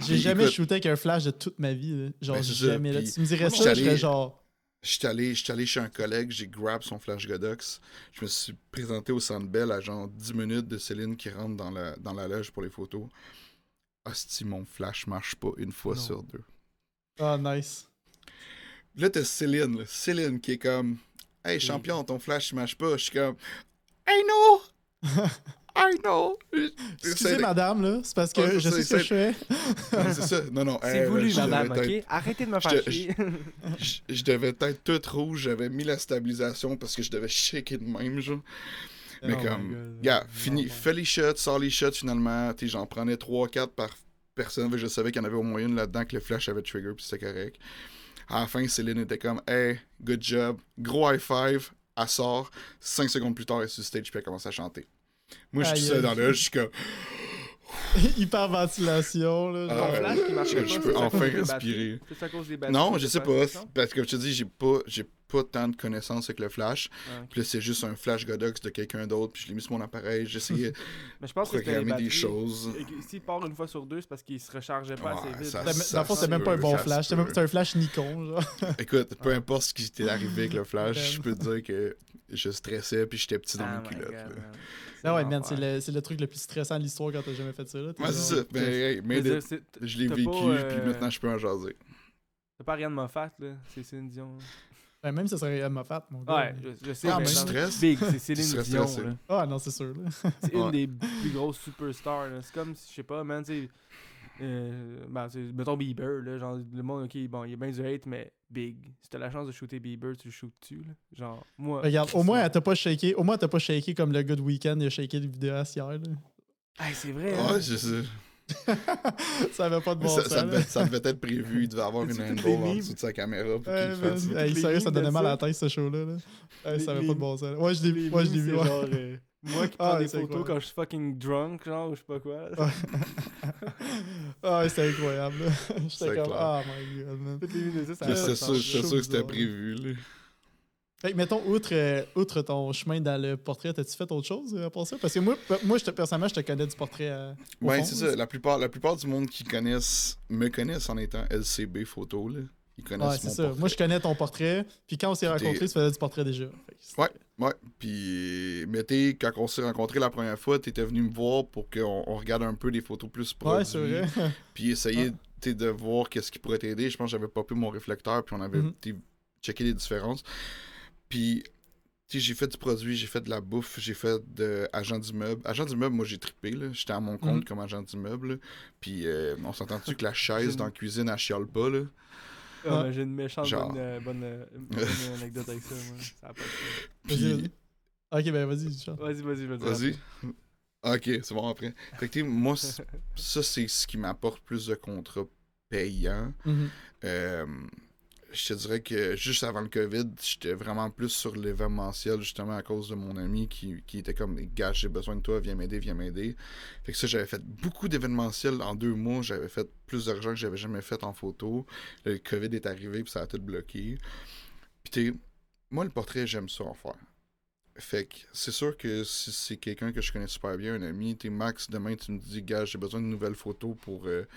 j'ai jamais écoute- shooté avec un flash de toute ma vie, là. Genre, Ben, jamais, là. Tu me dirais ça, j'étais je serais allé- genre... J'étais allé, j'étais allé chez un collègue, j'ai grab son flash Godox. Je me suis présenté au Centre Bell à genre 10 minutes de Céline qui rentre dans la, dans la loge pour les photos. Hostie, mon flash marche pas une fois Non. sur deux. Ah, nice. Là, t'as Céline, là. Céline qui est comme Hey champion, ton flash il marche pas. Je suis comme I know! I know! [laughs] Excusez, C'est- madame, là. C'est parce que Ouais, je sais c'est- ce que je fais. [laughs] Non, C'est ça. Non, non. C'est hey, voulu, madame, être- ok? Arrêtez de me je faire chier. Je, je devais être toute rouge, j'avais mis la stabilisation parce que je devais shaker de même, genre. Mais Oh my comme, gars, fini, Non, fais les shots, sors les shots finalement. J'en prenais 3-4 par personne. Je savais qu'il y en avait au moins une là-dedans que le flash avait trigger, puis c'était correct. À la fin, Céline était comme, hey, good job, gros high five, elle sort. 5 secondes plus tard, elle est sur stage, puis elle commence à chanter. Moi, je suis Aïe, seul dans le, je suis comme, [laughs] Hyperventilation, là. Genre. Ton ouais. flash qui marchait je- pas, je c'est peux enfin respirer. C'est à cause des batteries. non, je sais pas? Parce que, comme je te dis, j'ai pas, j'ai pas tant de connaissances avec le flash. Ah. Puis là, c'est juste un flash Godox de quelqu'un d'autre. Puis je l'ai mis sur mon appareil. J'ai essayé [laughs] Mais je pense que de programmer des choses. S'il part une fois sur deux, c'est parce qu'il se rechargeait pas Ouais, assez vite. ça- Dans ça- dans le fond, se c'était même pas un bon flash. C'était même- un flash Nikon, genre. [laughs] Écoute, peu importe ce qui t'est arrivé avec le flash, Ben. je peux te dire que je stressais puis j'étais petit dans Ah mes culottes. God, là. man. Ah ouais, man, c'est le, c'est le truc le plus stressant de l'histoire quand t'as jamais fait ça, là. Ouais, c'est ça. Ben, hey, mais de- c'est- je l'ai t'as vécu, pas, puis euh, maintenant je peux en jaser. C'est pas Ariane Moffat, là. C'est Céline Dion. Ben, même si ça serait Emma Fat, mon gars. Ouais, je, je sais. Ah, mais tu stresses? Big, c'est Céline Dion. là. Ah non, c'est sûr, là. [laughs] C'est une des plus grosses superstars. là. C'est comme, si, je sais pas, man, tu sais. Euh, ben, mettons Bieber, là, genre, le monde, ok, bon, il y a bien du hate, mais big. Si t'as la chance de shooter Bieber, tu le shootes-tu, là? Genre, moi. Regarde, au moins, elle t'a pas shaké. Au moins, t'as pas shaké comme le Good Weekend, il a shaké le vidéaste hier, là. Hey, c'est vrai, hein? Ouais, je sais. [laughs] ça avait pas de bon ça, sens. ça, devait, ça devait être prévu. Il devait avoir une handle en dessous de sa caméra pour qu'il man. fasse. Hey, sérieux, ça donnait mal à la tête, ce show-là. Là. Hey, Les- ça avait les- pas de bon sens. Ouais, je l'ai vu. Ouais, je l'ai vu. c'est ouais. genre, euh, moi qui [laughs] prends Ah, des c'est photos incroyable. quand je suis fucking drunk, genre, ou je sais pas quoi. [laughs] Ah, c'était incroyable. J'étais C'est comme, clair. ah my god, man. C'est sûr, que c'était prévu. Là. Fait que, mettons, outre, euh, outre ton chemin dans le portrait, t'as-tu fait autre chose euh, à part ça? Parce que moi, moi je te- personnellement, je te connais du portrait. euh, Ben, c'est ça. La plupart, la plupart du monde qui connaissent me connaissent en étant LCB photo. Là. Ils connaissent Ouais, c'est ça. portrait. Moi, je connais ton portrait. Puis quand on s'est rencontrés, tu faisais du portrait déjà. Ouais. Ouais, puis, mais t'es, quand on s'est rencontrés la première fois, t'étais venu me voir pour qu'on on regarde un peu des photos plus produits. Ouais, c'est vrai. [laughs] Puis essayer Ah. de voir qu'est-ce qui pourrait t'aider. Je pense que j'avais pas pu mon réflecteur, puis on avait Mhm. t'sais, checké les différences. Puis, j'ai fait du produit, j'ai fait de la bouffe, j'ai fait de agent d'immeuble. Agent d'immeuble, moi j'ai trippé, là. J'étais à mon compte Mhm. comme agent d'immeuble. Puis, euh, on s'entend-tu que la chaise dans la cuisine, elle chiale pas, là? Ah, J'ai une méchante Genre. bonne, euh, bonne, euh, bonne [laughs] anecdote avec ça, moi. Ça a pas de sens. Vas-y, Puis, vas-y. Ok, ben vas-y. Vas-y, vas-y, dire. Vas-y. Ok, c'est bon après. Fait que, moi, [laughs] ça, c'est ce qui m'apporte plus de contrats payants. Mhm. Euh, je te dirais que juste avant le COVID, j'étais vraiment plus sur l'événementiel, justement à cause de mon ami qui, était comme Gars, j'ai besoin de toi, viens m'aider, viens m'aider. Fait que ça, j'avais fait beaucoup d'événementiel en deux mois. J'avais fait plus d'argent que j'avais jamais fait en photo. Le COVID est arrivé, puis ça a tout bloqué. Puis. Moi, le portrait, j'aime ça en faire. Fait que c'est sûr que si c'est quelqu'un que je connais super bien, un ami, t'es Max, demain tu me dis, gars, j'ai besoin de nouvelles photos pour, euh,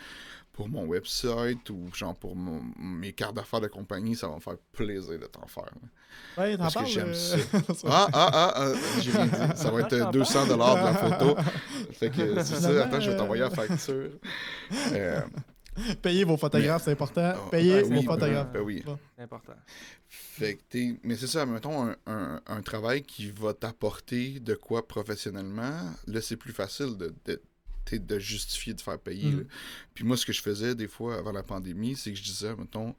pour mon website ou genre pour mon- mes cartes d'affaires de compagnie, ça va me faire plaisir de t'en faire. là. Ouais, t'en Parce que j'aime euh, [laughs] Ah, ah, ah, ah, j'ai rien dit. Ça va être euh, 200 de la photo. Fait que c'est ça, attends, je vais t'envoyer la facture. [laughs] Euh, [laughs] Payez vos photographes, c'est important. Oh, Payez ben vos oui, photographes. ben oui. C'est important. Fait que t'es- Mais c'est ça, mettons un, un- un travail qui va t'apporter de quoi professionnellement. Là, c'est plus facile de, de, de justifier de faire payer. Là. Puis moi, ce que je faisais des fois avant la pandémie, c'est que je disais, mettons,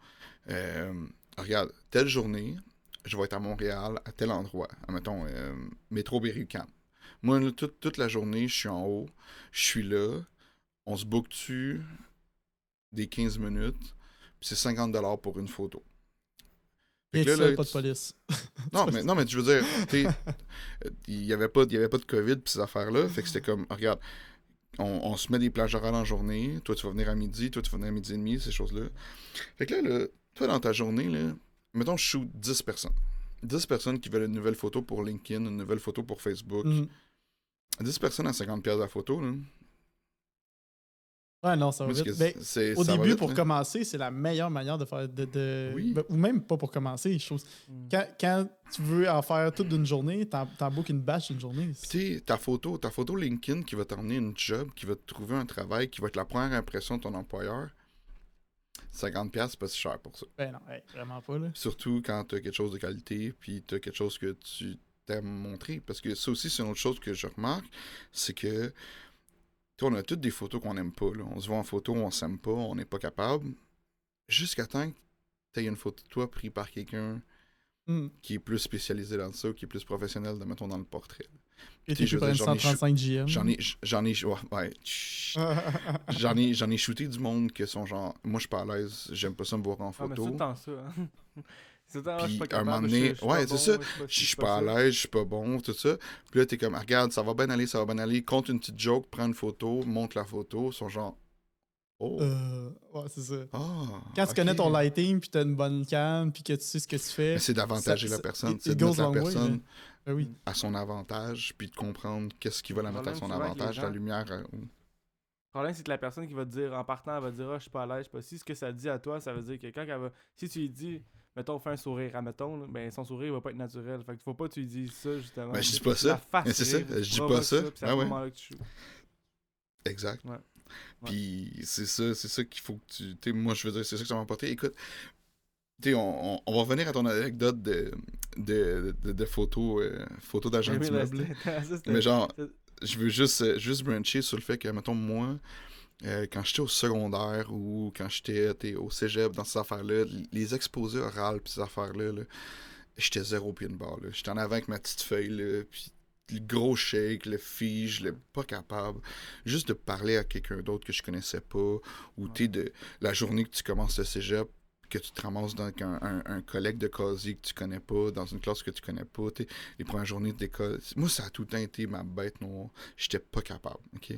euh, regarde, telle journée, je vais être à Montréal, à tel endroit. Mettons, euh, métro Berry-UQAM. Moi, là, toute, toute la journée, je suis en haut, je suis là, on se book dessus des 15 minutes, puis c'est 50$ pour une photo. Fait Et que là, ça, là, pas de police. [laughs] Non, mais, non, mais tu veux dire, [laughs] il n'y avait, pas- y avait pas de COVID pis ces affaires-là. Fait que c'était comme, regarde, on, on se met des plages horaires en journée. Toi, tu vas venir à midi. Toi, tu vas venir à midi et demi, ces choses-là. Fait que là, là, toi, dans ta journée, là, mettons, je shoot 10 personnes. 10 personnes qui veulent une nouvelle photo pour LinkedIn, une nouvelle photo pour Facebook. Mhm. 10 personnes à 50$ piastres la photo, là. Ouais, non, ça va vite. Ben, au ça va début, vite, pour là. commencer, c'est la meilleure manière de faire. De, de- Oui. ben, ou même pas pour commencer. Je trouve. Mm. Quand, quand tu veux en faire toute d'une journée, t'en bookes une batch d'une journée. Tu sais, ta photo, ta photo LinkedIn qui va t'emmener une job, qui va te trouver un travail, qui va être la première impression de ton employeur, 50$, piastres, c'est pas si cher pour ça. Ben non, hey, vraiment pas. Là. Surtout quand tu as quelque chose de qualité, puis tu as quelque chose que tu t'aimes montrer. Parce que ça aussi, c'est une autre chose que je remarque, c'est que on a toutes des photos qu'on n'aime pas. là. On se voit en photo, on s'aime pas, on n'est pas capable. Jusqu'à temps que tu aies une photo de toi prise par quelqu'un Mm. qui est plus spécialisé dans ça, ou qui est plus professionnel, de, mettons, dans le portrait. Et t'es je par une dire, j'en ai 135 GM. J'en ai, j'en ai, ouais, ouais, chut. [laughs] j'en ai, j'en ai shooté du monde qui sont genre, moi je suis pas à l'aise, j'aime pas ça me voir en Ah, mais tout photo. le temps ça. hein. Ah, suis Puis, un moment donné, je suis- je suis ouais, pas c'est bon, ça. je Je suis suis pas à l'aise, je suis pas bon, tout ça. Puis là, t'es comme, regarde, ça va bien aller, ça va bien aller. Compte une petite joke, prends une photo, montre la photo. Ils sont genre, oh, Euh, ouais, c'est ça. ah. Quand tu connais ton lighting, puis t'as une bonne cam, puis que tu sais ce que tu fais. Mais c'est d'avantager la personne, c'est de mettre la way, personne là. Ben oui. à son avantage, puis de comprendre qu'est-ce qui va la mettre à son avantage, la lumière. euh, Le problème, c'est que la personne qui va te dire en partant, elle va dire Ah, je suis pas à l'aise, je sais pas si. Ce que ça dit à toi, ça veut dire que quand elle va. Si tu lui dis, mettons, fais un sourire, admettons, là, ben son sourire il va pas être naturel. Fait que faut pas que tu lui dises ça, justement. Ben, je dis pas la ça. Mais c'est ça, je dis pas ça. c'est à Ah ce moment-là que tu joues. Exact. Ouais. Puis c'est ça, c'est ça qu'il faut que tu. moi, je veux dire, c'est ça que ça m'a apporté. Écoute, on, on- on va revenir à ton anecdote de, de, de, de photos, euh, [laughs] Oui, là, [laughs] ça, c'était- Mais genre, je veux juste, euh, juste brancher sur le fait que, mettons, moi, euh, quand j'étais au secondaire ou quand j'étais au cégep, dans ces affaires-là, les exposés orales pis ces affaires-là, là, j'étais zéro pied de barre. J'étais en avant avec ma petite feuille, là, puis le gros shake, le fige, le pas capable. Juste de parler à quelqu'un d'autre que je connaissais pas, ou de la journée que tu commences le cégep, que tu te ramasses dans un, un- un collègue de casier que tu connais pas, dans une classe que tu connais pas, les premières journées d'école. Moi, ça a tout le temps été ma bête noire. J'étais pas capable, OK?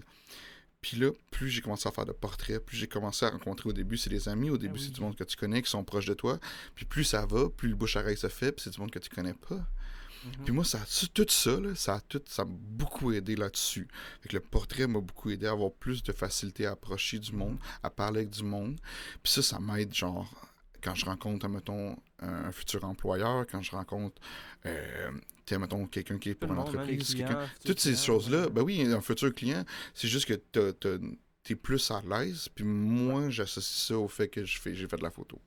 Puis là, plus j'ai commencé à faire de portraits, plus j'ai commencé à rencontrer au début, c'est des amis, au début, oui. c'est du monde que tu connais, qui sont proches de toi. Puis plus ça va, plus le bouche-oreille se fait, puis c'est du monde que tu connais pas. Mhm. Puis moi, ça, a- tout ça, là, ça a tout, ça m'a beaucoup aidé là-dessus. Fait que le portrait m'a beaucoup aidé à avoir plus de facilité à approcher du monde, à parler avec du monde. Puis ça, ça m'aide, genre, quand je rencontre, mettons, un, futur employeur, quand je rencontre, euh, mettons, quelqu'un qui est pour une entreprise, clients, toutes ces choses-là, ouais. ben oui, un futur client, c'est juste que t'as- t'es plus à l'aise, puis moi, j'associe ça au fait que je fais- j'ai fait de la photo.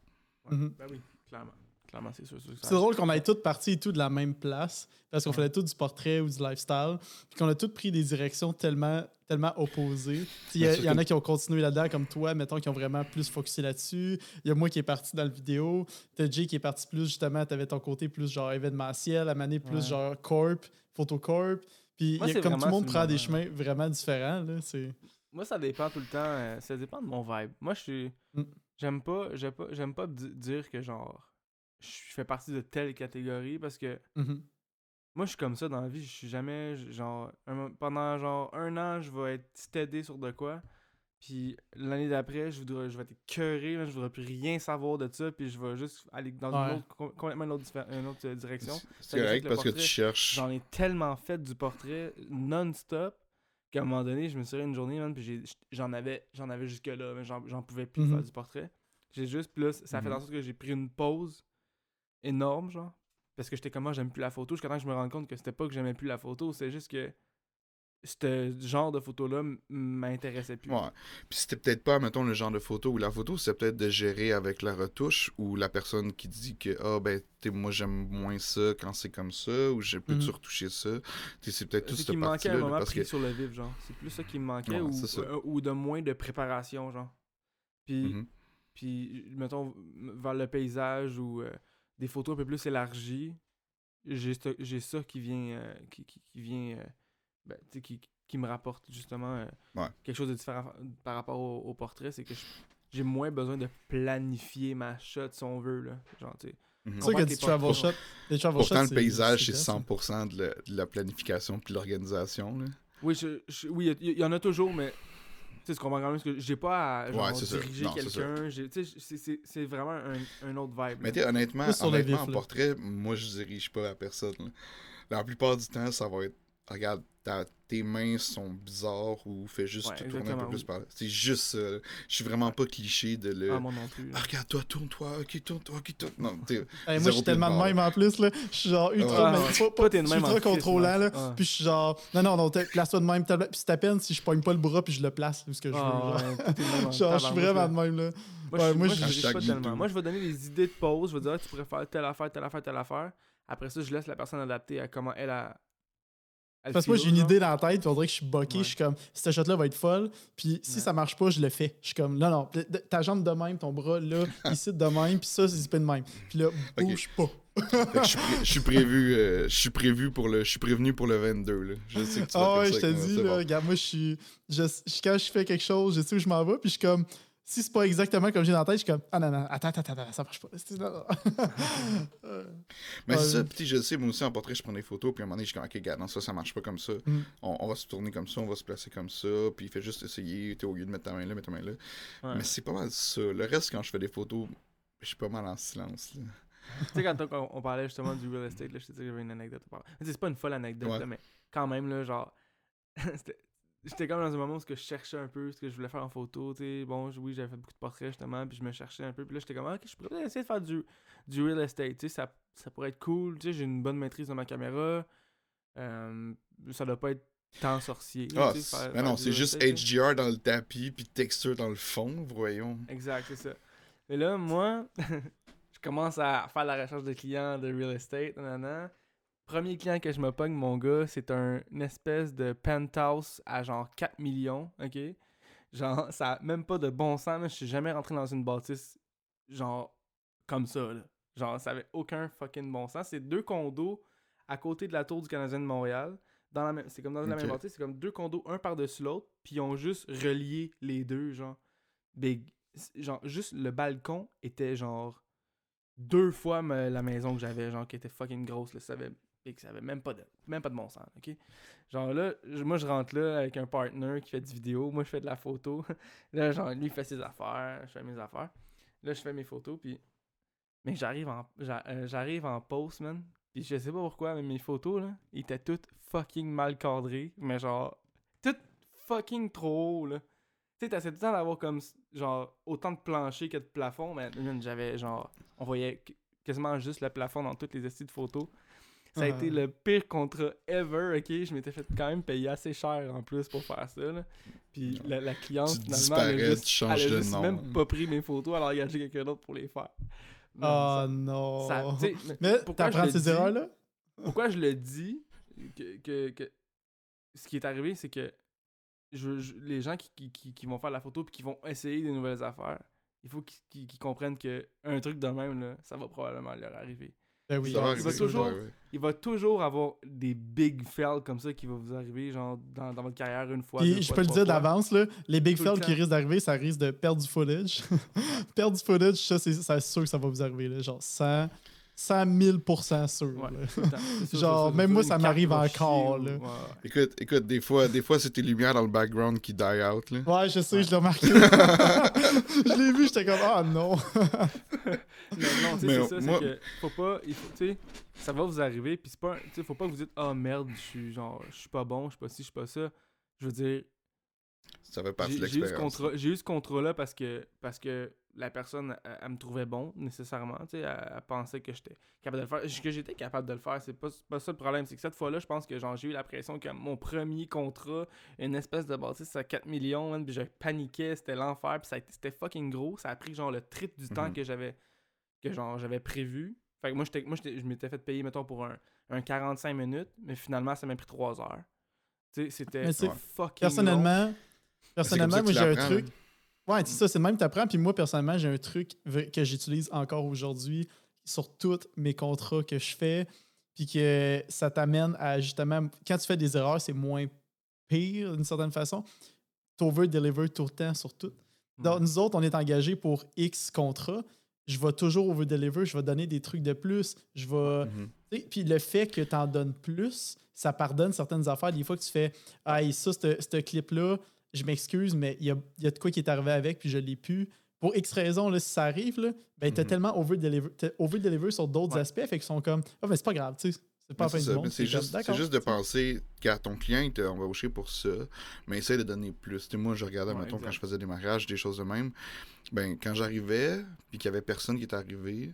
Ouais, Mhm. Ben oui, clairement. Clairement, c'est sûr. sûr que ça- C'est drôle qu'on ait toutes parti et tout de la même place parce qu'on Ouais. faisait tout du portrait ou du lifestyle puis qu'on a toutes pris des directions tellement, tellement opposées. Il y, en a qui ont continué là-dedans comme toi, mettons, qui ont vraiment plus focusé là-dessus. Il y a moi qui est parti dans le vidéo. T'as Jay qui est parti plus justement, t'avais ton côté plus genre événementiel, à maner plus Ouais. genre corp, photocorp. Puis Moi, y a- comme tout le monde prend des chemins vraiment différents. Là, c'est... Moi, ça dépend tout le temps. euh, ça dépend de mon vibe. Moi, je suis. Mm. J'aime pas, j'aime pas, dire que genre. Je fais partie de telle catégorie parce que Mhm. moi, je suis comme ça dans la vie. Je suis jamais. Genre. un- pendant genre un an, je vais être steady sur de quoi. Puis l'année d'après, je, voudrais, je vais être écœuré. là, Je voudrais plus rien savoir de ça. Puis je vais juste aller dans Ouais. une autre, com- complètement une autre, diffé- une autre euh, direction. C'est correct parce que tu cherches. J'en ai tellement fait du portrait non-stop qu'à un moment donné, je me suis une journée, man, puis j'ai- j'en avais, j'en avais jusque-là, mais j'en pouvais plus Mhm. faire du portrait. J'ai juste, plus ça a fait en sorte que j'ai pris une pause énorme, genre. Parce que j'étais comme, moi, j'aime plus la photo. Jusqu'à temps que je me rende compte que c'était pas que j'aimais plus la photo, c'est juste que ce genre de photo-là m'intéressait plus. Ouais. Puis c'était peut-être pas, mettons, le genre de photo ou la photo, c'est peut-être de gérer avec la retouche ou la personne qui dit que, ah, ben, tu sais, moi, j'aime moins ça quand c'est comme ça ou j'ai peux-tu Mhm. retoucher ça? C'est peut-être tout ce qui me manquait à parti-là. un là, moment parce que. sur le vif, genre. C'est plus ça qui me manquait Ouais, ou, euh, ou de moins de préparation, genre. Puis, Mhm. Puis, mettons, vers le paysage ou euh, des photos un peu plus élargies, j'ai ça qui vient, euh, qui, qui, qui vient, euh, ben, qui, qui me rapporte justement euh, Ouais. quelque chose de différent par rapport au, au portrait, c'est que j'ai moins besoin de planifier ma shot si on veut, là. Genre, tu sais, Mhm. Que des travel travel Pourtant, shots, le paysage, c'est best, 100% de la, de la planification puis de l'organisation. là. Oui, je, je- oui, il y, il y en a toujours, mais tu sais, comprends quand même ce que j'ai pas à genre, Ouais, diriger quelqu'un. c'est- c'est- C'est vraiment un, un autre vibe. Mais tu sais, honnêtement, honnêtement en portrait, moi, je dirige pas à personne. là. La plupart du temps, ça va être regarde, ta- tes mains sont bizarres ou fais juste Ouais, te tourner un peu plus oui. par là. C'est juste ça. là. Je suis vraiment pas cliché de le. Ah, moi non plus. Ah, regarde, toi, tourne-toi, ok, tourne-toi, ok, tourne. Non, [laughs] Hey, moi, je suis tellement de même en plus. Là. Je suis genre ultra, Ouais. mais Ouais. pas, pas, t'es de même ultra contrôlant. Là. ouais. Puis je suis genre, non, non, non, t'es- place-toi de même. Puis si t'as peine, si je pogne pas le bras, puis je le place ce que je veux. Ah, genre. t'es [laughs] je suis vraiment de même. Là. Moi, Ouais, je, moi, je- pas tellement. Moi, vais donner des idées de pause. Je vais dire, ah, tu pourrais faire telle affaire, telle affaire, telle affaire. Après ça, je laisse la personne adapter à comment elle a. Parce que moi, j'ai une idée dans la tête, puis on dirait que je suis boqué. Ouais. Je suis comme, cette shot-là va être folle. Puis si Ouais. ça marche pas, je le fais. Je suis comme, non, non, ta jambe de même, ton bras là, [laughs] ici de même, puis ça, c'est pas de même. Puis là, bouge pas. je suis pré- je suis prévu, euh, je suis prévu pour le, je suis prévenu pour le 22 là. Je sais que tu vas Ah faire ouais, je te dis, là, bon. regarde, moi, je suis. je- je- quand je fais quelque chose, je sais où je m'en vais, puis je suis comme. Si c'est pas exactement comme j'ai dans la tête, je suis comme. Ah non, non, attends, attends, attends, ça marche pas. [laughs] Euh, Mais c'est ça, puis je sais, moi aussi en portrait, je prends des photos, puis à un moment donné, je suis comme, ok, regarde, non, ça, ça marche pas comme ça. Mm. On, on va se tourner comme ça, on va se placer comme ça, puis il fait juste essayer, t'es au lieu de mettre ta main là, mettre ta main là. Ouais. Mais c'est pas mal ça. Le reste, quand je fais des photos, je suis pas mal en silence. Là. Tu sais, quand on, on parlait justement du real estate, là, je te disais que j'avais une anecdote à parler. C'est pas une folle anecdote, Ouais. là, mais quand même, là, genre. [laughs] J'étais comme dans un moment où je cherchais un peu ce que je voulais faire en photo, tu sais. Bon, oui, j'avais fait beaucoup de portraits justement, puis je me cherchais un peu. Puis là, j'étais comme, ah, ok, je pourrais peut-être essayer de faire du, du real estate, tu sais. Ça, ça pourrait être cool, tu sais. J'ai une bonne maîtrise de ma caméra. Euh, ça doit pas être tant sorcier. Ah, faire- non, c'est juste. HDR dans le tapis, puis texture dans le fond, voyons. Exact, c'est ça. Mais là, moi, [laughs] je commence à faire la recherche de clients de real estate. nanana. Premier client que je me pogne, mon gars, c'est un, une espèce de penthouse à genre 4 millions, ok? Genre, [laughs] ça a même pas de bon sens, mais je suis jamais rentré dans une bâtisse, genre, comme ça, là. Genre, ça avait aucun fucking bon sens. C'est deux condos à côté de la tour du Canadien de Montréal. Dans la même, c'est comme dans la même bâtisse, c'est comme deux condos, un par-dessus l'autre, puis ils ont juste relié les deux, genre. Big. Genre, juste le balcon était genre deux fois la maison que j'avais, genre, qui était fucking grosse, là. Ça avait, big, ça avait même pas de, même pas de bon sens, ok? Genre là, moi je rentre là avec un partner qui fait du vidéo, moi je fais de la photo. [laughs] là, genre, lui il fait ses affaires, je fais mes affaires. Là, je fais mes photos, puis. Mais j'arrive en, euh, j'arrive en post, man. Puis je sais pas pourquoi, mais mes photos, là, ils étaient toutes fucking mal cadrées. Mais genre, toutes fucking trop là. Tu sais, t'essaies tout le temps d'avoir comme, genre, autant de plancher que de plafond, mais j'avais, genre, on voyait qu- quasiment juste le plafond dans toutes les styles de photos. Ça a Ah. été le pire contrat ever, ok? Je m'étais fait quand même payer assez cher en plus pour faire ça, là. Puis la, la cliente, Tu finalement, elle a juste, tu changes elle a de juste nom. même pas pris mes photos, elle a engagé quelqu'un d'autre pour les faire. Non, Ah ça- non. ça- [laughs] mais Mais pourquoi je t'apprends le ces dis- erreurs-là? pourquoi je le dis que, que, que ce qui est arrivé c'est que je, je- les gens qui, qui, qui, qui vont faire la photo puis qui vont essayer des nouvelles affaires il faut qu'ils comprennent que un truc de même là, ça va probablement leur arriver Ben oui. Ça va il va toujours- il va toujours avoir des big fails comme ça qui vont vous arriver genre dans, dans votre carrière une fois Puis deux je fois, peux le dire d'avance, là, les big Tout le fails qui risquent d'arriver, ça risque de perdre du footage. [laughs] perdre du footage, ça, c'est ça, c'est sûr que ça va vous arriver. Là, genre 100, 100 000 sûr. Ouais, sûr, Genre, sûr, même moi, ça m'arrive encore, chier là. ou- ouais, ouais. Écoute, écoute, des fois, des fois c'est tes lumières dans le background qui die out. Là. Ouais, je sais, Ouais. je l'ai remarqué. [laughs] je l'ai vu, j'étais comme, ah non. [laughs] Mais non, tu sais, Mais c'est ça, moi- c'est que faut pas, il faut, tu sais, ça va vous arriver, puis c'est pas, tu sais, faut pas que vous dites, ah merde, je suis genre, je suis pas bon, je suis pas ci, je suis pas ça. Je veux dire, Ça fait partie j'ai de j'ai eu ce l'expérience. j'ai eu ce contrat-là parce que, parce que la personne, elle, elle me trouvait bon, nécessairement, tu sais, elle, elle pensait que j'étais capable de le faire, que j'étais capable de le faire, c'est pas, pas ça le problème, c'est que cette fois-là, je pense que genre, j'ai eu la pression que mon premier contrat, une espèce de bâtisse à 4 millions, man, puis je paniquais, c'était l'enfer, puis ça a été- c'était fucking gros, ça a pris genre le triple du temps Mhm. que j'avais que genre j'avais prévu. Fait que moi, j'étais, moi j'étais- je m'étais fait payer, mettons, pour un, un 45 minutes, mais finalement, ça m'a pris 3 heures. Tu sais, c'était Mais c'est- fucking Personnellement, personnellement moi, j'ai un truc. Ouais, c'est ça, c'est le même que t'apprends. Puis moi, personnellement, j'ai un truc que j'utilise encore aujourd'hui sur tous mes contrats que je fais. Puis que ça t'amène à justement, quand tu fais des erreurs, c'est moins pire d'une certaine façon. Tu over-deliver tout le temps sur tout. Mm. Donc, nous autres, on est engagés pour X contrats. je vais toujours over-deliver, je vais donner des trucs de plus, je vais. Tu sais, Puis le fait que tu en donnes plus, ça pardonne certaines affaires. Des fois que tu fais Ah, ça, ce clip-là, je m'excuse, mais il y a, il y a de quoi qui est arrivé avec, puis je l'ai pu. Pour X raison, là, si ça arrive, là, ben, t'as Mhm. tellement over-deliver sur d'autres Ouais. aspects, fait qu'ils sont comme Ah, mais c'est pas grave, tu sais. C'est pas Mais la fin c'est juste, juste de penser qu'à ton client, il t'a embauché pour ça, mais essaye de donner plus. Moi, je regardais, Ouais, mettons, exact. quand je faisais des mariages, des choses de même. Ben, quand j'arrivais, puis qu'il y avait personne qui était arrivé,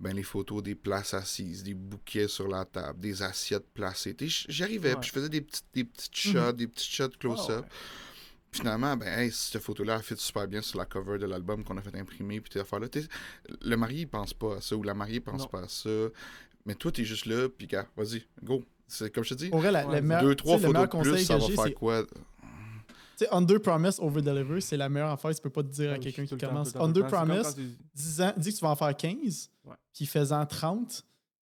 ben, les photos des places assises, des bouquets sur la table, des assiettes placées. J'arrivais, puis je faisais des petites, des petites Mhm. shots, des petites shots close-up. Ah ouais. Finalement, ben, hey, cette photo-là, elle fit super bien sur la cover de l'album qu'on a fait imprimer, puis sais, Le marié, il pense pas à ça, ou la mariée pense Non. pas à ça. Mais toi, t'es juste là, puis gars, vas-y, go. C'est comme je te dis, vrai, la- Ouais, deux, trois sais, le meilleur photos de plus, conseil ça va faire c'est quoi? tu sais, under promise, over deliver, c'est la meilleure affaire. Tu peux pas te dire à Ah quelqu'un qui commence temps, under promise, quand tu- 10 ans, dis que tu vas en faire 15, Ouais. puis faisant 30,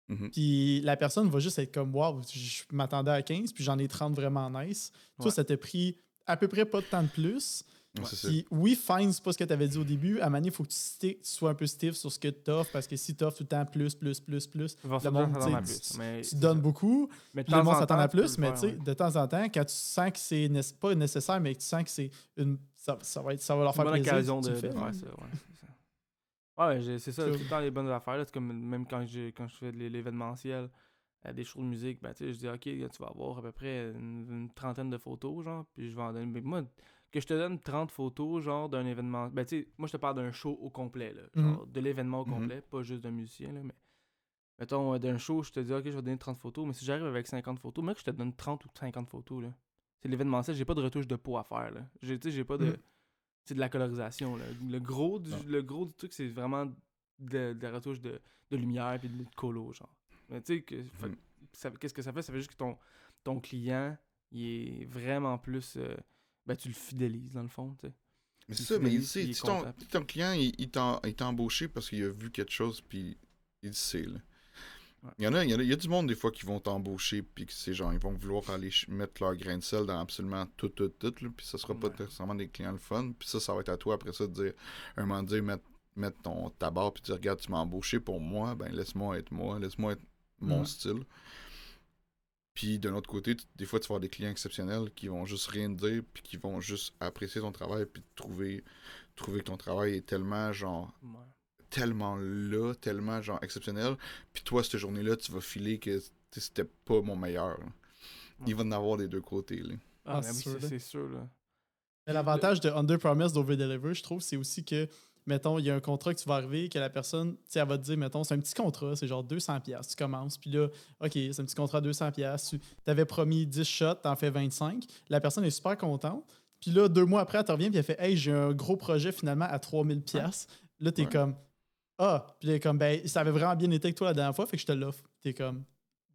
Mhm. puis la personne va juste être comme Wow, je m'attendais à 15, puis j'en ai 30 vraiment nice. Toi, ça t'a pris à peu près pas de temps de plus. Ouais. Puis oui, fine, c'est pas ce que tu avais dit au début. À Mané, il faut que tu, sois un peu stiff sur ce que tu offres, parce que si tu offres tout le temps plus, plus, plus, plus, le monde, tu mais tu donnes ça. beaucoup, Mais le temps monde en s'attend temps, à plus, mais faire, tu sais, ouais. de temps en temps, quand tu sens que c'est pas nécessaire, mais que tu sens que c'est une. Ça, ça va, être, ça va leur C'est une faire bonne plaisir. occasion de, faire ça. Ouais, c'est ça. Ouais, j'ai- c'est ça, Cool. tout le temps les bonnes affaires. là. C'est comme même quand, j'ai- quand je fais de l'é- l'événementiel, euh, des shows de musique, ben, tu sais, je dis, OK, là, tu vas avoir à peu près une, une trentaine de photos, genre, puis je vais en donner. Mais moi, que je te donne 30 photos, genre, d'un événement. Ben, tu sais, moi, je te parle d'un show au complet, là. Genre, de l'événement au Mhm. complet, pas juste d'un musicien, là, mais. Mettons, euh, d'un show, je te dis, OK, je vais donner 30 photos, mais si j'arrive avec 50 photos, mec, je te donne 30 ou 50 photos, là. C'est l'événementiel, j'ai pas de retouche de peau à faire, là. Tu sais, j'ai pas de. Mhm. C'est de la colorisation, là. Le gros du, le gros du truc, c'est vraiment de, de la retouche de, de lumière puis de colo, genre. Mais tu sais, ça- qu'est-ce que ça fait? Ça fait juste que ton, ton client, il est vraiment plus. euh, ben, tu le fidélises, dans le fond, tu sais. Mais c'est ça, mais il sait, si ton, ton client, il, il t'a embauché parce qu'il a vu quelque chose, puis il le sait, là. Ouais. Il y en a, il y en a, il y a du monde des fois qui vont t'embaucher, puis que c'est genre, ils vont vouloir aller mettre leur grain de sel dans absolument tout, tout, tout, là, puis ça sera pas nécessairement des clients le fun, puis ça, ça va être à toi après ça de dire, un moment donné, mettre, mettre ton tabac, puis dire, regarde, tu m'as embauché pour moi, ben laisse-moi être moi, laisse-moi être mon style. Puis d'un autre côté, des fois, tu vas avoir des clients exceptionnels qui vont juste rien te dire, puis qui vont juste apprécier ton travail, puis trouver, trouver que ton travail est tellement, genre, Ouais. tellement là, tellement, genre, exceptionnel. Puis toi, cette journée-là, tu vas filer que c'était pas mon meilleur. là. Il va en avoir des deux côtés, là. Ah, Ah, c'est sûr, là. L'avantage de under promise, d'over deliver, je trouve, c'est aussi que, mettons, il y a un contrat que tu vas arriver, que la personne, tu sais, elle va te dire, mettons, c'est un petit contrat, c'est genre 200$, piastres, tu commences, puis là, OK, c'est un petit contrat à 200$, piastres, tu t'avais promis 10 shots, t'en fais 25, la personne est super contente, puis là, deux mois après, elle te revient, puis elle fait, hey, j'ai un gros projet finalement à 3000$, piastres. là, t'es Ouais. comme, ah, puis là, comme, ben, ça avait vraiment bien été avec toi la dernière fois, fait que je te l'offre. T'es comme,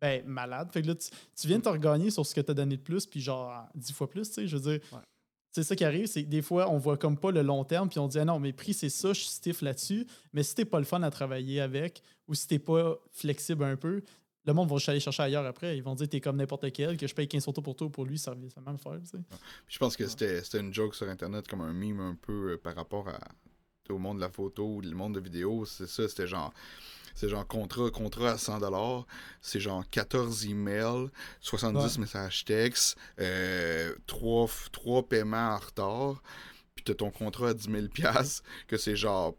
ben, malade. Fait que là, tu, tu viens de te regagner sur ce que t'as donné de plus, puis genre 10 fois plus, tu sais, je veux dire. Ouais. C'est ça qui arrive, c'est que des fois, on voit comme pas le long terme, puis on dit, ah non, mes prix, c'est ça, je suis stiff là-dessus. Mais si t'es pas le fun à travailler avec, ou si t'es pas flexible un peu, le monde va aller chercher ailleurs après. Ils vont dire, t'es comme n'importe quel, que je paye 15 autos pour toi, pour lui, ça revient ça va même faire, tu sais. Puis je pense que c'était c'était une joke sur Internet, comme un meme un peu euh, par rapport à, au monde de la photo ou le monde de vidéo. C'est ça, c'était genre. C'est genre contrat, contrat à 100$, c'est genre 14 emails, 70 Ouais. messages textes, euh, 3, paiements en retard, puis t'as ton contrat à 10 000$, piastres, que c'est genre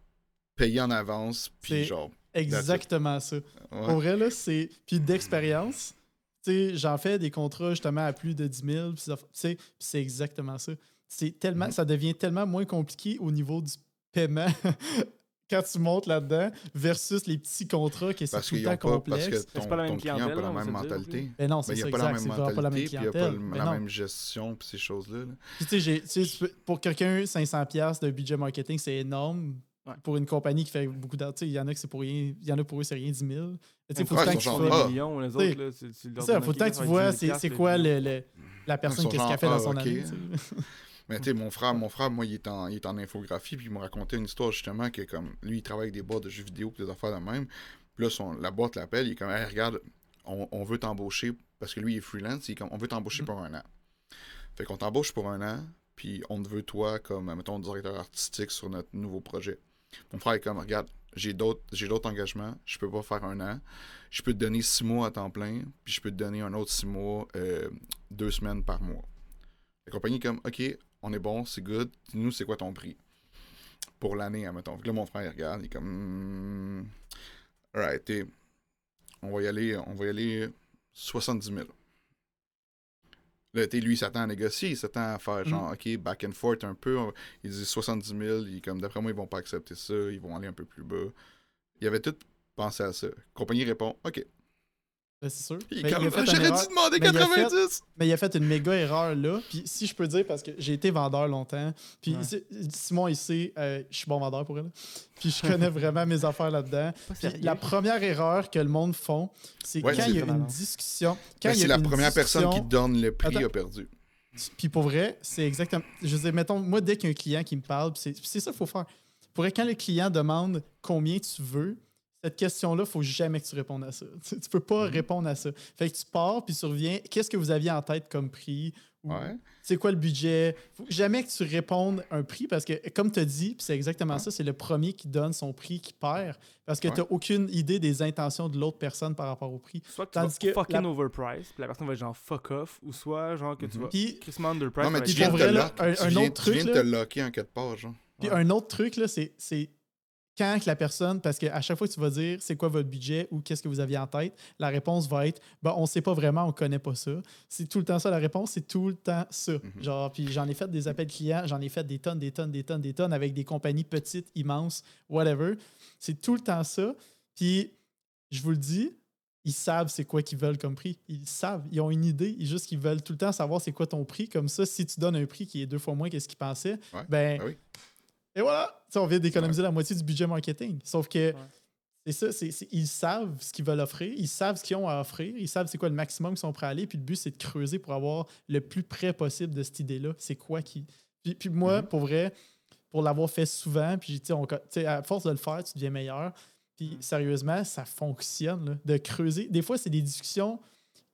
payé en avance, puis genre. Exactement ça. ouais. Pour vrai, là, c'est. Puis d'expérience, tu sais, j'en fais des contrats justement à plus de 10 000, puis c'est exactement ça. C'est tellement, Mhm. ça devient tellement moins compliqué au niveau du paiement [laughs] quand tu montes là-dedans versus les petits contrats que c'est Parce tout le qu'ils temps pas, parce complexe. que ton, c'est pas la même ton client n'a clientèle, pas la même mentalité. Mais non, Ben, c'est il ça, a pas la exact. même C'est vraiment pas la même mentalité, puis il n'y a pas la non. même gestion, puis ces choses-là. tu sais, pour quelqu'un, 500$ de budget marketing, c'est énorme. Ouais. Pour une compagnie qui fait beaucoup d'argent, il y en a que c'est pour rien, il y en a pour eux, c'est rien 10 000. Tu sais, faut le temps que sont tu C'est ça, faut le temps que tu vois être 10 c'est 000 c'est le quoi vidéo. le, le- la personne, sont qu'est-ce qu'elle fait dans son année. [laughs] Mais tu sais, mon frère, mon frère, moi, il est en, il est en infographie, puis il m'a raconté une histoire justement que comme lui, il travaille avec des boîtes de jeux vidéo puis des affaires de même. Puis là, son, la boîte l'appelle, il est comme Hey, regarde, on, on veut t'embaucher parce que lui il est freelance, il est comme on veut t'embaucher Mm. pour un an. Fait qu'on t'embauche pour un an, puis on te veut toi comme mettons directeur artistique sur notre nouveau projet. Mon frère est comme regarde, j'ai d'autres j'ai d'autres engagements, je peux pas faire un an. Je peux te donner six mois à temps plein, puis je peux te donner un autre six mois, euh, deux semaines par mois. La compagnie est comme, OK, on est bon, c'est good. Nous, c'est quoi ton prix? Pour l'année, admettons. Fait que là, mon frère, il regarde, il est comme, hmm, alright, on va y aller, on va y aller 70 000. Là, lui, il s'attend à négocier, il s'attend à faire genre, OK, back and forth un peu. On- Il dit 70 000, il est comme, d'après moi, ils vont pas accepter ça, ils vont aller un peu plus bas. Il avait tout pensé à ça. La compagnie répond, OK. Ben, c'est sûr. Il il [laughs] une j'aurais dû demander Mais il a fait- 90. Mais il a fait une méga erreur là. Puis si je peux dire, parce que j'ai été vendeur longtemps, puis Ouais. Simon ici, euh, je suis bon vendeur pour elle. Puis je connais vraiment mes [laughs] affaires là-dedans. La première erreur que le monde font, c'est Ouais, quand c'est il y a une discussion. Quand Ben, il y a c'est la première personne qui donne le prix Attends. a perdu. Puis pour vrai, c'est exactement. Je veux dire, mettons, moi, dès qu'il y a un client qui me parle, puis c'est puis c'est ça qu'il faut faire. Pour vrai, quand le client demande combien tu veux, cette question-là, il faut jamais que tu répondes à ça. Tu, [laughs] tu peux pas Mhm. répondre à ça. Fait que tu pars, puis tu reviens. Qu'est-ce que vous aviez en tête comme prix? Ou Ouais. C'est quoi le budget? Faut jamais que tu répondes un prix parce que, comme tu as dit, c'est exactement Ouais. ça, c'est le premier qui donne son prix qui perd parce que Ouais. tu n'as aucune idée des intentions de l'autre personne par rapport au prix. Soit que tu Tandis vas que fucking la- overprice, puis la personne va être genre fuck off, ou soit genre que tu Mhm. vas Puis, crissement underprice. Non, mais tu être viens, de te là, un- tu un viens- autre tu viens truc, de là. te locker en quatre pages. genre. Puis un autre truc, là, c'est, c'est quand la personne, parce qu'à chaque fois que tu vas dire c'est quoi votre budget ou qu'est-ce que vous aviez en tête, la réponse va être ben, on sait pas vraiment, on connaît pas ça. C'est tout le temps ça la réponse, c'est tout le temps ça. Mhm. Genre, puis j'en ai fait des appels clients, j'en ai fait des tonnes, des tonnes, des tonnes, des tonnes avec des compagnies petites, immenses, whatever. C'est tout le temps ça. Puis je vous le dis, ils savent c'est quoi qu'ils veulent comme prix. Ils savent, ils ont une idée, ils juste qu'ils veulent tout le temps savoir c'est quoi ton prix. Comme ça, si tu donnes un prix qui est deux fois moins que ce qu'ils pensaient, Ouais, ben ben oui. Et voilà, Tu sais, on vient d'économiser la moitié du budget marketing. Sauf que Ouais. c'est ça, c'est, c'est- ils savent ce qu'ils veulent offrir, ils savent ce qu'ils ont à offrir, ils savent c'est quoi le maximum qu'ils sont prêts à aller, puis le but c'est de creuser pour avoir le plus près possible de cette idée-là. C'est quoi qui. Puis, puis moi, Mhm. pour vrai, pour l'avoir fait souvent, puis tu sais, on- à force de le faire, tu deviens meilleur. Puis Mhm. sérieusement, ça fonctionne, là, de creuser. Des fois, c'est des discussions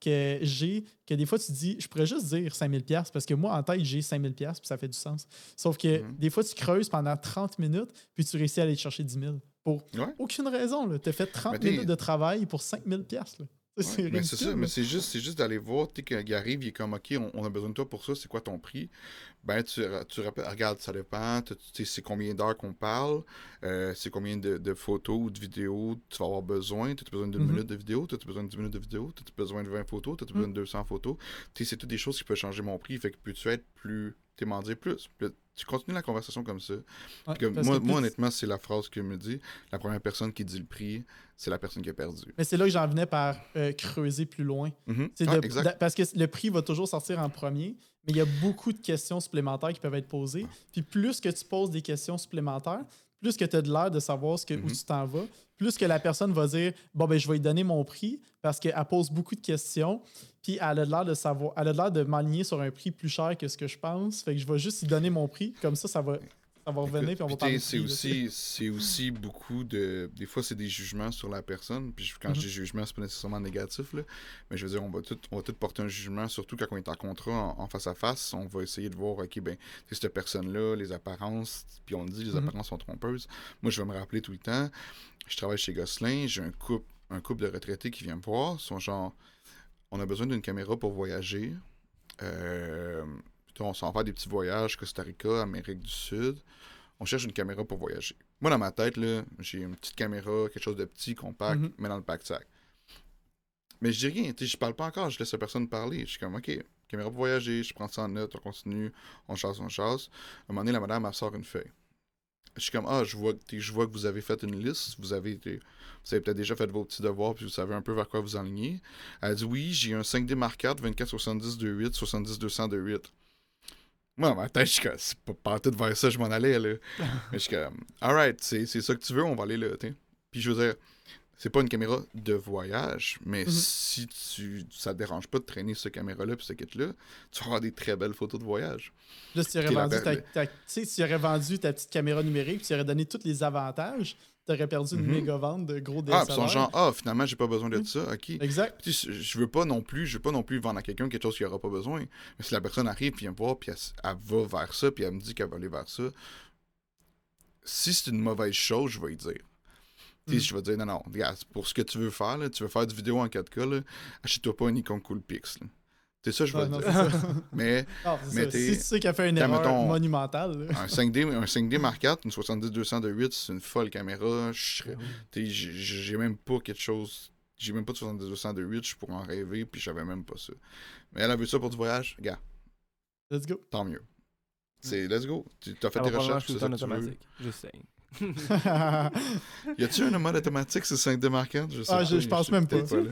que j'ai, que des fois tu dis, je pourrais juste dire 5000 pièces parce que moi, en tête, j'ai 5000 pièces puis ça fait du sens. Sauf que Mhm. des fois, tu creuses pendant 30 minutes, puis tu réussis à aller chercher 10 000. Pour Ouais. aucune raison. Tu as fait 30 Mais t'es- minutes de travail pour 5000 pièces. là. Ouais, C'est mais c'est ça, mais c'est juste, d'aller voir, tu sais, qu'il arrive, il est comme, OK, on, on a besoin de toi pour ça, c'est quoi ton prix? Ben, tu, tu rappelles, regarde, ça dépend, tu tu sais, c'est combien d'heures qu'on parle, euh, c'est combien de, de photos ou de vidéos tu vas avoir besoin, tu as besoin d'une Mhm. minute de vidéo, tu as besoin de 10 minutes de vidéo, tu as besoin de 20 photos, tu as besoin de 200 photos, tu sais, c'est toutes des choses qui peuvent changer mon prix, fait que peux-tu être plus, t'es m'en dire plus? Tu continues la conversation comme ça. Ouais, que moi, que honnêtement, c'est la phrase que me dit, la première personne qui dit le prix, c'est la personne qui a perdu. Mais c'est là que j'en venais par euh, creuser plus loin. Mhm. C'est Ah, de- parce que le prix va toujours sortir en premier, mais il y a beaucoup de questions supplémentaires qui peuvent être posées. Puis plus que tu poses des questions supplémentaires, plus que tu as de l'air de savoir ce que, où Mhm. tu t'en vas, plus que la personne va dire Bon, ben, je vais lui donner mon prix parce qu'elle pose beaucoup de questions, puis elle a de l'air de savoir, elle a de l'air de m'aligner sur un prix plus cher que ce que je pense. Fait que je vais juste lui donner mon prix, comme ça, ça va, ça va revenir, puis on va parler. c'est aussi, c'est aussi beaucoup de. Des fois, c'est des jugements sur la personne. Puis quand Mhm. je dis jugement, c'est pas nécessairement négatif. Là. Mais je veux dire, on va, tout, on va tout porter un jugement, surtout quand on est en contrat, en, en face à face. On va essayer de voir, OK, ben, c'est cette personne-là, les apparences. Puis on dit, les Mhm. apparences sont trompeuses. Moi, je vais me rappeler tout le temps. Je travaille chez Gosselin. J'ai un couple, un couple de retraités qui vient me voir. Ils sont genre, on a besoin d'une caméra pour voyager. Euh, on s'en va faire des petits voyages, Costa Rica, Amérique du Sud on cherche une caméra pour voyager. Moi, dans ma tête, là, j'ai une petite caméra, quelque chose de petit, compact, Mhm. mais dans le pack-sac. Mais je dis rien, je parle pas encore, je laisse la personne parler. Je suis comme, OK, caméra pour voyager, je prends ça en note, on continue, on chasse, on chasse. À un moment donné, la madame, elle sort une feuille. Je suis comme, ah, je vois, je vois que vous avez fait une liste, vous avez, vous avez peut-être déjà fait vos petits devoirs, puis vous savez un peu vers quoi vous enlignez. Elle dit, oui, j'ai un 5D Mark IV 24 70 28 70 200 28. Moi, dans ma tête, je suis comme, c'est pas, tout vers ça, je m'en allais, là. [laughs] Mais je suis comme, alright, c'est c'est ça que tu veux, on va aller là, t'sais. Puis je veux dire, c'est pas une caméra de voyage, mais Mhm. si tu ça te dérange pas de traîner cette caméra-là puis ce kit-là, tu vas avoir des très belles photos de voyage. Là, si tu aurais vendu ta, ta- tu aurais vendu ta petite caméra numérique, puis tu aurais donné tous les avantages, tu aurais perdu une Mhm. méga vente de gros Ah, DSLR. puis sont genre, ah, finalement, j'ai pas besoin de Mhm. ça, ok. Exact. Je veux pas non plus, je veux pas non plus vendre à quelqu'un quelque chose qu'il aura pas besoin. Mais si la personne arrive puis vient me voir puis elle, va vers ça puis elle me dit qu'elle va aller vers ça, si c'est une mauvaise chose, je vais lui dire. Mm. je vais dire, non, non, regarde, pour ce que tu veux faire, là, tu veux faire du vidéo en 4K, là, achète-toi pas un Nikon Coolpix. là. C'est ça, je non, c'est dire. ça. [laughs] Mais Non, c'est Mais ça. t'es- Si tu sais qu'elle fait une erreur mettons, monumentale. là. un 5D, un 5D Mark IV, une 70-200 de 8, c'est une folle caméra. Je sais, J'ai même pas quelque chose. J'ai même pas de 70-200 de 8, je pourrais en rêver, puis j'avais même pas ça. Mais elle a vu ça pour du voyage, gars, Let's go. tant mieux. C'est let's go. Tu as fait tes recherches, c'est ça que tu veux? Juste saying. [laughs] Y a-tu un mode automatique sur 5D Mark IV? Je sais Ah, pas, je- je pense même peut-être pas.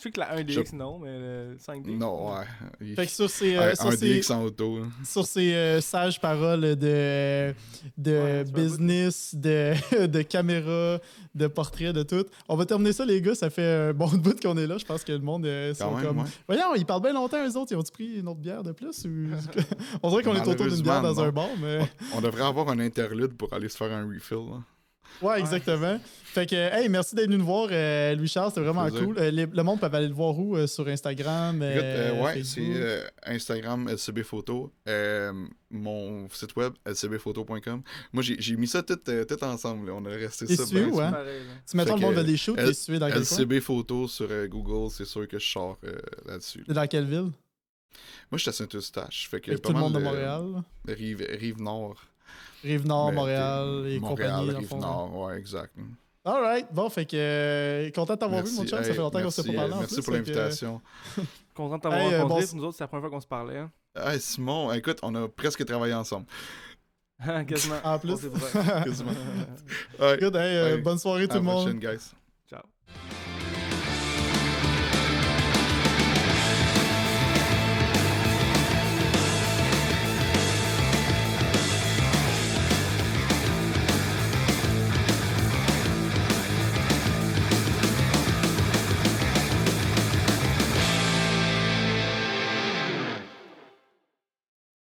Je sais que la 1DX, non, mais le 5D. Non, ouais. Il- fait que sur ces, euh, Ouais, sur un ces- DX en auto. sur ces euh, sages paroles de, de Ouais, business, de, [laughs] de caméra, de portrait, de tout. On va terminer ça, les gars. Ça fait un bon bout qu'on est là. Je pense que le monde euh, sont même, comme. ouais. Voyons, ils parlent bien longtemps, eux autres. Ils ont-tu pris une autre bière de plus ou... [laughs] On dirait qu'on est autour d'une bière dans un bar, mais. On devrait avoir un interlude pour aller se faire un refill. là. Ouais, exactement. Fait que, hey, merci d'être venu nous voir, euh, Louis-Charles. C'était vraiment cool. Euh, les- le monde peut aller le voir où euh, Sur Instagram ouais, c'est Instagram LCB Photo, mon site web lcbphoto.com. Moi, j'ai mis ça tout, tout ensemble. là. On a resté ça. sûr, ouais? Pareil, là. Si mettons Fait le monde veut des shoots, t'es situé dans quel? LCB Photo sur Google, c'est sûr que je sors là-dessus. Dans quelle ville? Moi, je suis à Saint-Eustache. Fait que tout le monde de de- Montréal. Rive, rive Nord. Rive-Nord, Mais, Montréal et Montréal, compagnie. dans le Rive fond. Nord, ouais, exact. Alright, bon, fait que euh, content de t'avoir vu, mon chum. Ça fait Hey, longtemps qu'on s'est pas merci, parlé euh, en Merci plus, pour fait que- l'invitation. Content de t'avoir Hey, euh, rencontré. bon, Nous autres, c'est la première fois qu'on se parlait. Hein. Hey, Simon, écoute, on a presque travaillé ensemble. [laughs] Quasiment. En plus. Pas- [laughs] Quasiment. [laughs] Good, hey, euh, bonne soirée À tout le monde. prochaine, guys. Ciao.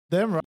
them